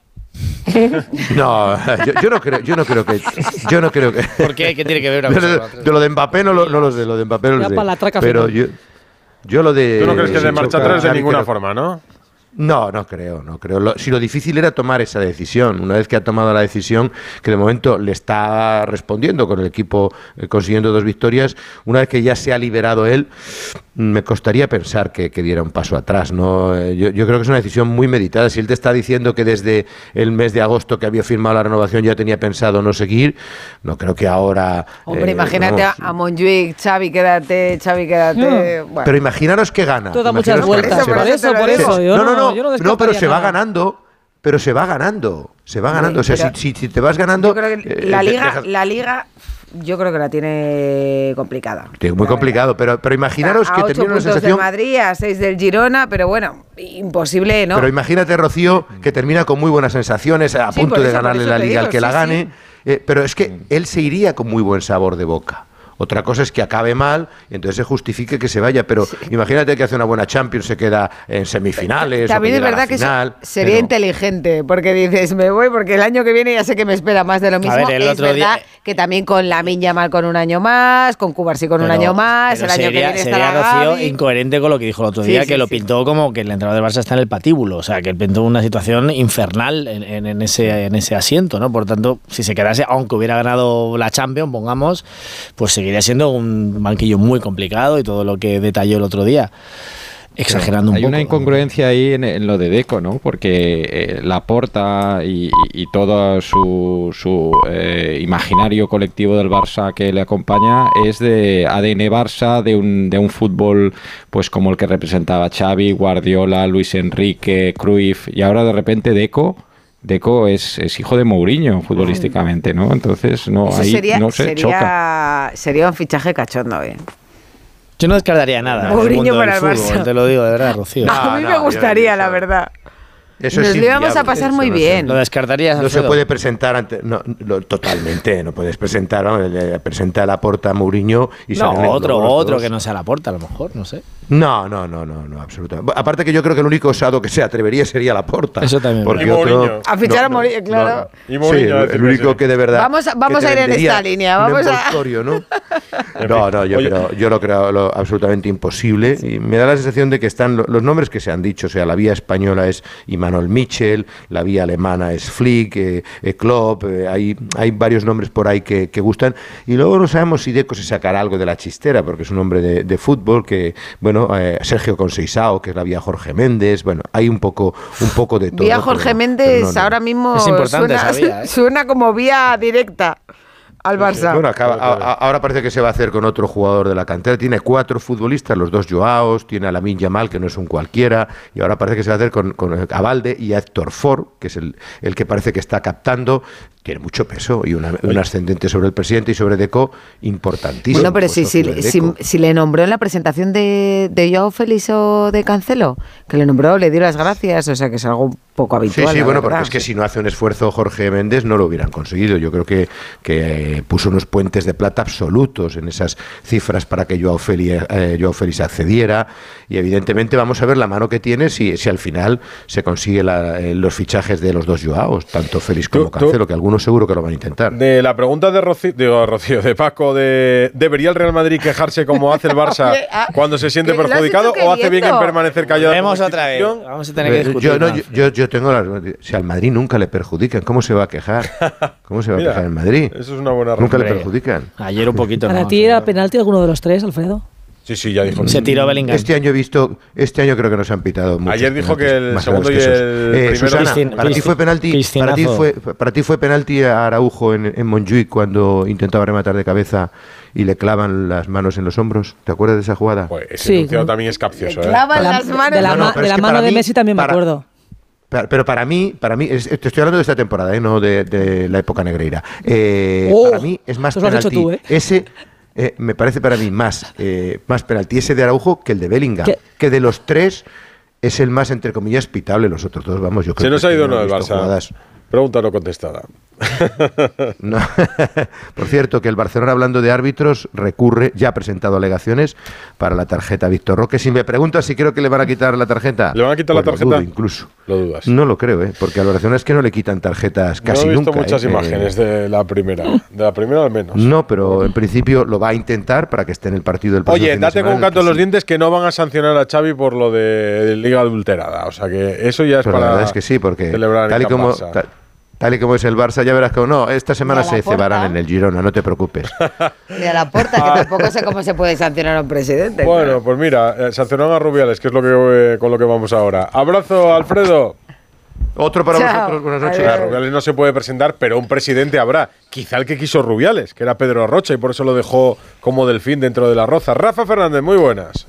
No, yo, yo no creo, yo no creo que, yo no creo que. ¿Por qué? ¿Qué tiene que ver una Yo cosa de, lo de Mbappé no lo, no lo sé, lo de Mbappé no lo Ya sé. para la traca pero yo, yo lo de. Tú no crees que de marcha atrás de ninguna creo- forma, ¿no? No, no creo, no creo. Lo- si lo difícil era tomar esa decisión, una vez que ha tomado la decisión, que de momento le está respondiendo con el equipo eh, consiguiendo dos victorias, una vez que ya se ha liberado él, me costaría pensar que, que diera un paso atrás. ¿no? Eh, Yo, yo creo que es una decisión muy meditada. Si él te está diciendo que desde el mes de agosto que había firmado la renovación ya tenía pensado no seguir, no creo que ahora... Hombre, eh, imagínate vamos, a, Montjuic, Xavi, quédate, Xavi, quédate. Bueno. Pero imaginaros que gana. Todo da muchas vueltas. Por eso, por eso. Yo no, no, no, yo no, no, pero se va ganando. Pero se va ganando. Se va ganando. O sea, si, te vas ganando. Yo creo que eh, la de- liga, dejas- la liga, yo creo que la tiene complicada. Muy complicado, pero, pero imaginaros a que termina una sensación. de Madrid, a seis del Girona, pero bueno, imposible, ¿no? Pero imagínate, Rocío, que termina con muy buenas sensaciones, a Sí, punto de ganarle la liga digo, al que sí, la sí. gane. eh, pero es que él se iría con muy buen sabor de boca. Otra cosa es que acabe mal y entonces se justifique que se vaya. Pero imagínate que hace una buena Champions, se queda en semifinales. o También es llega a la verdad que sería pero- inteligente, porque dices, me voy porque el año que viene ya sé que me espera más de lo mismo. ver, el es otro verdad día- que también con la Minya mal con un año más, con Cubarsí con un año más, pero el año sería, que viene sería estará Rocío Gavi. incoherente con lo que dijo el otro Sí, día, sí, que lo sí. pintó como que el entrenador del Barça está en el patíbulo, o sea, que él pintó una situación infernal en, en- en ese, en ese asiento, ¿no? Por tanto, si se quedase, aunque hubiera ganado la Champions, pongamos, pues seguiría siendo un banquillo muy complicado y todo lo que detalló el otro día. Exagerando un Hay poco. una incongruencia ahí en, en lo de Deco, ¿no? Porque eh, la porta y, y todo su, su eh, imaginario colectivo del Barça que le acompaña es de ADN Barça, de un, de un fútbol pues como el que representaba Xavi, Guardiola, Luis Enrique, Cruyff y ahora de repente Deco. Deco es, es hijo de Mourinho futbolísticamente, ¿no? Entonces no, Eso ahí sería, no se choca. sería, sería un fichaje cachondo, ¿eh? Yo no descartaría nada. el Mourinho del para el fútbol, Barça. Te lo digo de verdad, Rocío. a mí me gustaría, la verdad. Eso Nos es lo íbamos a pasar eso muy no se- bien. ¿Lo descartarías, No se puede presentar ante. No, lo- totalmente, no puedes presentar. vamos, le presenta la porta a Mourinho y No, salen en otro, los otro dos. que no sea la puerta, a lo mejor, no sé. No, no, no, no, no, absolutamente. Aparte que yo creo que el único osado que se atrevería sería la porta. Eso también. Porque Y otro-. A fichar no, a Mourinho, no, claro. no. Y Mourinho, Sí, el, único que de verdad. Vamos a- vamos a ir en esta línea, vamos a- ¿no? No, no, yo, creo, yo lo creo lo absolutamente imposible. Y me da la sensación de que están lo- los nombres que se han dicho. O sea, la vía española es Imanol Mitchell, la vía alemana es Flick, eh, eh, Klopp, eh, hay, hay varios nombres por ahí que, que gustan. Y luego no sabemos si Deco se sacará algo de la chistera, porque es un hombre de, de fútbol que, bueno, eh, Sergio Conceizao, que es la vía Jorge Méndez, bueno, hay un poco, un poco de todo. Vía Jorge pero- Méndez pero no, no. ahora mismo Es importante suena, esa vía, ¿eh? suena como vía directa al Barça. Bueno, acaba- a- a- ahora parece que se va a hacer con otro jugador de la cantera. Tiene cuatro futbolistas, los dos Joaos, tiene a Lamin Yamal, que no es un cualquiera, y ahora parece que se va a hacer con, con a Valde y a Héctor Ford, que es el, el que parece que está captando. Tiene mucho peso y una- un ascendente sobre el presidente y sobre Deco importantísimo. Bueno, pero si, si, si, si le nombró en la presentación de, de Joao Félix o de Cancelo, que le nombró, le dio las gracias, o sea que es algo poco Sí, habitual. sí, la bueno, verdad. porque es que si no hace un esfuerzo Jorge Méndez no lo hubieran conseguido. Yo creo que, que eh, puso unos puentes de plata absolutos en esas cifras para que Joao Félix, eh, Joao Félix accediera y evidentemente vamos a ver la mano que tiene si, si al final se consigue la- eh, los fichajes de los dos Joaos, tanto Félix como Tú- tú- Cancelo, que algunos seguro que lo van a intentar. De la pregunta de Rocío, digo, Rocío, de Paco, de ¿debería el Real Madrid quejarse como hace el Barça ah, cuando se siente perjudicado o hace bien en permanecer callado? Vemos otra vez. Vamos a tener que Eh, discutir. yo, yo, yo- yo tengo la, si al Madrid nunca le perjudican, ¿cómo se va a quejar? ¿Cómo se va a Mira, quejar en Madrid? Eso es una buena Nunca le perjudican. Ayer un poquito. ¿Para no, ti era penalti alguno de los tres, Alfredo? Sí, sí, ya dijo. que Se tiró Bellingham. Este año he visto, este año creo que nos han pitado muchos Ayer dijo que el más segundo y el Eh, primero- Susana, Piscin- para ti fue penalti, para ti fue, para ti fue penalti a Araujo en, en Montjuic cuando intentaba rematar de cabeza y le clavan las manos en los hombros. ¿Te acuerdas de esa jugada? Pues ese Sí, también es capcioso, ¿eh? Clavan De la, las manos. de la No, no, de la mano de mí- Messi también me para- acuerdo. Pero, para mí, para mí, es- te estoy hablando de esta temporada, ¿eh? no de, de la época negreira. Eh, Oh, para mí es más penalti tú, ¿eh? ese. eh, me parece para mí más, eh, más penalti ese de Araujo que el de Bellingham. ¿Qué? Que de los tres es el más, entre comillas, pitable. Los otros dos, vamos, yo creo Se nos que ha ido no he uno del visto Barça. jugadas. Pregunta no contestada. No. Por cierto, que el Barcelona, hablando de árbitros, recurre, ya ha presentado alegaciones para la tarjeta Víctor Roque. Si me preguntas si creo que le van a quitar la tarjeta. ¿Le van a quitar la pues lo tarjeta? dudo incluso. Lo dudas. No lo creo, ¿eh? porque al Barcelona es que no le quitan tarjetas casi no he visto nunca. muchas ¿eh? imágenes de la primera. De la primera al menos. No, pero en principio lo va a intentar para que esté en el partido del Oye, date con un canto en los dientes que no van a sancionar a Xavi por lo de Liga Adulterada. O sea que eso ya es Pero para la verdad es que sí, porque tal y, como. Ta- tal y como es el Barça, ya verás que no, esta semana se Porta. cebarán en el Girona, no te preocupes. Y a la puerta, que tampoco sé cómo se puede sancionar a un presidente. Bueno, pues mira, eh, sancionaron a Rubiales, que es lo que eh, con lo que vamos ahora. Abrazo, Alfredo. Otro para Chao. vosotros, buenas noches. Claro, Rubiales no se puede presentar, pero un presidente habrá. Quizá el que quiso Rubiales, que era Pedro Rocha, y por eso lo dejó como delfín dentro de la roza. Rafa Fernández, muy buenas.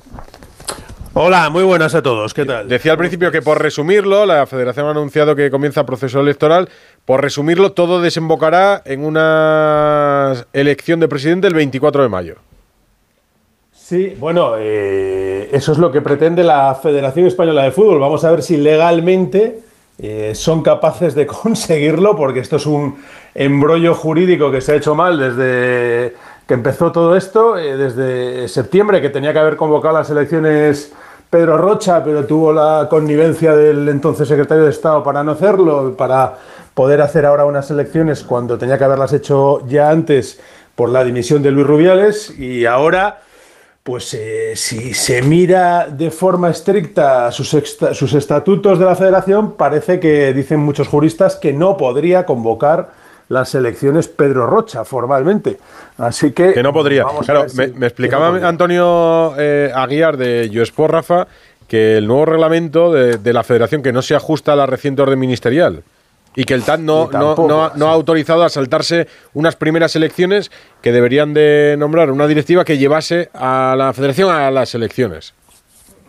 Hola, muy buenas a todos. ¿Qué tal? Decía al principio que por resumirlo, la Federación ha anunciado que comienza proceso electoral. Por resumirlo, todo desembocará en una elección de presidente el 24 de mayo. Sí, bueno, eh, eso es lo que pretende la Federación Española de Fútbol. Vamos a ver si legalmente eh, son capaces de conseguirlo, porque esto es un embrollo jurídico que se ha hecho mal desde que empezó todo esto, eh, desde septiembre, que tenía que haber convocado las elecciones Pedro Rocha, pero tuvo la connivencia del entonces secretario de Estado para no hacerlo, para poder hacer ahora unas elecciones cuando tenía que haberlas hecho ya antes por la dimisión de Luis Rubiales. Y ahora pues eh, si se mira de forma estricta sus, estatutos de la federación, parece que dicen muchos juristas que no podría convocar las elecciones Pedro Rocha formalmente. Así que... Que no podría. Claro, me, si- me explicaba no. Antonio eh, Aguiar de Yosport, Rafa, que el nuevo reglamento de, de la federación que no se ajusta a la reciente orden ministerial y que el TAN no, no, tampoco, no ha- no ha autorizado a saltarse unas primeras elecciones que deberían de nombrar una directiva que llevase a la federación a las elecciones.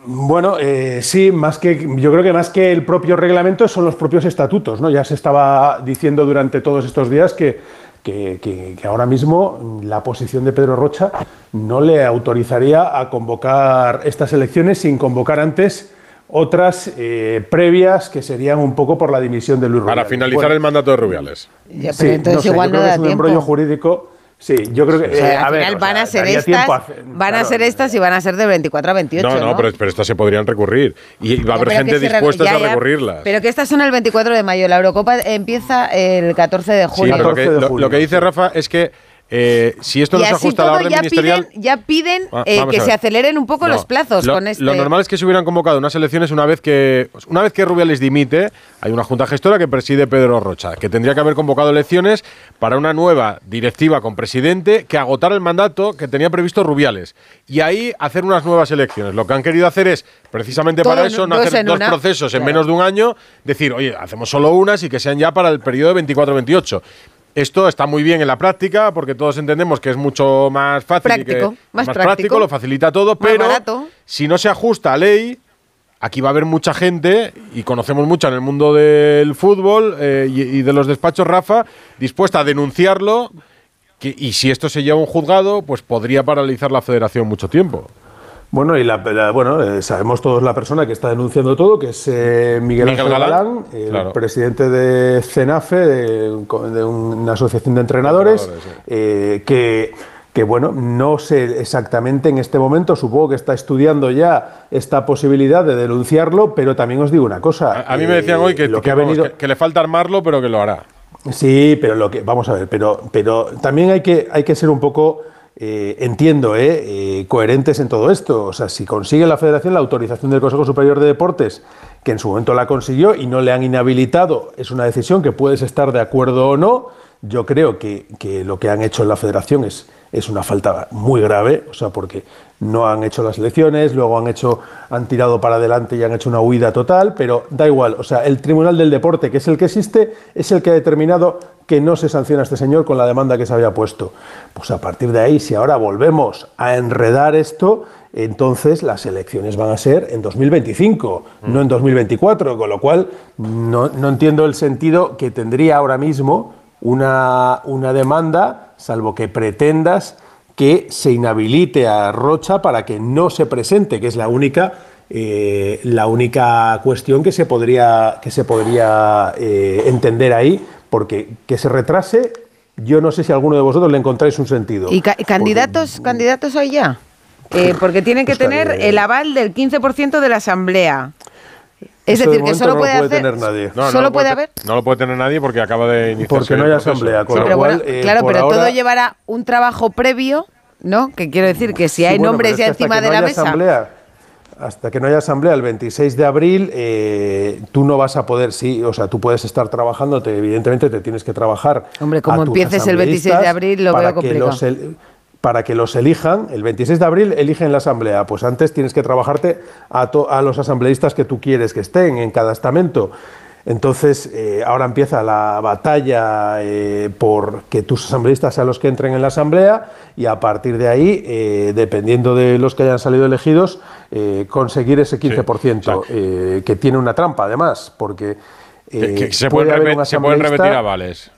Bueno, eh, sí, más que yo creo que más que el propio reglamento son los propios estatutos, ¿no? Ya se estaba diciendo durante todos estos días que, que, que- que ahora mismo la posición de Pedro Rocha no le autorizaría a convocar estas elecciones sin convocar antes otras eh, previas que serían un poco por la dimisión de Luis Para Rubiales. finalizar Bueno, el mandato de Rubiales. Ya, pero sí, entonces sé, igual yo no creo que da es un tiempo. embrollo jurídico. Sí, yo creo que O sea, eh, a al ver, final o van sea, a ser daría estas, a hacer- van a ser estas y van a ser de 24 a 28, No, ¿no? no, pero, pero estas se podrían recurrir. Y va a haber gente dispuesta a recurrirlas. Pero que estas son el 24 de mayo. La Eurocopa empieza el 14 de Sí, julio. pero lo que, lo- lo que dice Rafa es que eh, si esto no se ajusta a la orden ya ministerial. piden, ya piden Va- eh, que se aceleren un poco No, los plazos lo, con este. lo normal es que se hubieran convocado unas elecciones una vez que una vez que Rubiales dimite, hay una junta gestora que preside Pedro Rocha, que tendría que haber convocado elecciones para una nueva directiva con presidente que agotara el mandato que tenía previsto Rubiales y ahí hacer unas nuevas elecciones. Lo que han querido hacer es precisamente Todo para eso no hacer dos una. procesos en menos de un año, decir, "Oye, hacemos solo unas y que sean ya para el periodo de 24-28." Esto está muy bien en la práctica porque todos entendemos que es mucho más fácil Práctico, que más práctico, práctico. lo facilita todo, pero barato. si no se ajusta a ley, aquí va a haber mucha gente, y conocemos mucha en el mundo del fútbol eh, y, y de los despachos, Rafa, dispuesta a denunciarlo, que- y si esto se lleva a un juzgado, pues podría paralizar la federación mucho tiempo. Bueno, y la, la- bueno, eh, sabemos todos la persona que está denunciando todo, que es eh, Miguel, Ángel Galán, Galán, el claro. presidente de CENAFE, de, un- de una asociación de entrenadores, eh, que, que, bueno, no sé exactamente en este momento, supongo que está estudiando ya esta posibilidad de denunciarlo, pero también os digo una cosa. A mí me decían eh, hoy que, lo que, que ha vamos, venido... que- que le falta armarlo, pero que lo hará. Sí, pero lo que vamos a ver, pero, pero también hay que, hay que ser un poco, eh, entiendo, eh, eh, coherentes en todo esto. O sea, si consigue la Federación la autorización del Consejo Superior de Deportes, que en su momento la consiguió y no le han inhabilitado, es una decisión que puedes estar de acuerdo o no. Yo creo que, que lo que han hecho en la Federación es, es una falta muy grave, o sea, porque no han hecho las elecciones, luego han hecho, han tirado para adelante y han hecho una huida total, pero da igual, o sea, el Tribunal del Deporte, que es el que existe, es el que ha determinado que no se sanciona a este señor con la demanda que se había puesto. Pues a partir de ahí, si ahora volvemos a enredar esto, entonces las elecciones van a ser en 2025, no en 2024, con lo cual no, no entiendo el sentido que tendría ahora mismo una, una demanda, salvo que pretendas que se inhabilite a Rocha para que no se presente, que es la única, eh, la única cuestión que se podría, que se podría eh, entender ahí porque que se retrase, yo no sé si alguno de vosotros le encontráis un sentido. ¿Y ca- candidatos, candidatos hay ya? Eh, porque tienen que tener el aval del 15% de la Asamblea. Es Eso de decir, que solo no puede puede hacer... tener nadie. No, solo lo puede te- haber... No lo puede tener nadie porque acaba de iniciar. Porque no hay asamblea, con lo Pero cual, bueno, eh, claro, por pero ahora- todo llevará un trabajo previo, ¿no? Que quiero decir que si hay Sí, bueno, nombres es ya que encima que de no la haya mesa... asamblea, hasta que no haya asamblea el 26 de abril, eh, tú no vas a poder, sí, o sea, tú puedes estar trabajando, te- evidentemente te tienes que trabajar. Hombre, como empieces el 26 de abril, lo para veo que complicado. los el- para que los elijan, el 26 de abril eligen la asamblea, pues antes tienes que trabajarte a, to- a los asambleístas que tú quieres que estén en cada estamento. Entonces, eh, ahora empieza la batalla eh, por que tus asambleístas sean los que entren en la asamblea y a partir de ahí, eh, dependiendo de los que hayan salido elegidos, eh, conseguir ese 15%, eh, que tiene una trampa además, porque Que- eh, que se, puede pueden haber repe- un se pueden repetir avales.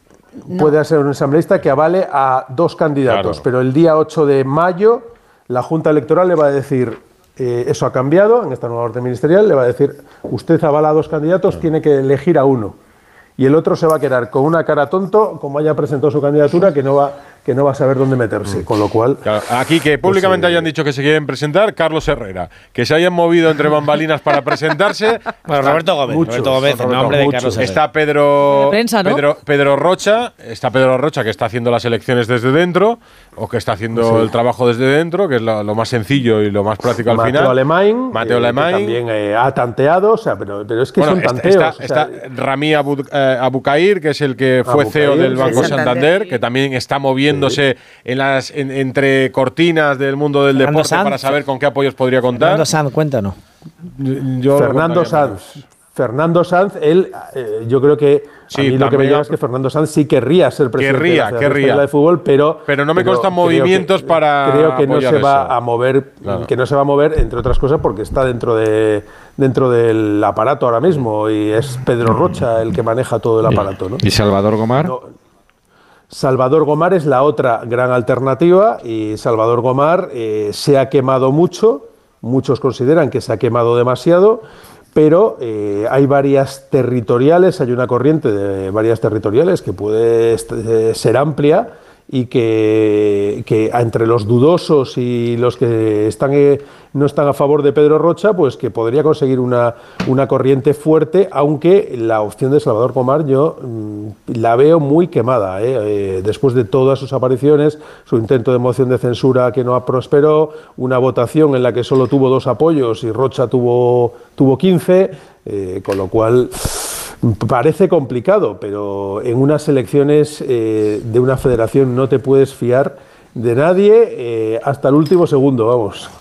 puede ser un asambleísta que avale a dos candidatos, Claro. pero el día 8 de mayo la Junta Electoral le va a decir, eh, eso ha cambiado en esta nueva orden ministerial, le va a decir, usted avala a dos candidatos, tiene que elegir a uno. Y el otro se va a quedar con una cara tonto, como haya presentado su candidatura, que no va, que no va a saber dónde meterse. Con lo cual, Claro, Aquí que públicamente hayan dicho que se quieren presentar, Carlos Herrera. Que se hayan movido entre bambalinas para presentarse. Bueno, Roberto Gómez, Roberto Gómez, en nombre de Carlos Herrera. Está Pedro, prensa, ¿no? Pedro, Pedro Rocha, está Pedro Rocha que está haciendo las elecciones desde dentro, o que está haciendo Sí. el trabajo desde dentro, que es lo, lo más sencillo y lo más práctico al Mateo final. Alemán, Mateo eh, Alemán. también eh, ha tanteado, o sea, pero, pero es que Bueno, son está, tanteos. está, o sea, está Rami Abu, eh, Abucair, que es el que fue Abucair, CEO del. Banco De Santander, Santander. que también está moviéndose en las, en- entre cortinas del mundo del Fernando deporte Sanz. para saber con qué apoyos podría contar. Fernando Sanz, cuéntanos. Yo Fernando Sanz. Fernando Sanz, él, eh, yo creo que Sí, a mí lo que me llega ha- es que Fernando Sanz sí querría ser presidente Querría, de la Federación querría. De Fútbol, pero Pero no me constan creo que- movimientos para creo que no se va eso. a mover, Claro. que no se va a mover entre otras cosas porque está dentro de dentro del aparato ahora mismo y es Pedro Rocha el que maneja todo el aparato, ¿no? ¿Y Salvador Gomar? Salvador Gomar es la otra gran alternativa y Salvador Gomar eh, se ha quemado mucho, muchos consideran que se ha quemado demasiado, pero eh, hay varias territoriales, hay una corriente de varias territoriales que puede eh, ser amplia y que, que entre los dudosos y los que están, eh, no están a favor de Pedro Rocha, pues que podría conseguir una, una corriente fuerte, aunque la opción de Salvador Comar yo mm, la veo muy quemada. ¿eh? Eh, después de todas sus apariciones, su intento de moción de censura que no prosperó, una votación en la que solo tuvo dos apoyos y Rocha tuvo, tuvo 15, eh, con lo cual parece complicado, pero en unas elecciones eh, de una federación no te puedes fiar de nadie eh, hasta el último segundo, vamos.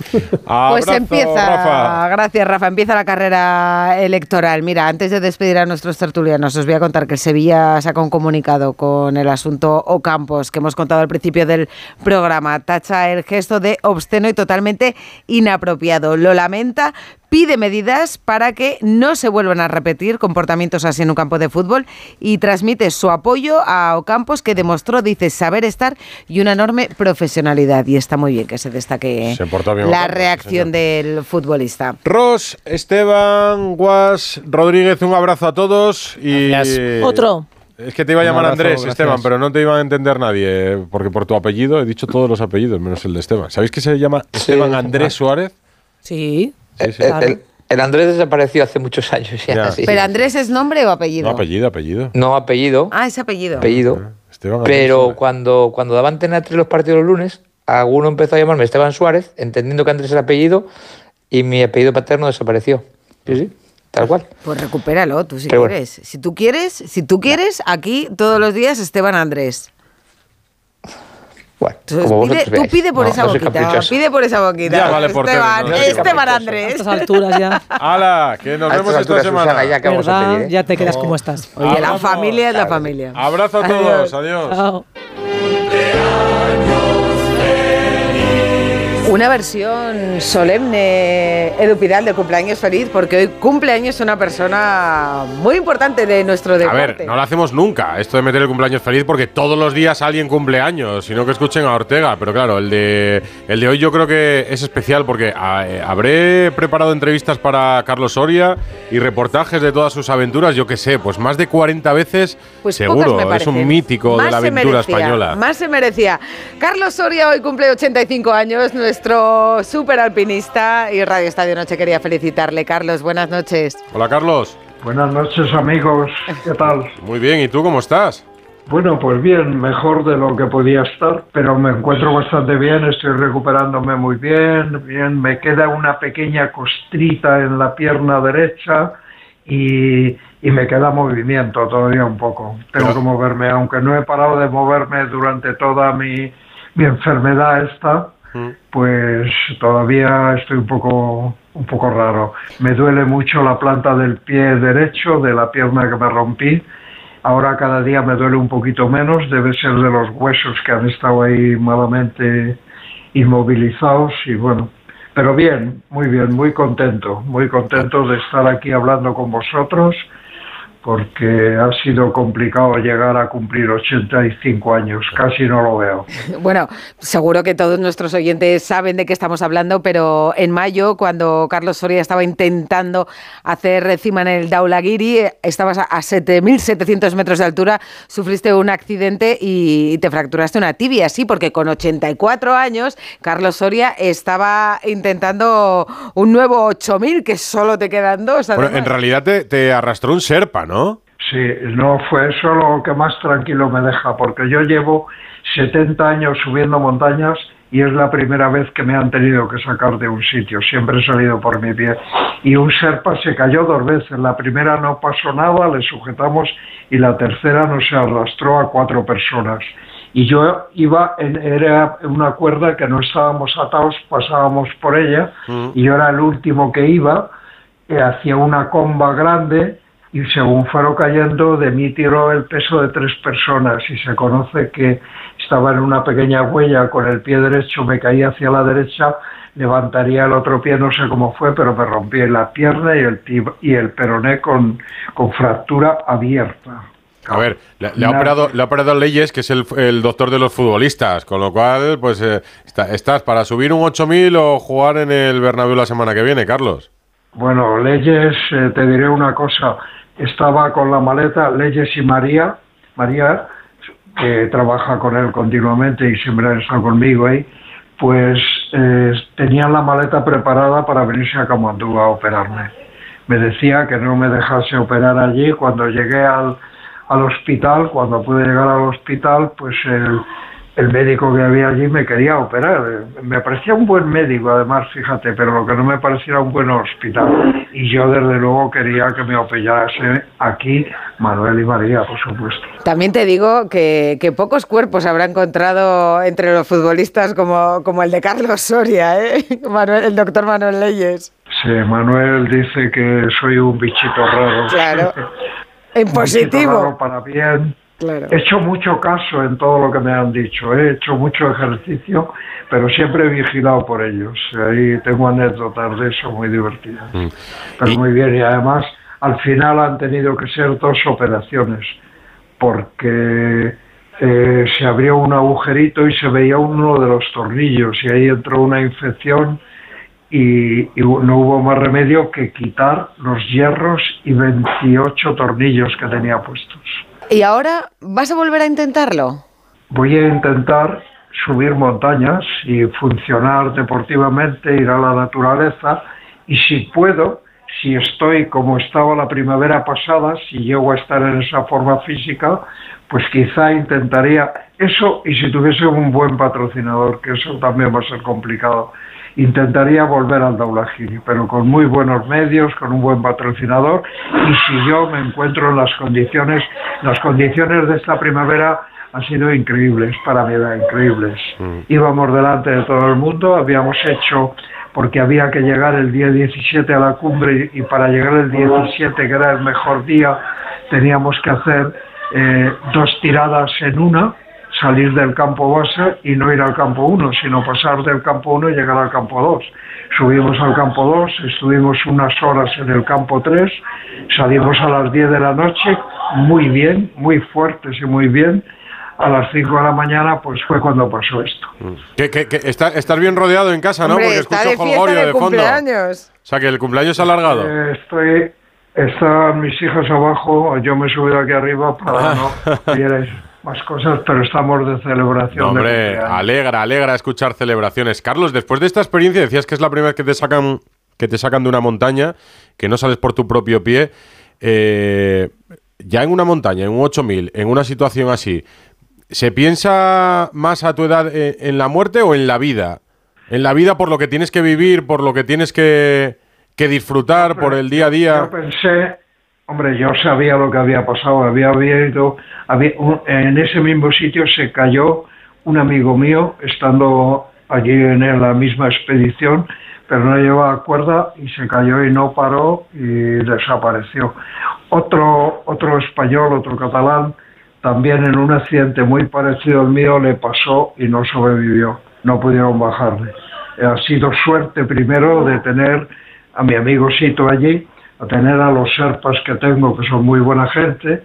Pues empieza, gracias Rafa, empieza la carrera electoral. Mira, antes de despedir a nuestros tertulianos, os voy a contar que el Sevilla saca un comunicado con el asunto Ocampos, que hemos contado al principio del programa. Tacha el gesto de obsceno y totalmente inapropiado. Lo lamenta, pide medidas para que no se vuelvan a repetir comportamientos así en un campo de fútbol y transmite su apoyo a Ocampos, que demostró, dice, saber estar y una enorme profesionalidad. Y está muy bien que se destaque Se portó bien la Ocampos, reacción del futbolista. Ros, Esteban, Guas, Rodríguez, un abrazo a todos y Otro. Es que te iba a llamar abrazo, Andrés, gracias. Esteban, pero no te iba a entender nadie, porque por tu apellido he dicho todos los apellidos, menos el de Esteban. ¿Sabéis que se llama Esteban Andrés Suárez? Sí. Sí, sí. El, el- el Andrés desapareció hace muchos años ya. Ya. sí. ¿Pero Andrés es nombre o apellido? No, apellido, apellido. No apellido. Ah, es apellido. apellido. Esteban Andrés Pero Suárez. cuando, cuando daban Antena 3 los partidos los lunes, alguno empezó a llamarme Esteban Suárez, entendiendo que Andrés era apellido, y mi apellido paterno desapareció. Sí, sí, tal cual. Pues recupéralo, tú si Pero bueno. quieres. Si tú quieres, si tú quieres, aquí todos los días Esteban Andrés. Bueno, Entonces, como pide- vosotros tú pide por No, esa no boquita, pide por esa boquita. Ya vale por Esteban, no Esteban. Andrés. A estas alturas ya. ¡Hala! Que nos A vemos esta semana. Susana, ya ¿Verdad? pedir, ¿eh? Ya te quedas como estás. Oye, la Abrazo. familia es la familia. Abrazo a todos, adiós. Chao. Una versión solemne, Edu Pidal, de cumpleaños feliz, porque hoy cumpleaños una persona muy importante de nuestro A deporte. ver, no lo hacemos nunca, esto de meter el cumpleaños feliz, porque todos los días alguien cumple años, sino que escuchen a Ortega. Pero claro, el de, el de hoy yo creo que es especial porque ah, eh, habré preparado entrevistas para Carlos Soria y reportajes de todas sus aventuras, yo que sé, pues más de 40 veces Pues seguro. Es un mítico de Más la se aventura merecía, española. Más se merecía. Carlos Soria hoy cumple 85 años, nuestro super alpinista y Radio Estadio Noche quería felicitarle. Carlos, buenas noches. Hola Carlos. Buenas noches amigos, ¿qué tal? Muy bien, ¿y tú cómo estás? Bueno, pues bien, mejor de lo que podía estar, pero me encuentro bastante bien, estoy recuperándome muy bien, bien, me queda una pequeña costrita en la pierna derecha y, y me queda movimiento todavía un poco. Tengo que moverme, aunque no he parado de moverme durante toda mi, mi enfermedad esta, pues todavía estoy un poco un poco raro. Me duele mucho la planta del pie derecho de la pierna que me rompí. Ahora cada día me duele un poquito menos, debe ser de los huesos que han estado ahí malamente inmovilizados y bueno, pero bien, muy bien, muy contento, muy contento de estar aquí hablando con vosotros porque ha sido complicado llegar a cumplir 85 años, casi no lo veo. Bueno, seguro que todos nuestros oyentes saben de qué estamos hablando, pero en mayo, cuando Carlos Soria estaba intentando hacer cima en el Daulagiri, estabas a a 7.700 metros de altura, sufriste un accidente y te fracturaste una tibia, sí, porque con 84 años, Carlos Soria estaba intentando un nuevo 8.000, que solo te quedan dos. Bueno, en realidad te, te arrastró un serpa, ¿no? Sí, no fue eso lo que más tranquilo me deja, porque yo llevo 70 años subiendo montañas y es la primera vez que me han tenido que sacar de un sitio. Siempre he salido por mi pie. Y un serpa se cayó dos veces. La primera no pasó nada, le sujetamos y la tercera nos arrastró a cuatro personas. Y yo iba, en, era una cuerda que no estábamos atados, pasábamos por ella y yo era el último que iba, eh, hacía una comba grande y según fueron cayendo de mí tiró el peso de tres personas y se conoce que estaba en una pequeña huella con el pie derecho, me caí hacia la derecha, levantaría el otro pie, no sé cómo fue, pero me rompí la pierna y el, y el peroné con, con fractura abierta. A ver, le, le ha operado, le ha operado Leyes, que es el, el doctor de los futbolistas, con lo cual, pues, eh, está- estás para subir un 8000 o jugar en el Bernabéu la semana que viene, Carlos. Bueno, Leyes, eh, te diré una cosa. Estaba con la maleta Leyes y María, María, que trabaja con él continuamente y siempre ha estado conmigo ahí, pues eh, tenían la maleta preparada para venirse a Camandú a operarme. Me decía que no me dejase operar allí. Cuando llegué al, al hospital, cuando pude llegar al hospital, pues el, el médico que había allí me quería operar. Me parecía un buen médico, además, fíjate, pero lo que no me parecía era un buen hospital. Y yo, desde luego, quería que me operase aquí Manuel y María, por supuesto. También te digo que, que pocos cuerpos habrá encontrado entre los futbolistas como, como el de Carlos Soria, ¿eh? Manuel, el doctor Manuel Leyes. Sí, Manuel dice que soy un bichito raro. Claro. En positivo. raro para bien. Claro. He hecho mucho caso en todo lo que me han dicho, he hecho mucho ejercicio, pero siempre he vigilado por ellos. Ahí tengo anécdotas de eso muy divertidas. Pero muy bien, y además al final han tenido que ser dos operaciones, porque eh, se abrió un agujerito y se veía uno de los tornillos, y ahí entró una infección y, y no hubo más remedio que quitar los hierros y 28 tornillos que tenía puestos. ¿Y ahora vas a volver a intentarlo? Voy a intentar subir montañas y funcionar deportivamente, ir a la naturaleza y si puedo, si estoy como estaba la primavera pasada, si llego a estar en esa forma física, pues quizá intentaría eso y si tuviese un buen patrocinador, que eso también va a ser complicado, intentaría volver al Daulagiri, pero con muy buenos medios, con un buen patrocinador y si yo me encuentro en las condiciones, las condiciones de esta primavera han sido increíbles para mi edad, increíbles. Íbamos delante de todo el mundo, habíamos hecho, porque había que llegar el día 17 a la cumbre y, y para llegar el 17, que era el mejor día, teníamos que hacer eh, dos tiradas en una, salir del campo base y no ir al campo 1, sino pasar del campo 1 y llegar al campo 2. Subimos al campo 2, estuvimos unas horas en el campo 3, salimos a las 10 de la noche, muy bien, muy fuertes y muy bien. A las 5 de la mañana, pues fue cuando pasó esto. Que, que- que está- estás bien rodeado en casa, ¿no? Hombre, Porque está escucho jolgorio de de fondo. cumpleaños. O sea, que el cumpleaños alargado. Eh, estoy, están mis hijas abajo, yo me he subido aquí arriba para no vierais más cosas, pero estamos de celebración. No, hombre, alegra, alegra escuchar celebraciones. Carlos, después de esta experiencia, decías que es la primera vez que te sacan, que te sacan de una montaña, que no sales por tu propio pie. Eh, ya en una montaña, en un 8000, en una situación así, ¿se piensa más a tu edad eh, en la muerte o en la vida? En la vida por lo que tienes que vivir, por lo que tienes que, que disfrutar, por el día a día. Yo pensé, hombre, yo sabía lo que había pasado, había habido, en ese mismo sitio se cayó un amigo mío estando allí en la misma expedición, pero no llevaba cuerda y se cayó y no paró y desapareció. Otro, otro español, otro catalán, también en un accidente muy parecido al mío le pasó y no sobrevivió, no pudieron bajarle. Ha sido suerte primero de tener a mi amigo Sito allí, a tener a los serpas que tengo, que son muy buena gente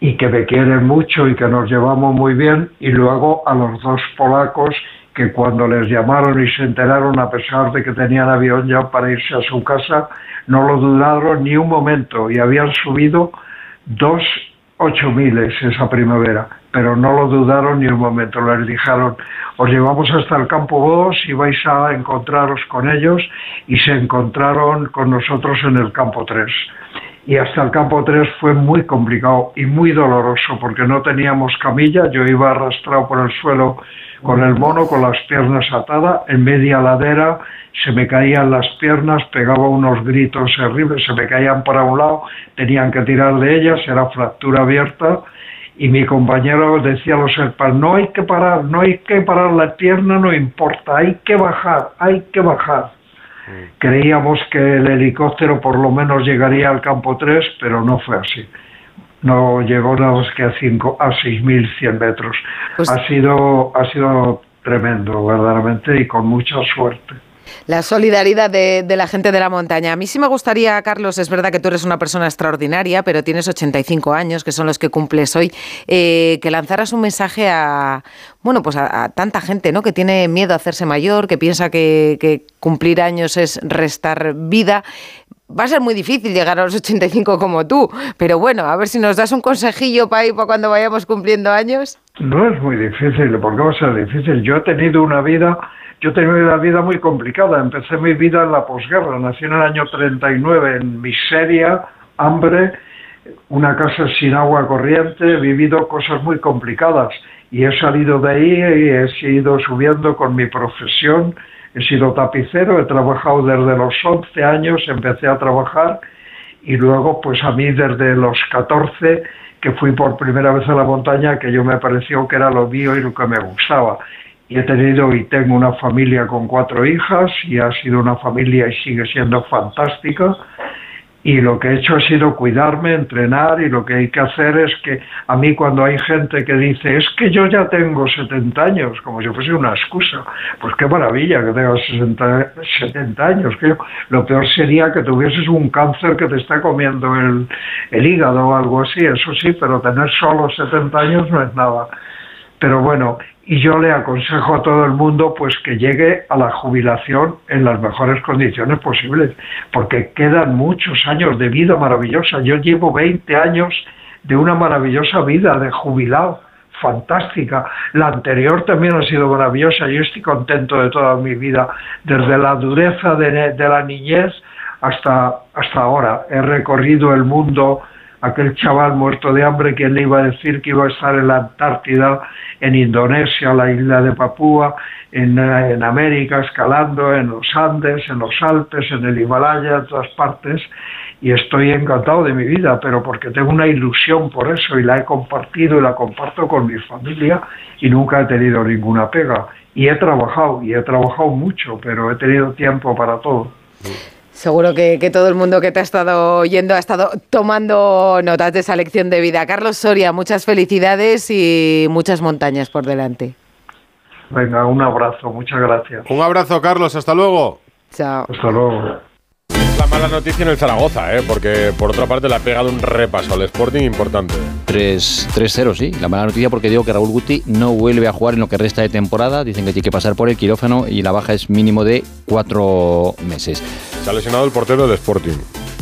y que me quieren mucho y que nos llevamos muy bien, y luego a los dos polacos que cuando les llamaron y se enteraron, a pesar de que tenían avión ya para irse a su casa, no lo dudaron ni un momento y habían subido dos ocho miles esa primavera, pero no lo dudaron ni un momento, les dijeron, os llevamos hasta el campo 2 y vais a encontraros con ellos y se encontraron con nosotros en el campo 3. Y hasta el campo 3 fue muy complicado y muy doloroso porque no teníamos camilla, yo iba arrastrado por el suelo con el mono, con las piernas atadas, en media ladera, se me caían las piernas, pegaba unos gritos horribles, se me caían para un lado, tenían que tirar de ellas, era fractura abierta, y mi compañero decía a los serpas, no hay que parar, no hay que parar la pierna, no importa, hay que bajar, hay que bajar. Creíamos que el helicóptero por lo menos llegaría al campo 3, pero no fue así. No llegó nada más que a, cinco, a 6.100 metros. ha, sido, ha sido tremendo, verdaderamente, y con mucha suerte. La solidaridad de, la gente de la montaña. A mí sí me gustaría, Carlos, es verdad que tú eres una persona extraordinaria, pero tienes 85 años, que son los que cumples hoy, eh, que lanzaras un mensaje a, bueno, pues a, tanta gente, ¿no? Que tiene miedo a hacerse mayor, que piensa que, cumplir años es restar vida. Va a ser muy difícil llegar a los 85 como tú, pero bueno, a ver si nos das un consejillo para para cuando vayamos cumpliendo años. No es muy difícil, ¿por qué va a ser difícil? Yo he tenido una vida yo he tenido una vida muy complicada. Empecé mi vida en la posguerra. Nací en el año 39 en miseria, hambre, una casa sin agua corriente. He vivido cosas muy complicadas y he salido de ahí y he ido subiendo con mi profesión. He sido tapicero, he trabajado desde los 11 años, empecé a trabajar y luego pues a mí desde los 14 que fui por primera vez a la montaña, que yo me pareció que era lo mío y lo que me gustaba he tenido y tengo una familia con cuatro hijas y ha sido una familia y sigue siendo fantástica. Y lo que he hecho ha sido cuidarme, entrenar y lo que hay que hacer es que a mí cuando hay gente que dice es que yo ya tengo 70 años, como si fuese una excusa, pues qué maravilla que tengas 60, 70 años, que lo peor sería que tuvieses un cáncer que te está comiendo el, el hígado o algo así, eso sí, pero tener solo 70 años no es nada. Pero bueno, y yo le aconsejo a todo el mundo pues que llegue a la jubilación en las mejores condiciones posibles, porque quedan muchos años de vida maravillosa. Yo llevo 20 años de una maravillosa vida de jubilado, fantástica. La anterior también ha sido maravillosa. Yo estoy contento de toda mi vida, desde la dureza de, de la niñez hasta, hasta ahora. He recorrido el mundo aquel chaval muerto de hambre, ¿quién le iba a decir que iba a estar en la Antártida, en Indonesia, la isla de Papúa, en, en, América, escalando, en los Andes, en los Alpes, en el Himalaya, en todas partes, y estoy encantado de mi vida, pero porque tengo una ilusión por eso y la he compartido y la comparto con mi familia y nunca he tenido ninguna pega. Y he trabajado, y he trabajado mucho, pero he tenido tiempo para todo. Seguro que, que todo el mundo que te ha estado oyendo ha estado tomando notas de esa lección de vida. Carlos Soria, muchas felicidades y muchas montañas por delante. Venga, un abrazo, muchas gracias. Un abrazo, Carlos, hasta luego. Chao. Hasta luego. La mala noticia en el Zaragoza, ¿eh? porque por otra parte le ha pegado un repaso al Sporting importante. 3 3-0, sí. La mala noticia porque digo que Raúl Guti no vuelve a jugar en lo que resta de temporada. Dicen que tiene que pasar por el quirófano y la baja es mínimo de cuatro meses. Se ha lesionado el portero del Sporting.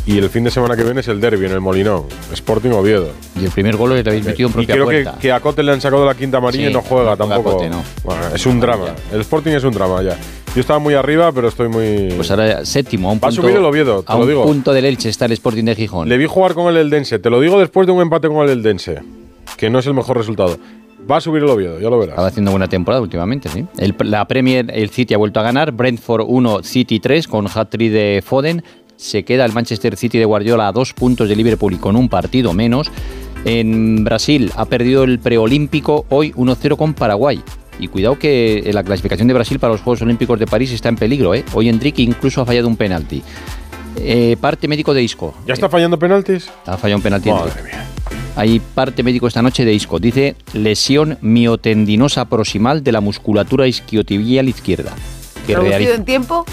Y el fin de semana que viene es el derby en el Molinón. Sporting Oviedo. Y el primer gol lo habéis metido en Y propia creo puerta. que, que a Cote le han sacado la quinta amarilla Sí, y no juega no juega tampoco. Cote, no. Bueno, es un drama. El Sporting es un drama ya. Yo estaba muy arriba, pero estoy muy. Pues ahora séptimo, a un Va punto, subir el Oviedo, te a lo un digo. punto del Elche está el Sporting de Gijón. Le vi jugar con el Eldense. Te lo digo después de un empate con el Eldense. Que no es el mejor resultado. Va a subir el Oviedo, ya lo verás. Estaba haciendo buena temporada últimamente, sí. El- la Premier, el City ha vuelto a ganar. Brentford 1, City 3 con hat-trick de Foden. Se queda el Manchester City de Guardiola a dos puntos de Liverpool y con un partido menos. En Brasil ha perdido el preolímpico hoy 1-0 con Paraguay. Y cuidado que en la clasificación de Brasil para los Juegos Olímpicos de París está en peligro. ¿eh? Hoy Enrique incluso ha fallado un penalti. Eh, parte médico de Isco. ¿Ya está fallando penaltis? Ha fallado un penalti. Madre Enrique. Hay parte médico esta noche de Isco. Dice lesión miotendinosa proximal de la musculatura isquiotibial izquierda. Que ¿Reducido realiza- en tiempo?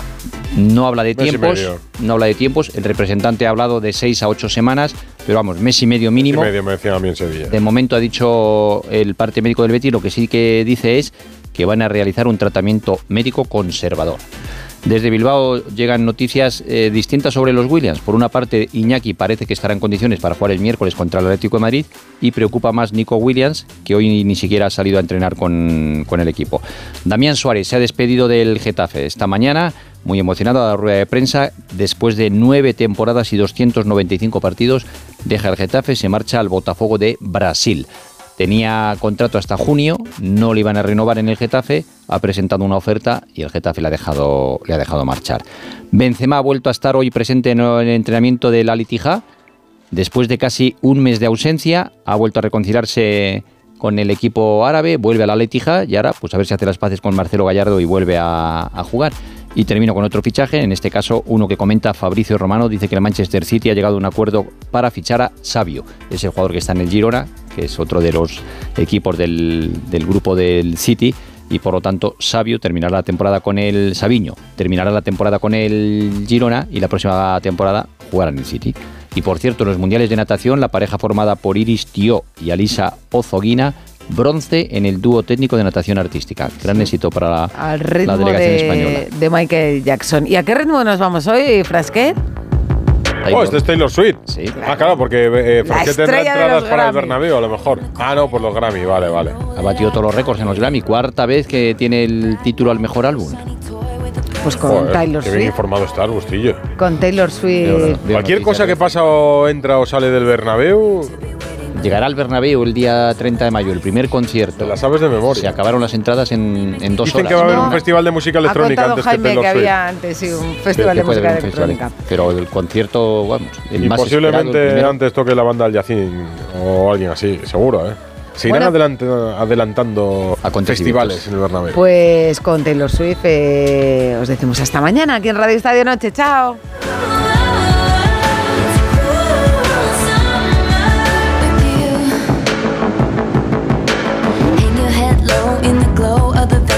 no habla de Mes y tiempos, no habla de tiempos. El representante ha hablado de seis a ocho semanas, pero vamos, mes y medio Y mínimo. medio me decían a mí en Sevilla. De momento ha dicho el parte médico del Betis, lo que sí que dice es que van a realizar un tratamiento médico conservador. Desde Bilbao llegan noticias eh, distintas sobre los Williams. Por una parte, Iñaki parece que estará en condiciones para jugar el miércoles contra el Atlético de Madrid y preocupa más Nico Williams, que hoy ni siquiera ha salido a entrenar con, con el equipo. Damián Suárez se ha despedido del Getafe esta mañana, muy emocionado a la rueda de prensa. Después de nueve temporadas y 295 partidos, deja el Getafe, se marcha al Botafogo de Brasil. Tenía contrato hasta junio, no le iban a renovar en el Getafe, ha presentado una oferta y el Getafe le ha dejado, le ha dejado marchar. Benzema ha vuelto a estar hoy presente en el entrenamiento del Al Ittihad. Después de casi un mes de ausencia, ha vuelto a reconciliarse con el equipo árabe, vuelve a la Letija y ahora pues a ver si hace las paces con Marcelo Gallardo y vuelve a, jugar. Y termino con otro fichaje, en este caso uno que comenta Fabricio Romano, dice que el Manchester City ha llegado a un acuerdo para fichar a Sabio, ese jugador que está en el Girona, que es otro de los equipos del, del grupo del City, y por lo tanto Sabio terminará la temporada con el Sabiño, terminará la temporada con el Girona y la próxima temporada jugará en el City. Y por cierto, en los mundiales de natación, la pareja formada por Iris Tio y Alisa Ozoguina, bronce en el dúo técnico de natación artística. Gran éxito para la, Al la ritmo delegación española. de Michael Jackson. ¿Y a qué ritmo nos vamos hoy, Frasquet? Oh, este es Taylor Swift. Ah, claro, porque eh, La Frankie tendrá entradas para el. Bernabéu, a lo mejor. Ah, no, por los Grammy, vale, vale. Ha batido todos los récords en los Grammy, cuarta vez que tiene el título al mejor álbum. Pues con Joder, Taylor qué bien Swift. informado estás, Bustillo. Con Taylor Swift. Cualquier cosa que pasa o entra o sale del Bernabéu, Llegará al Bernabéu el día 30 de mayo, el primer concierto. las sabes de memoria. Se acabaron las entradas en, en dos dicen horas. que va a haber un festival de música Ha electrónica contado antes que Jaime Taylor que Swift. había antes sí, un festival Que de música festival, electrónica. Pero el concierto, vamos, el Y más posiblemente esperado, el primero. antes toque la banda Al Yacín o alguien así, seguro, ¿eh? Se irán Bueno. adelantando festivales en el Bernabéu. Pues con Taylor Swift eh, os decimos hasta mañana aquí en Radio Estadio Noche. Chao.